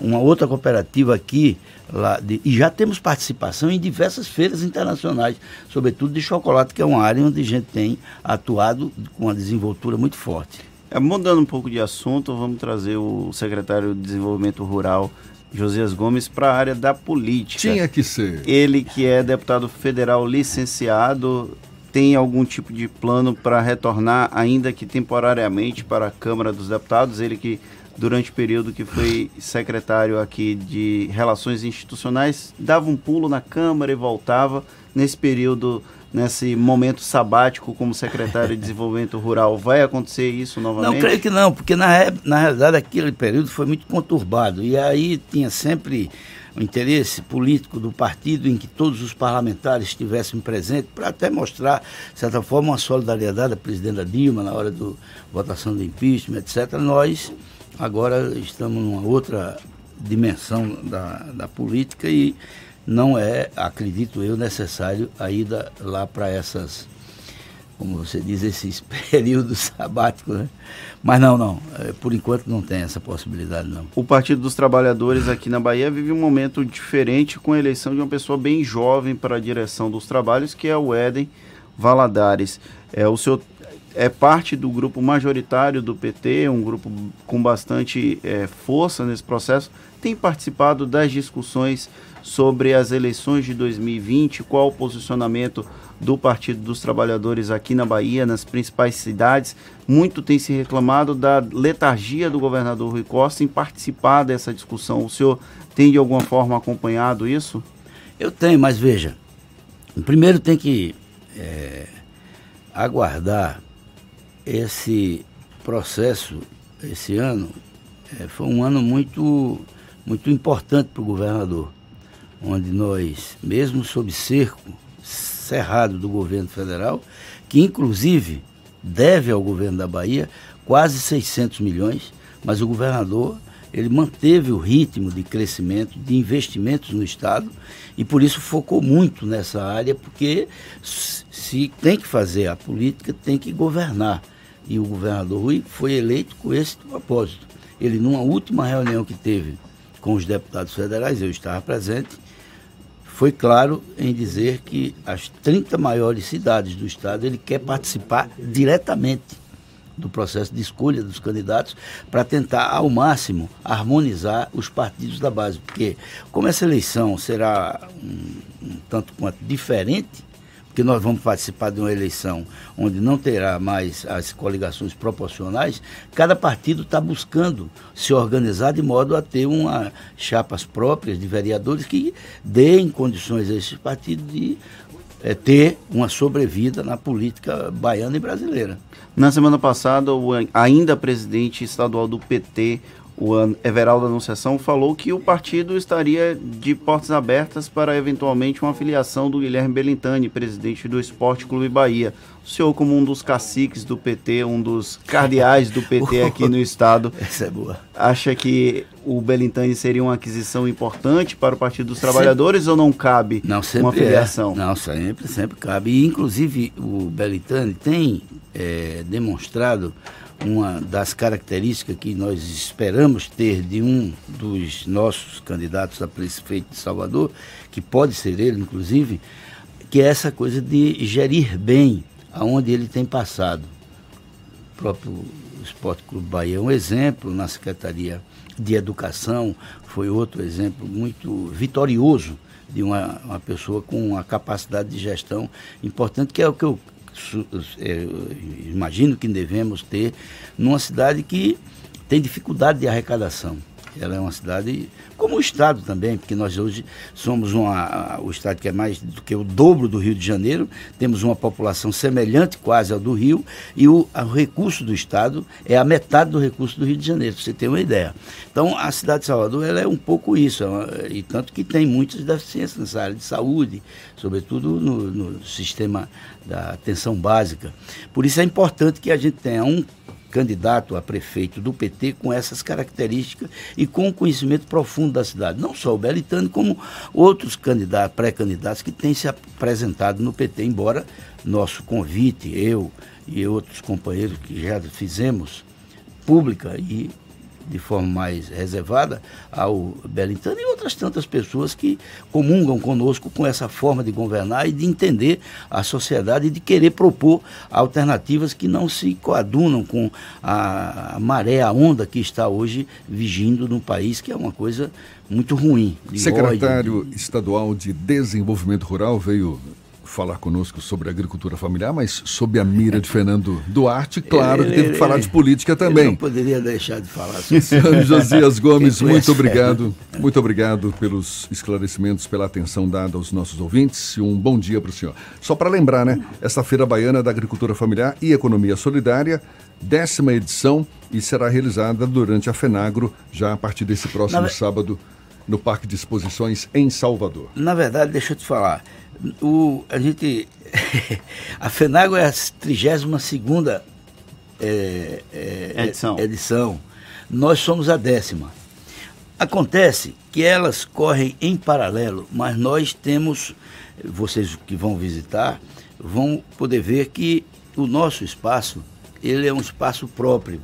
Uma outra cooperativa aqui lá de, e já temos participação em diversas feiras internacionais, sobretudo de chocolate, que é uma área onde a gente tem atuado com uma desenvoltura muito forte. É, mudando um pouco de assunto, vamos trazer o secretário de Desenvolvimento Rural, Josias Gomes, para a área da política. Tinha que ser. Ele que é deputado federal licenciado, tem algum tipo de plano para retornar, ainda que temporariamente, para a Câmara dos Deputados? Ele que durante o período que foi secretário aqui de Relações Institucionais, dava um pulo na Câmara e voltava. Nesse período, nesse momento sabático como secretário de Desenvolvimento Rural, vai acontecer isso novamente? Não, creio que não, porque na, na realidade aquele período foi muito conturbado. E aí tinha sempre o interesse político do partido em que todos os parlamentares estivessem presentes, para até mostrar, de certa forma, uma solidariedade à presidenta Dilma na hora da votação do impeachment, etc. Nós Agora estamos numa outra dimensão da, da política e não é, acredito eu, necessário a ida lá para essas, como você diz, esses períodos sabáticos, né? Mas não, não, é, por enquanto não tem essa possibilidade, não. O Partido dos Trabalhadores aqui na Bahia vive um momento diferente com a eleição de uma pessoa bem jovem para a direção dos trabalhos, que é o Éden Valadares. É, o senhor é parte do grupo majoritário do PT, um grupo com bastante é, força nesse processo, tem participado das discussões sobre as eleições de 2020, qual o posicionamento do Partido dos Trabalhadores aqui na Bahia, nas principais cidades. Muito tem se reclamado da letargia do governador Rui Costa em participar dessa discussão. O senhor tem de alguma forma acompanhado isso? Eu tenho, mas veja, primeiro tem que é, aguardar esse processo, esse ano, é, foi um ano muito, muito importante para o governador, onde nós, mesmo sob cerco cerrado do governo federal, que inclusive deve ao governo da Bahia quase 600 milhões, mas o governador ele manteve o ritmo de crescimento, de investimentos no Estado e por isso focou muito nessa área, porque se tem que fazer a política, tem que governar. E o governador Rui foi eleito com esse propósito. Ele, numa última reunião que teve com os deputados federais, eu estava presente, foi claro em dizer que as 30 maiores cidades do Estado ele quer participar diretamente do processo de escolha dos candidatos para tentar ao máximo harmonizar os partidos da base, porque como essa eleição será um, um tanto quanto diferente, porque nós vamos participar de uma eleição onde não terá mais as coligações proporcionais, cada partido está buscando se organizar de modo a ter uma chapas próprias de vereadores que deem condições a esses partidos de é, ter uma sobrevida na política baiana e brasileira. Na semana passada, o ainda presidente estadual do PT, o Everaldo Anunciação, falou que o partido estaria de portas abertas para eventualmente uma filiação do Guilherme Belintani, presidente do Esporte Clube Bahia. O senhor, como um dos caciques do PT, um dos cardeais do PT aqui no estado, Essa é boa. acha que o Belintani seria uma aquisição importante para o Partido dos Trabalhadores sempre, ou não cabe não, uma filiação? É. Não, sempre, sempre cabe. E, inclusive, o Belintani tem é, demonstrado uma das características que nós esperamos ter de um dos nossos candidatos a prefeito de Salvador, que pode ser ele, inclusive, que é essa coisa de gerir bem aonde ele tem passado. O próprio Esporte Clube Bahia é um exemplo, na Secretaria de Educação foi outro exemplo muito vitorioso de uma, uma pessoa com uma capacidade de gestão importante, que é o que eu imagino que devemos ter numa cidade que tem dificuldade de arrecadação. Ela é uma cidade, como o Estado também, porque nós hoje somos uma, o Estado que é mais do que o dobro do Rio de Janeiro, temos uma população semelhante quase ao do Rio, e o, o recurso do Estado é a metade do recurso do Rio de Janeiro, para você ter uma ideia. Então, a cidade de Salvador ela é um pouco isso, é e tanto que tem muitas deficiências nessa área de saúde, sobretudo no, no sistema da atenção básica. Por isso é importante que a gente tenha um candidato a prefeito do PT com essas características e com conhecimento profundo da cidade. Não só o Belitano, como outros candidatos, pré-candidatos que têm se apresentado no PT, embora nosso convite, eu e outros companheiros que já fizemos pública e de forma mais reservada ao Belintano e outras tantas pessoas que comungam conosco com essa forma de governar e de entender a sociedade e de querer propor alternativas que não se coadunam com a maré, a onda que está hoje vigindo no país, que é uma coisa muito ruim. Secretário ódio. Estadual de Desenvolvimento Rural veio falar conosco sobre agricultura familiar, mas sob a mira de Fernando Duarte, claro ele, que teve que falar de política também. não poderia deixar de falar. Senhor Josias Gomes, muito obrigado. Muito obrigado pelos esclarecimentos, pela atenção dada aos nossos ouvintes e um bom dia para o senhor. Só para lembrar, né? Essa Feira Baiana da Agricultura Familiar e Economia Solidária, décima edição e será realizada durante a FENAGRO, já a partir desse próximo Na... sábado, no Parque de Exposições em Salvador. Na verdade, deixa eu te falar o, a gente. a FENAGO é a 32 é, é, edição. edição. Nós somos a décima. Acontece que elas correm em paralelo, mas nós temos, vocês que vão visitar, vão poder ver que o nosso espaço, ele é um espaço próprio.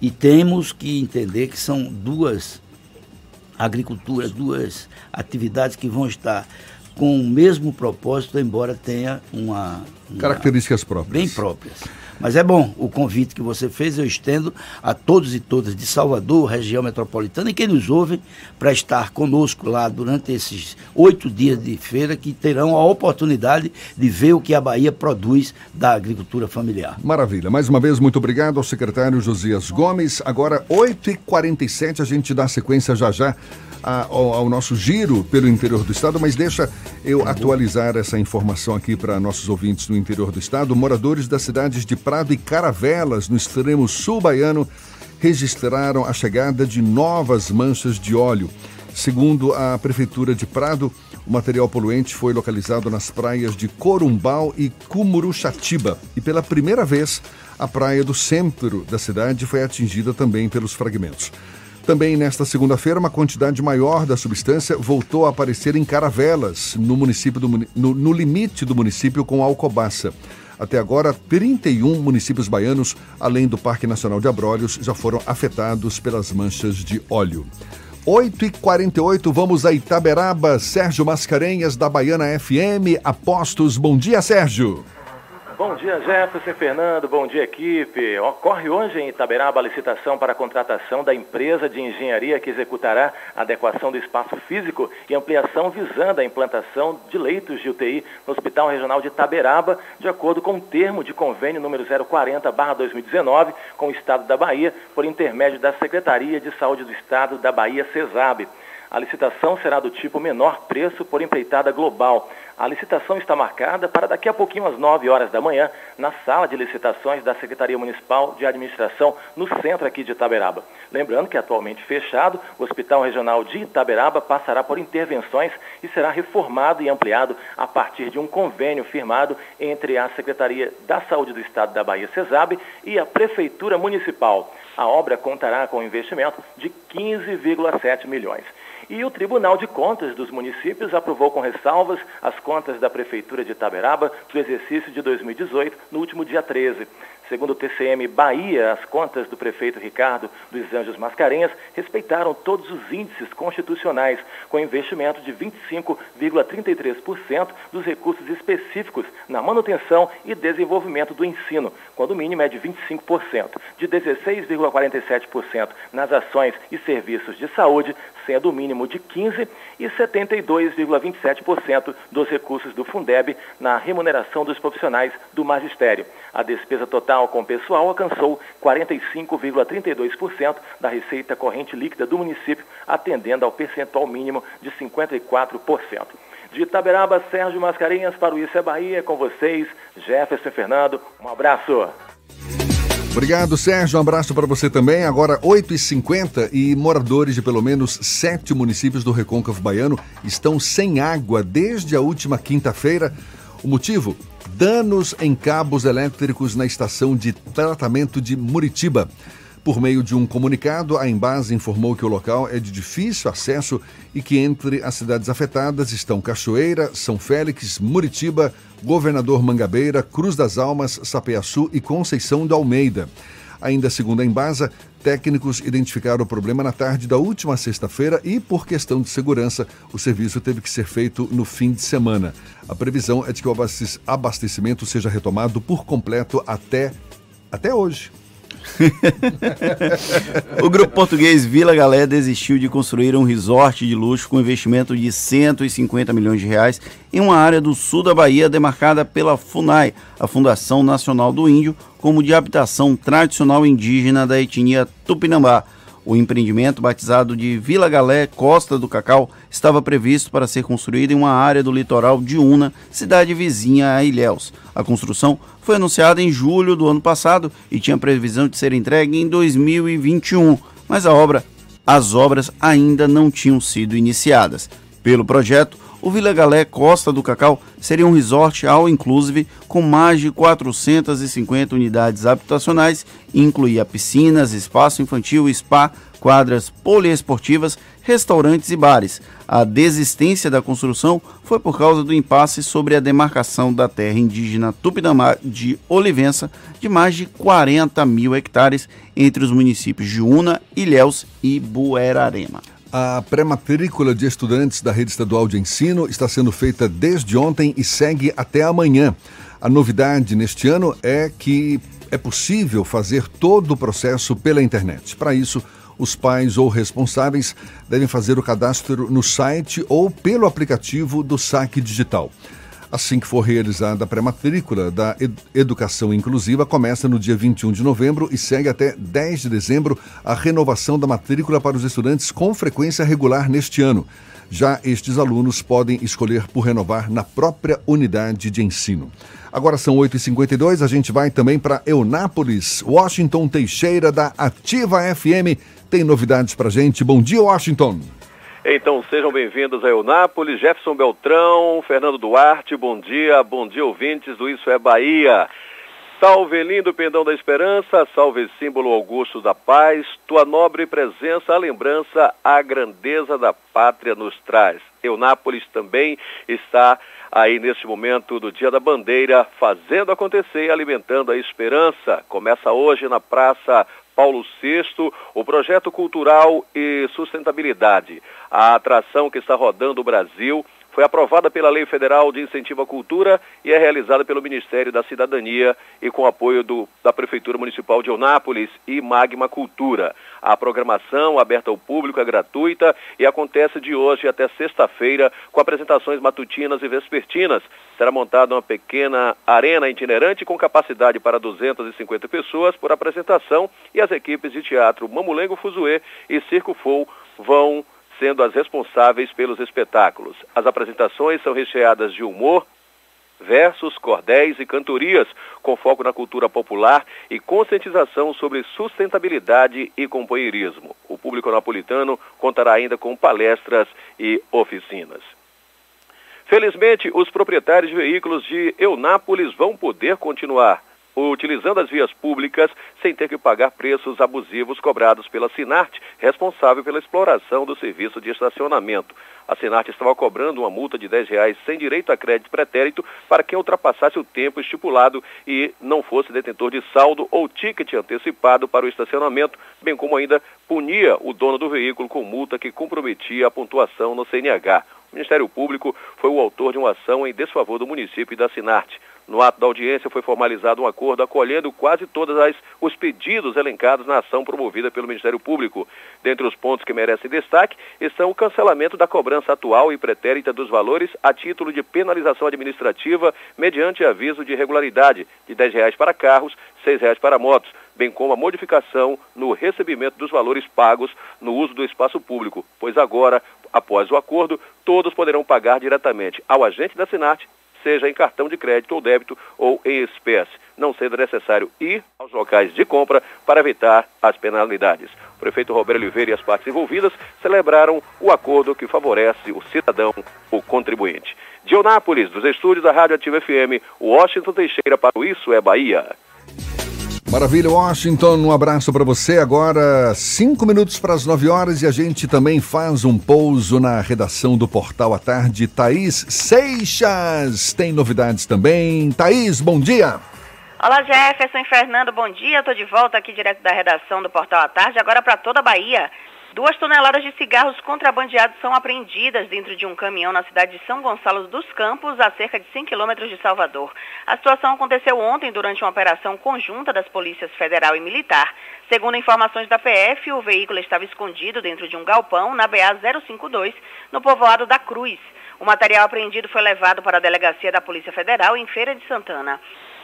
E temos que entender que são duas agriculturas, duas atividades que vão estar com o mesmo propósito, embora tenha uma, uma características próprias. Bem próprias. Mas é bom o convite que você fez, eu estendo a todos e todas de Salvador, região metropolitana, e quem nos ouve, para estar conosco lá durante esses oito dias de feira, que terão a oportunidade de ver o que a Bahia produz da agricultura familiar. Maravilha. Mais uma vez, muito obrigado ao secretário Josias Gomes. Agora, 8h47, a gente dá sequência já já ao, ao, nosso giro pelo interior do estado, mas deixa eu atualizar essa informação aqui para nossos ouvintes no interior do estado. Moradores das cidades de Prado e Caravelas, no extremo sul baiano, registraram a chegada de novas manchas de óleo. Segundo a Prefeitura de Prado, o material poluente foi localizado nas praias de Corumbau e Cumuruxatiba. E pela primeira vez, a praia do centro da cidade foi atingida também pelos fragmentos. Também nesta segunda-feira, uma quantidade maior da substância voltou a aparecer em Caravelas, no município do, no, no limite do município com Alcobaça. Até agora, 31 municípios baianos, além do Parque Nacional de Abrolhos, já foram afetados pelas manchas de óleo. 8h48, vamos a Itaberaba. Sérgio Mascarenhas, da Baiana FM. Apostos, bom dia, Sérgio. Bom dia, Jefferson Fernando. Bom dia, equipe. Ocorre hoje em Itaberaba a licitação para a contratação da empresa de engenharia que executará a adequação do espaço físico e ampliação visando a implantação de leitos de UTI no Hospital Regional de Itaberaba, de acordo com o termo de convênio número 040/2019 com o Estado da Bahia, por intermédio da Secretaria de Saúde do Estado da Bahia, CESAB. A licitação será do tipo menor preço por empreitada global. A licitação está marcada para daqui a pouquinho, às 9 horas da manhã, na sala de licitações da Secretaria Municipal de Administração, no centro aqui de Itaberaba. Lembrando que, atualmente fechado, o Hospital Regional de Itaberaba passará por intervenções e será reformado e ampliado a partir de um convênio firmado entre a Secretaria da Saúde do Estado da Bahia, CESAB, e a Prefeitura Municipal. A obra contará com um investimento de 15,7 milhões. E o Tribunal de Contas dos Municípios aprovou com ressalvas as contas da Prefeitura de Itaberaba do exercício de 2018, no último dia 13. Segundo o TCM Bahia, as contas do prefeito Ricardo dos Anjos Mascarenhas respeitaram todos os índices constitucionais, com investimento de 25,33% dos recursos específicos na manutenção e desenvolvimento do ensino, quando o mínimo é de 25%, de 16,47% nas ações e serviços de saúde, sendo o mínimo de 15% e 72,27% dos recursos do Fundeb na remuneração dos profissionais do magistério. A despesa total com pessoal alcançou 45,32% da receita corrente líquida do município, atendendo ao percentual mínimo de 54%. De Itaberaba, Sérgio Mascarenhas para o Isso é Bahia, com vocês, Jefferson Fernando. Um abraço. Obrigado, Sérgio. Um abraço para você também. Agora, 8h50 e moradores de pelo menos sete municípios do Recôncavo Baiano estão sem água desde a última quinta-feira. O motivo? Danos em cabos elétricos na estação de tratamento de Muritiba. Por meio de um comunicado, a Embase informou que o local é de difícil acesso e que entre as cidades afetadas estão Cachoeira, São Félix, Muritiba, Governador Mangabeira, Cruz das Almas, Sapeaçu e Conceição do Almeida. Ainda segundo a Embasa, técnicos identificaram o problema na tarde da última sexta-feira e, por questão de segurança, o serviço teve que ser feito no fim de semana. A previsão é de que o abastecimento seja retomado por completo até, até hoje. o grupo português Vila Galé desistiu de construir um resort de luxo com investimento de 150 milhões de reais em uma área do sul da Bahia demarcada pela FUNAI, a Fundação Nacional do Índio, como de habitação tradicional indígena da etnia Tupinambá. O empreendimento, batizado de Vila Galé Costa do Cacau, estava previsto para ser construído em uma área do litoral de Una, cidade vizinha a Ilhéus. A construção foi anunciada em julho do ano passado e tinha previsão de ser entregue em 2021, mas a obra, as obras ainda não tinham sido iniciadas. Pelo projeto, o Vila Galé Costa do Cacau seria um resort all inclusive com mais de 450 unidades habitacionais incluía piscinas, espaço infantil, spa, quadras poliesportivas, restaurantes e bares. A desistência da construção foi por causa do impasse sobre a demarcação da terra indígena Tupinambá de Olivença, de mais de 40 mil hectares entre os municípios de Una, Ilhéus e Buerarema. A pré-matrícula de estudantes da rede estadual de ensino está sendo feita desde ontem e segue até amanhã. A novidade neste ano é que é possível fazer todo o processo pela internet. Para isso, os pais ou responsáveis devem fazer o cadastro no site ou pelo aplicativo do Saque Digital. Assim que for realizada a pré-matrícula da Educação Inclusiva, começa no dia 21 de novembro e segue até 10 de dezembro a renovação da matrícula para os estudantes com frequência regular neste ano. Já estes alunos podem escolher por renovar na própria unidade de ensino. Agora são 8h52, a gente vai também para Eunápolis. Washington Teixeira, da Ativa FM, tem novidades para gente. Bom dia, Washington. Então sejam bem-vindos a Eunápolis, Jefferson Beltrão, Fernando Duarte, bom dia, bom dia ouvintes do Isso é Bahia. Salve lindo pendão da esperança, salve símbolo augusto da paz, tua nobre presença, a lembrança, a grandeza da pátria nos traz. Eunápolis também está aí nesse momento do Dia da Bandeira, fazendo acontecer e alimentando a esperança. Começa hoje na Praça Paulo VI, o projeto cultural e sustentabilidade. A atração que está rodando o Brasil foi aprovada pela Lei Federal de Incentivo à Cultura e é realizada pelo Ministério da Cidadania e com apoio do, da Prefeitura Municipal de Onápolis e Magma Cultura. A programação aberta ao público é gratuita e acontece de hoje até sexta-feira com apresentações matutinas e vespertinas. Será montada uma pequena arena itinerante com capacidade para 250 pessoas por apresentação e as equipes de teatro Mamulengo Fuzuê e Circo Fou vão sendo as responsáveis pelos espetáculos. As apresentações são recheadas de humor, versos, cordéis e cantorias, com foco na cultura popular e conscientização sobre sustentabilidade e companheirismo. O público napolitano contará ainda com palestras e oficinas. Felizmente, os proprietários de veículos de Eunápolis vão poder continuar utilizando as vias públicas sem ter que pagar preços abusivos cobrados pela Sinart, responsável pela exploração do serviço de estacionamento. A Sinart estava cobrando uma multa de R$ reais sem direito a crédito pretérito para quem ultrapassasse o tempo estipulado e não fosse detentor de saldo ou ticket antecipado para o estacionamento, bem como ainda punia o dono do veículo com multa que comprometia a pontuação no CNH. O Ministério Público foi o autor de uma ação em desfavor do município da Sinart. No ato da audiência foi formalizado um acordo acolhendo quase todos os pedidos elencados na ação promovida pelo Ministério Público. Dentre os pontos que merecem destaque estão o cancelamento da cobrança atual e pretérita dos valores a título de penalização administrativa mediante aviso de irregularidade de R$ reais para carros, R$ reais para motos, bem como a modificação no recebimento dos valores pagos no uso do espaço público, pois agora, após o acordo, todos poderão pagar diretamente ao agente da Sinart seja em cartão de crédito ou débito ou em espécie, não sendo necessário ir aos locais de compra para evitar as penalidades. O prefeito Roberto Oliveira e as partes envolvidas celebraram o acordo que favorece o cidadão, o contribuinte. De Onápolis, dos estúdios da Rádio Ativa FM, Washington Teixeira para o Isso é Bahia. Maravilha, Washington. Um abraço para você. Agora, cinco minutos para as nove horas e a gente também faz um pouso na redação do Portal à Tarde. Thaís Seixas tem novidades também. Thaís, bom dia. Olá, Jefferson e Fernando, bom dia. Estou de volta aqui direto da redação do Portal à Tarde, agora para toda a Bahia. Duas toneladas de cigarros contrabandeados são apreendidas dentro de um caminhão na cidade de São Gonçalo dos Campos, a cerca de 100 quilômetros de Salvador. A situação aconteceu ontem durante uma operação conjunta das polícias federal e militar. Segundo informações da PF, o veículo estava escondido dentro de um galpão na BA 052, no povoado da Cruz. O material apreendido foi levado para a delegacia da Polícia Federal em Feira de Santana.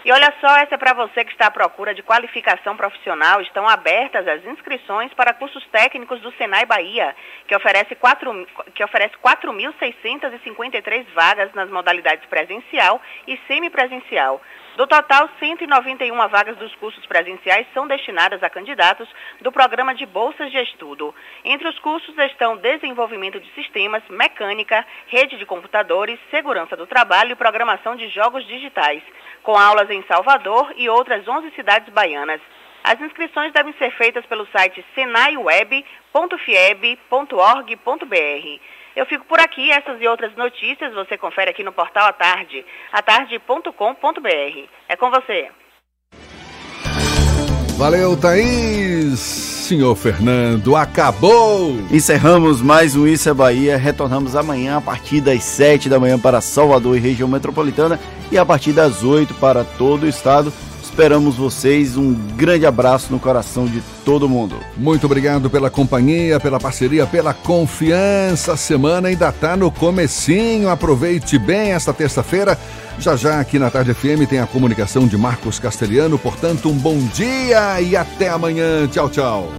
E olha só, essa é para você que está à procura de qualificação profissional. Estão abertas as inscrições para cursos técnicos do Senai Bahia, que oferece 4.653 vagas nas modalidades presencial e semipresencial. Do total, 191 vagas dos cursos presenciais são destinadas a candidatos do programa de bolsas de estudo. Entre os cursos estão desenvolvimento de sistemas, mecânica, rede de computadores, segurança do trabalho e programação de jogos digitais, com aulas em Salvador e outras 11 cidades baianas. As inscrições devem ser feitas pelo site senaiweb.fieb.org.br. Eu fico por aqui, essas e outras notícias você confere aqui no portal à tarde, atarde.com.br. É com você. Valeu, Thaís. Senhor Fernando, acabou! Encerramos mais um Isso é Bahia. Retornamos amanhã a partir das 7 da manhã para Salvador e região metropolitana e a partir das 8 para todo o estado. Esperamos vocês. Um grande abraço no coração de todo mundo. Muito obrigado pela companhia, pela parceria, pela confiança. A semana ainda está no comecinho. Aproveite bem esta terça-feira. Já já aqui na Tarde FM tem a comunicação de Marcos Castelhano. Portanto, um bom dia e até amanhã. Tchau, tchau.